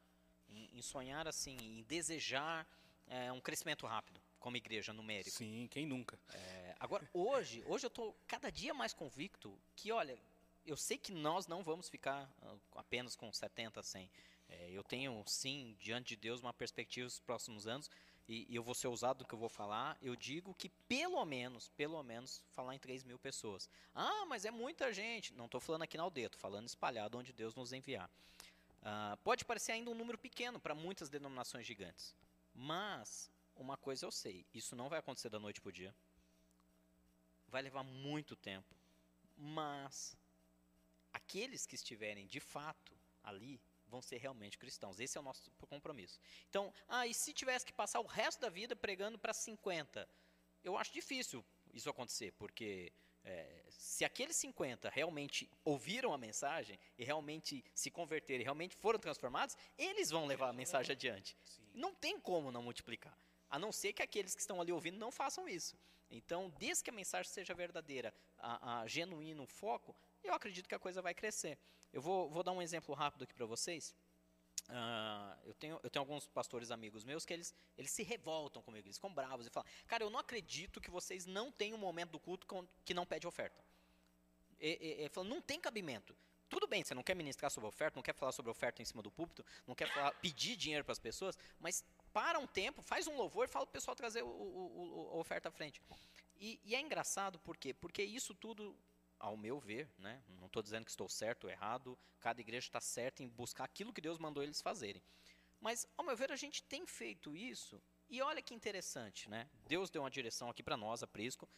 em, em sonhar assim, em desejar é, um crescimento rápido como igreja numérico. Sim, quem nunca. É, agora, hoje, hoje eu estou cada dia mais convicto que, olha, eu sei que nós não vamos ficar uh, apenas com 70, 100. É, eu tenho, sim, diante de Deus, uma perspectiva nos próximos anos, e, e, eu vou ser ousado do que eu vou falar, eu digo que pelo menos, pelo menos, falar em 3 mil pessoas. Ah, mas é muita gente. Não estou falando aqui na aldeia, estou falando espalhado onde Deus nos enviar. Uh, pode parecer ainda um número pequeno para muitas denominações gigantes, mas uma coisa eu sei, isso não vai acontecer da noite para o dia. Vai levar muito tempo. Mas aqueles que estiverem de fato ali vão ser realmente cristãos. Esse é o nosso compromisso. Então, ah, e se tivesse que passar o resto da vida pregando para 50? Eu acho difícil isso acontecer, porque é, se aqueles 50 realmente ouviram a mensagem e realmente se converteram e realmente foram transformados, eles vão levar a mensagem adiante. Não tem como não multiplicar. A não ser que aqueles que estão ali ouvindo não façam isso. Então, desde que a mensagem seja verdadeira, a, a genuíno foco, eu acredito que a coisa vai crescer. Eu vou, vou dar um exemplo rápido aqui para vocês. Uh, eu, tenho, eu tenho alguns pastores amigos meus que eles, eles se revoltam comigo, eles ficam bravos e falam: Cara, eu não acredito que vocês não têm um momento do culto que não pede oferta. E, e, e falam, não tem cabimento. Tudo bem, você não quer ministrar sobre oferta, não quer falar sobre oferta em cima do púlpito, não quer falar, pedir dinheiro para as pessoas, mas para um tempo, faz um louvor e fala para o pessoal trazer o, o, o, a oferta à frente. E, e, é engraçado por quê? Porque isso tudo, ao meu ver, né, não estou dizendo que estou certo ou errado, cada igreja está certa em buscar aquilo que Deus mandou eles fazerem. Mas, ao meu ver, a gente tem feito isso, e olha que interessante, né? Deus deu uma direção aqui para nós, a Prisco,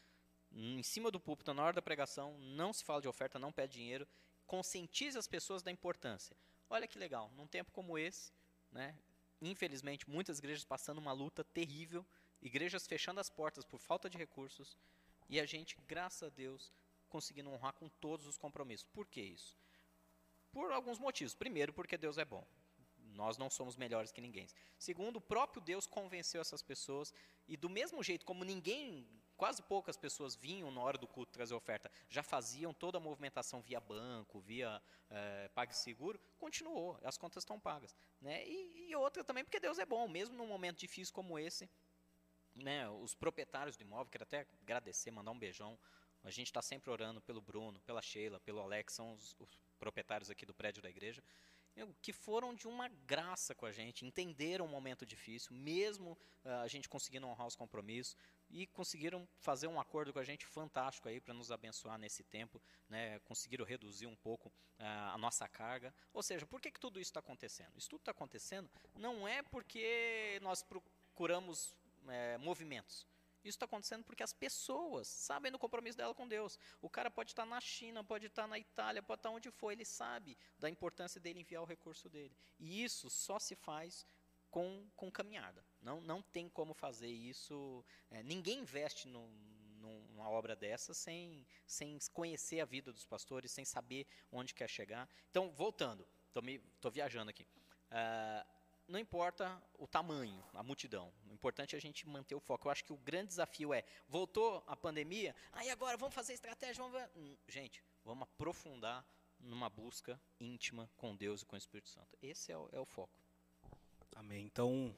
em cima do púlpito, na hora da pregação, não se fala de oferta, não pede dinheiro, conscientize as pessoas da importância. Olha que legal, num tempo como esse, né, infelizmente, muitas igrejas passando uma luta terrível, igrejas fechando as portas por falta de recursos, e a gente, graças a Deus, conseguindo honrar com todos os compromissos. Por que isso? Por alguns motivos. Primeiro, porque Deus é bom. Nós não somos melhores que ninguém. Segundo, o próprio Deus convenceu essas pessoas, e do mesmo jeito como ninguém quase poucas pessoas vinham na hora do culto trazer oferta, já faziam toda a movimentação via banco, via é, PagSeguro, continuou, as contas estão pagas. Né? E, e, outra também porque Deus é bom, mesmo num momento difícil como esse, né, os proprietários do imóvel, quero até agradecer, mandar um beijão, a gente está sempre orando pelo Bruno, pela Sheila, pelo Alex, são os, os proprietários aqui do prédio da igreja, que foram de uma graça com a gente, entenderam o momento difícil, mesmo uh, a gente conseguindo honrar os compromissos, e conseguiram fazer um acordo com a gente fantástico aí para nos abençoar nesse tempo, né? Conseguiram reduzir um pouco uh, a nossa carga. Ou seja, por que, que tudo isso está acontecendo? Isso tudo está acontecendo não é porque nós procuramos é, movimentos. Isso está acontecendo porque as pessoas sabem do compromisso dela com Deus. O cara pode estar na China, pode estar na Itália, pode estar onde for, ele sabe da importância dele enviar o recurso dele. E isso só se faz com, com caminhada. Não, não tem como fazer isso. É, ninguém investe numa obra dessa sem, sem conhecer a vida dos pastores, sem saber onde quer chegar. Então, voltando, estou viajando aqui. Uh, não importa o tamanho, a multidão. O importante é a gente manter o foco. Eu acho que o grande desafio é, voltou a pandemia, aí agora vamos fazer estratégia, vamos ver. Hum, gente, vamos aprofundar numa busca íntima com Deus e com o Espírito Santo. Esse é o, é o foco. Amém. Então,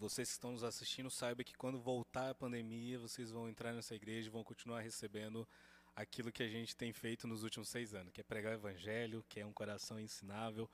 vocês que estão nos assistindo, saibam que quando voltar a pandemia, vocês vão entrar nessa igreja e vão continuar recebendo aquilo que a gente tem feito nos últimos seis anos, que é pregar o evangelho, que é um coração ensinável,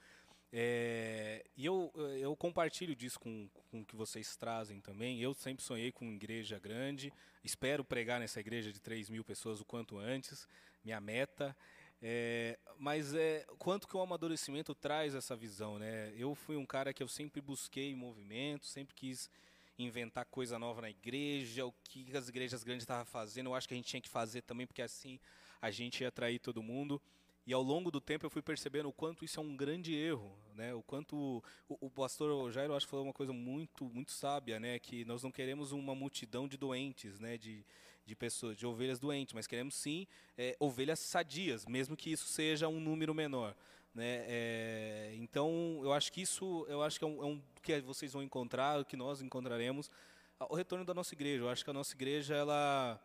é, e eu, eu compartilho disso com, com o que vocês trazem também. Eu sempre sonhei com igreja grande, espero pregar nessa igreja de 3 mil pessoas o quanto antes, minha meta. É, mas é, quanto que o amadurecimento traz essa visão, né? Eu fui um cara que eu sempre busquei movimento, sempre quis inventar coisa nova na igreja, o que as igrejas grandes estavam fazendo, eu acho que a gente tinha que fazer também, porque assim a gente ia atrair todo mundo. E ao longo do tempo eu fui percebendo o quanto isso é um grande erro, né? O quanto o, o pastor Jairo acho que falou uma coisa muito muito sábia, né? Que nós não queremos uma multidão de doentes, né? De, de pessoas, de ovelhas doentes, mas queremos sim é, ovelhas sadias, mesmo que isso seja um número menor, né? É, então eu acho que isso, eu acho que é um, é um que vocês vão encontrar, que nós encontraremos, o retorno da nossa igreja. Eu acho que a nossa igreja ela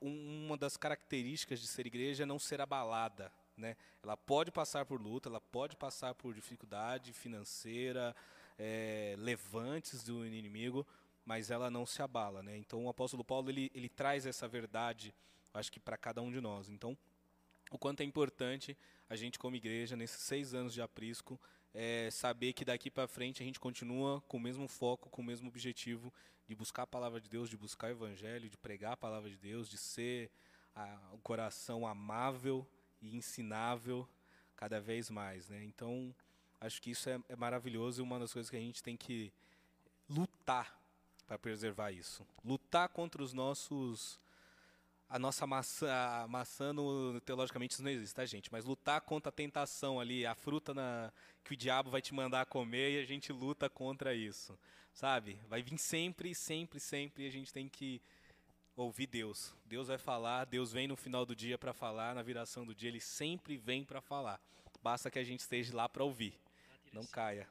uma das características de ser igreja é não ser abalada, né? Ela pode passar por luta, ela pode passar por dificuldade financeira, é, levantes do inimigo, mas ela não se abala. Né? Então o apóstolo Paulo ele, ele traz essa verdade, acho que para cada um de nós. Então, o quanto é importante a gente, como igreja, nesses seis anos de aprisco, é, saber que daqui para frente a gente continua com o mesmo foco, com o mesmo objetivo de buscar a palavra de Deus, de buscar o evangelho, de pregar a palavra de Deus, de ser o coração amável e ensinável cada vez mais, né? Então, acho que isso é, é maravilhoso e uma das coisas que a gente tem que lutar para preservar isso. Lutar contra os nossos a nossa maçã, a maçã no, teologicamente isso não existe, tá, gente? Mas lutar contra a tentação ali, a fruta na, que o diabo vai te mandar comer e a gente luta contra isso, sabe? Vai vir sempre, sempre, sempre e a gente tem que ouvir Deus. Deus vai falar, Deus vem no final do dia para falar, na viração do dia ele sempre vem para falar. Basta que a gente esteja lá para ouvir. Não caia.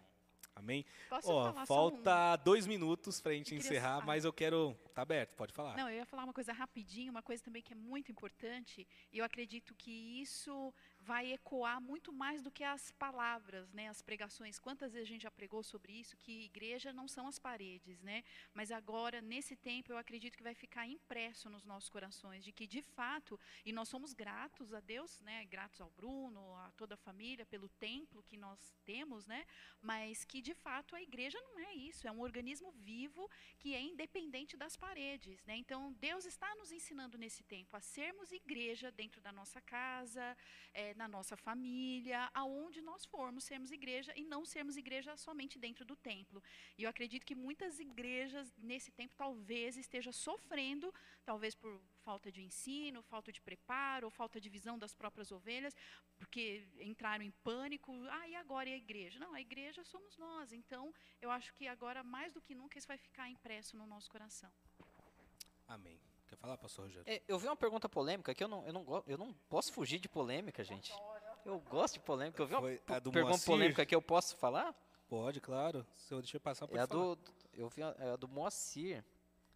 Amém? Posso oh, falar falta um... dois minutos para a gente encerrar, mas eu quero. Tá aberto, pode falar. Não, eu ia falar uma coisa rapidinho, uma coisa também que é muito importante. E eu acredito que isso vai ecoar muito mais do que as palavras, né, as pregações. Quantas vezes a gente já pregou sobre isso, que igreja não são as paredes, né? Mas agora, nesse tempo, eu acredito que vai ficar impresso nos nossos corações, de que, de fato, e nós somos gratos a Deus, né, gratos ao Bruno, a toda a família, pelo templo que nós temos, né? Mas que, de fato, a igreja não é isso, é um organismo vivo que é independente das paredes, né? Então, Deus está nos ensinando nesse tempo a sermos igreja dentro da nossa casa, é, na nossa família, aonde nós formos sermos igreja e não sermos igreja somente dentro do templo. E eu acredito que muitas igrejas nesse tempo talvez estejam sofrendo, talvez por falta de ensino, falta de preparo, ou falta de visão das próprias ovelhas, porque entraram em pânico. Ah, e agora e a igreja? Não, a igreja somos nós. Então, eu acho que agora mais do que nunca isso vai ficar impresso no nosso coração. Amém. Falar, pastor Rogério? É, eu vi uma pergunta polêmica que eu não, eu, não, eu não posso fugir de polêmica, gente. Eu gosto de polêmica. Eu vi uma pergunta Moacir? polêmica que eu posso falar? Pode, claro. Se eu deixar passar, pode é a falar. Do, eu vi a, é a do Moacir.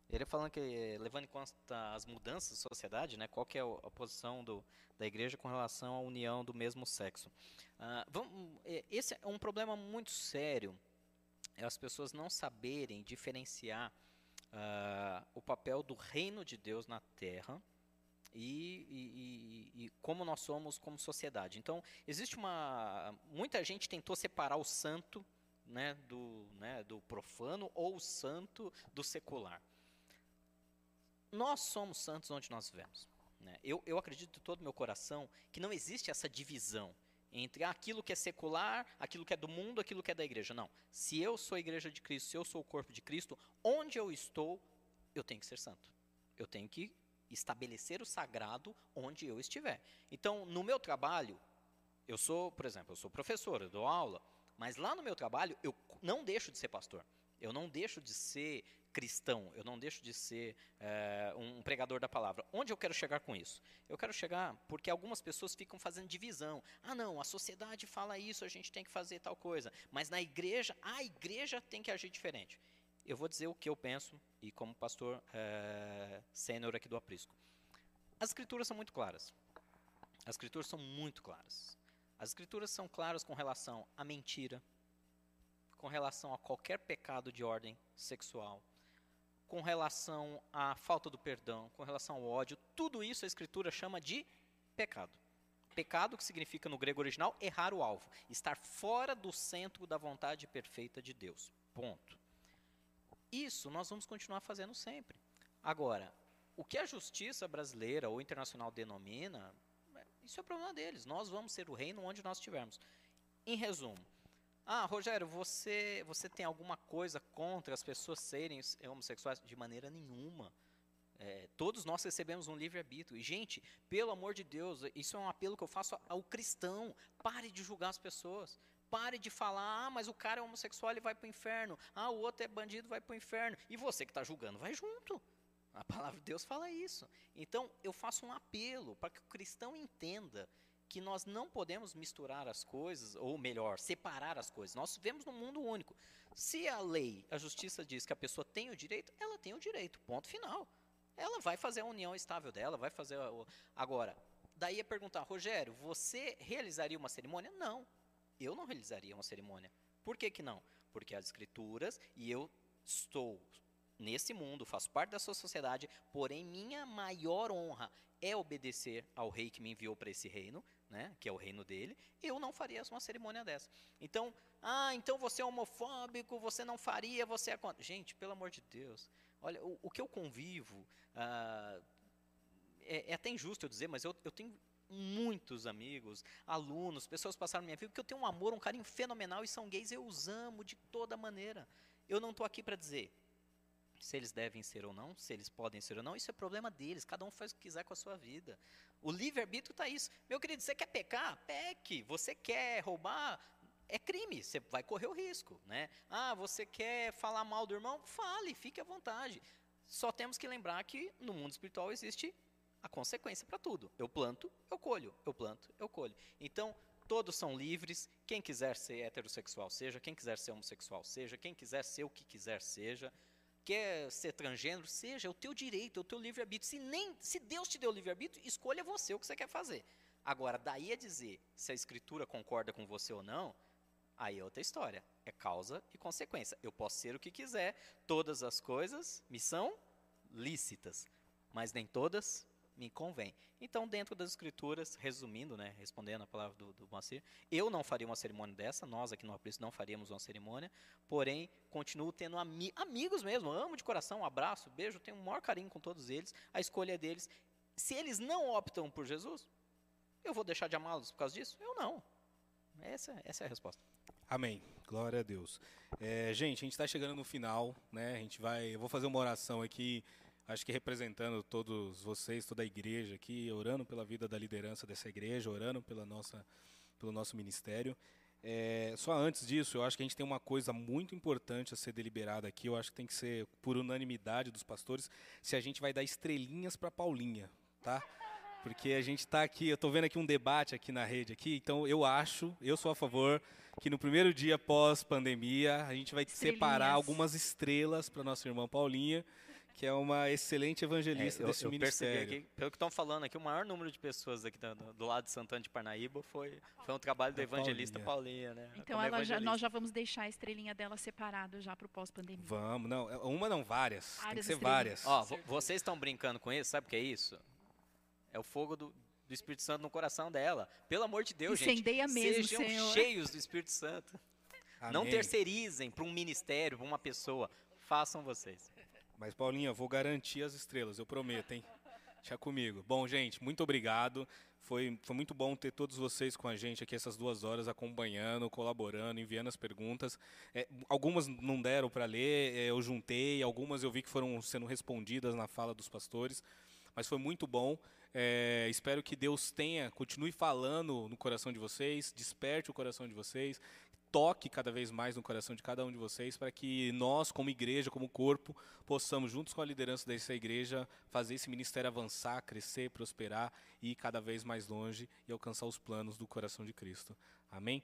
Ele falando que, levando em conta as mudanças da sociedade, né, qual que é a posição do, da igreja com relação à união do mesmo sexo. Uh, vamos, é, esse é um problema muito sério, é as pessoas não saberem diferenciar uh, o papel do reino de Deus na terra e, e, e, como nós somos como sociedade. Então, existe uma. Muita gente tentou separar o santo né, do, né, do profano ou o santo do secular. nós somos santos onde nós vivemos. Né? Eu, eu acredito de todo meu coração que não existe essa divisão entre aquilo que é secular, aquilo que é do mundo, aquilo que é da igreja. Não. Se eu sou a igreja de Cristo, se eu sou o corpo de Cristo, onde eu estou, eu tenho que ser santo. Eu tenho que estabelecer o sagrado onde eu estiver. Então, no meu trabalho, eu sou, por exemplo, eu sou professor, eu dou aula, mas lá no meu trabalho eu não deixo de ser pastor. Eu não deixo de ser cristão, eu não deixo de ser é, um pregador da palavra. Onde eu quero chegar com isso? Eu quero chegar porque algumas pessoas ficam fazendo divisão. Ah, não, a sociedade fala isso, a gente tem que fazer tal coisa. Mas na igreja, a igreja tem que agir diferente. Eu vou dizer o que eu penso e como pastor é, sênior aqui do Aprisco. As escrituras são muito claras. As escrituras são muito claras. As escrituras são claras com relação à mentira, com relação a qualquer pecado de ordem sexual, com relação à falta do perdão, com relação ao ódio, tudo isso a Escritura chama de pecado. Pecado que significa no grego original errar o alvo, estar fora do centro da vontade perfeita de Deus. Ponto. Isso nós vamos continuar fazendo sempre. Agora, o que a justiça brasileira ou internacional denomina, isso é problema deles. Nós vamos ser o reino onde nós estivermos. Em resumo, ah, Rogério, você, você tem alguma coisa contra as pessoas serem homossexuais? De maneira nenhuma. É, todos nós recebemos um livre-arbítrio. E, gente, pelo amor de Deus, isso é um apelo que eu faço ao cristão. Pare de julgar as pessoas. Pare de falar, ah, mas o cara é homossexual, ele vai para o inferno. Ah, o outro é bandido, vai para o inferno. E você que está julgando, vai junto. A palavra de Deus fala isso. Então, eu faço um apelo para que o cristão entenda que nós não podemos misturar as coisas, ou melhor, separar as coisas. Nós vivemos num mundo único. Se a lei, a justiça diz que a pessoa tem o direito, ela tem o direito, ponto final. Ela vai fazer a união estável dela, vai fazer. A, agora, daí é perguntar, Rogério, você realizaria uma cerimônia? Não, eu não realizaria uma cerimônia. Por que, que não? Porque as escrituras, e eu estou nesse mundo, faço parte da sua sociedade, porém minha maior honra é obedecer ao rei que me enviou para esse reino, né, que é o reino dele, eu não faria uma cerimônia dessa. Então, ah, então você é homofóbico, você não faria, você é contra. Gente, pelo amor de Deus, olha, o, o que eu convivo, ah, é, é, até injusto eu dizer, mas eu, eu tenho muitos amigos, alunos, pessoas passaram minha vida, que eu tenho um amor, um carinho fenomenal e são gays, eu os amo de toda maneira. Eu não estou aqui para dizer, se eles devem ser ou não, se eles podem ser ou não, isso é problema deles, cada um faz o que quiser com a sua vida. O livre-arbítrio está isso. Meu querido, você quer pecar? Peque. Você quer roubar? É crime, você vai correr o risco. Né? Ah, você quer falar mal do irmão? Fale, fique à vontade. Só temos que lembrar que no mundo espiritual existe a consequência para tudo. Eu planto, eu colho. Eu planto, eu colho. Então, todos são livres. Quem quiser ser heterossexual, seja. Quem quiser ser homossexual, seja. Quem quiser ser o que quiser, seja quer ser transgênero, seja, é o teu direito, é o teu livre-arbítrio. Se, nem, se Deus te deu livre-arbítrio, escolha você o que você quer fazer. Agora, daí a dizer se a escritura concorda com você ou não, aí é outra história. É causa e consequência. Eu posso ser o que quiser, todas as coisas me são lícitas, mas nem todas me convém. Então, dentro das escrituras, resumindo, né, respondendo a palavra do, do Moacir, eu não faria uma cerimônia dessa, nós aqui no Aprisco não faríamos uma cerimônia, porém, continuo tendo ami amigos mesmo, amo de coração, um abraço, beijo, tenho o maior carinho com todos eles, a escolha deles. Se eles não optam por Jesus, eu vou deixar de amá-los por causa disso? Eu não. Essa, essa é a resposta. Amém. Glória a Deus. É, gente, a gente está chegando no final, né? A gente vai. Eu vou fazer uma oração aqui acho que representando todos vocês, toda a igreja aqui, orando pela vida da liderança dessa igreja, orando pela nossa, pelo nosso ministério. É, só antes disso, eu acho que a gente tem uma coisa muito importante a ser deliberada aqui. Eu acho que tem que ser por unanimidade dos pastores se a gente vai dar estrelinhas para Paulinha, tá? Porque a gente está aqui, eu estou vendo aqui um debate aqui na rede aqui, então eu acho, eu sou a favor que no primeiro dia pós pandemia a gente vai separar algumas estrelas para nossa irmã Paulinha que é uma excelente evangelista é, eu, desse eu ministério. Aqui, pelo que estão falando aqui, o maior número de pessoas aqui do, do lado de Santana de Parnaíba foi, foi um trabalho do evangelista Paulinha. Paulinha né? Então ela já, nós já vamos deixar a estrelinha dela separada já para o pós-pandemia. Vamos, não, é, uma não, várias. várias tem que ser várias. Ó, vocês estão brincando com isso, sabe o que é isso? É o fogo do, do Espírito Santo no coração dela. Pelo amor de Deus, Incendeia gente. mesmo, sejam Senhor. cheios do Espírito Santo. Amém. Não terceirizem para um ministério, para uma pessoa. Façam vocês. Mas, Paulinha, vou garantir as estrelas, eu prometo, hein? Deixa comigo. Bom, gente, muito obrigado. Foi, foi muito bom ter todos vocês com a gente aqui essas duas horas, acompanhando, colaborando, enviando as perguntas. É, algumas não deram para ler, é, eu juntei, algumas eu vi que foram sendo respondidas na fala dos pastores, mas foi muito bom. É, espero que Deus tenha, continue falando no coração de vocês, desperte o coração de vocês, toque cada vez mais no coração de cada um de vocês, para que nós, como igreja, como corpo, possamos, juntos com a liderança dessa igreja, fazer esse ministério avançar, crescer, prosperar e ir cada vez mais longe e alcançar os planos do coração de Cristo. Amém?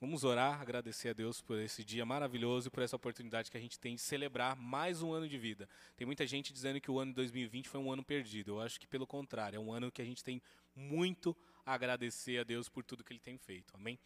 Vamos orar, agradecer a Deus por esse dia maravilhoso e por essa oportunidade que a gente tem de celebrar mais um ano de vida. Tem muita gente dizendo que o ano de 2020 foi um ano perdido. Eu acho que pelo contrário, é um ano que a gente tem muito a agradecer a Deus por tudo que ele tem feito. Amém?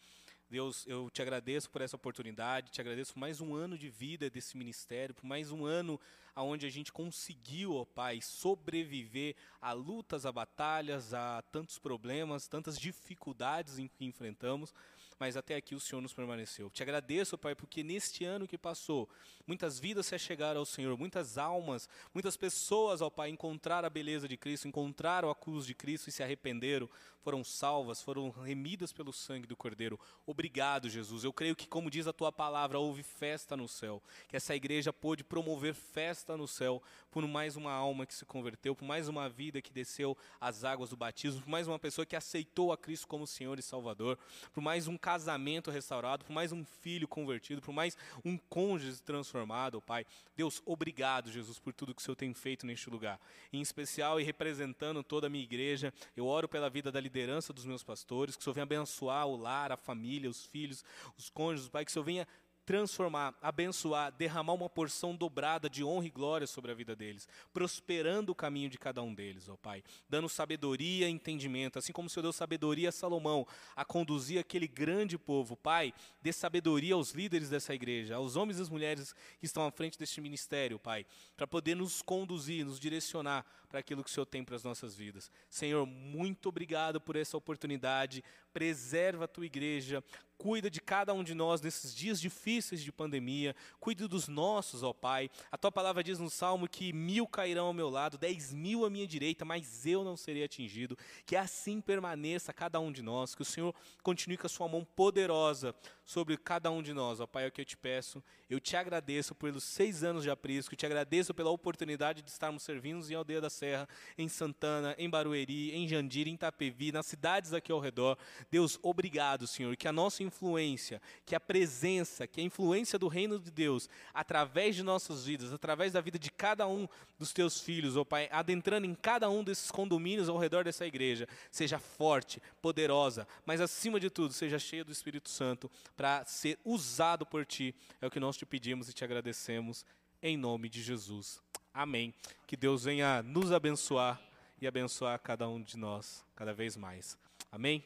Deus, eu te agradeço por essa oportunidade, te agradeço por mais um ano de vida desse ministério, por mais um ano onde a gente conseguiu, ó Pai, sobreviver a lutas, a batalhas, a tantos problemas, tantas dificuldades em que enfrentamos mas até aqui o Senhor nos permaneceu. Te agradeço, Pai, porque neste ano que passou, muitas vidas se chegaram ao Senhor, muitas almas, muitas pessoas, ó Pai, encontraram a beleza de Cristo, encontraram a cruz de Cristo e se arrependeram, foram salvas, foram remidas pelo sangue do Cordeiro. Obrigado, Jesus. Eu creio que, como diz a tua palavra, houve festa no céu, que essa igreja pôde promover festa no céu por mais uma alma que se converteu, por mais uma vida que desceu as águas do batismo, por mais uma pessoa que aceitou a Cristo como Senhor e Salvador, por mais um casamento restaurado, por mais um filho convertido, por mais um cônjuge transformado, Pai. Deus, obrigado, Jesus, por tudo que o Senhor tem feito neste lugar. Em especial e representando toda a minha igreja, eu oro pela vida da liderança dos meus pastores, que o Senhor venha abençoar o lar, a família, os filhos, os cônjuges, Pai, que o Senhor venha transformar, abençoar, derramar uma porção dobrada de honra e glória sobre a vida deles, prosperando o caminho de cada um deles, ó Pai, dando sabedoria e entendimento, assim como o Senhor deu sabedoria a Salomão a conduzir aquele grande povo, Pai, dê sabedoria aos líderes dessa igreja, aos homens e às mulheres que estão à frente deste ministério, Pai, para poder nos conduzir, nos direcionar para aquilo que o Senhor tem para as nossas vidas. Senhor, muito obrigado por essa oportunidade, preserva a tua igreja, cuida de cada um de nós nesses dias difíceis de pandemia, cuida dos nossos, ó Pai. A tua palavra diz no Salmo que mil cairão ao meu lado, dez mil à minha direita, mas eu não serei atingido. Que assim permaneça cada um de nós, que o Senhor continue com a sua mão poderosa sobre cada um de nós, ó Pai, é o que eu te peço. Eu te agradeço pelos seis anos de aprisco, te agradeço pela oportunidade de estarmos servindo em Aldeia da Serra, em Santana, em Barueri, em Jandira, em Itapevi, nas cidades aqui ao redor. Deus, obrigado, Senhor, que a nossa influência, que a presença, que a influência do reino de Deus, através de nossas vidas, através da vida de cada um dos teus filhos, ó Pai, adentrando em cada um desses condomínios ao redor dessa igreja, seja forte, poderosa, mas acima de tudo, seja cheia do Espírito Santo para ser usado por ti. É o que nós te pedimos e te agradecemos em nome de Jesus. Amém. Que Deus venha nos abençoar e abençoar cada um de nós cada vez mais. Amém.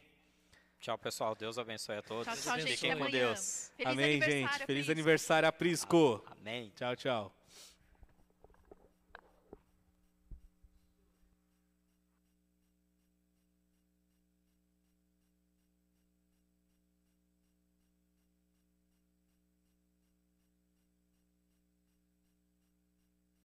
Tchau, pessoal. Deus abençoe a todos. Tchau, tchau, gente. Fiquem Até com. Deus. Feliz Amém, gente. Feliz Prisco. aniversário, Aprisco. Amém. Tchau, tchau.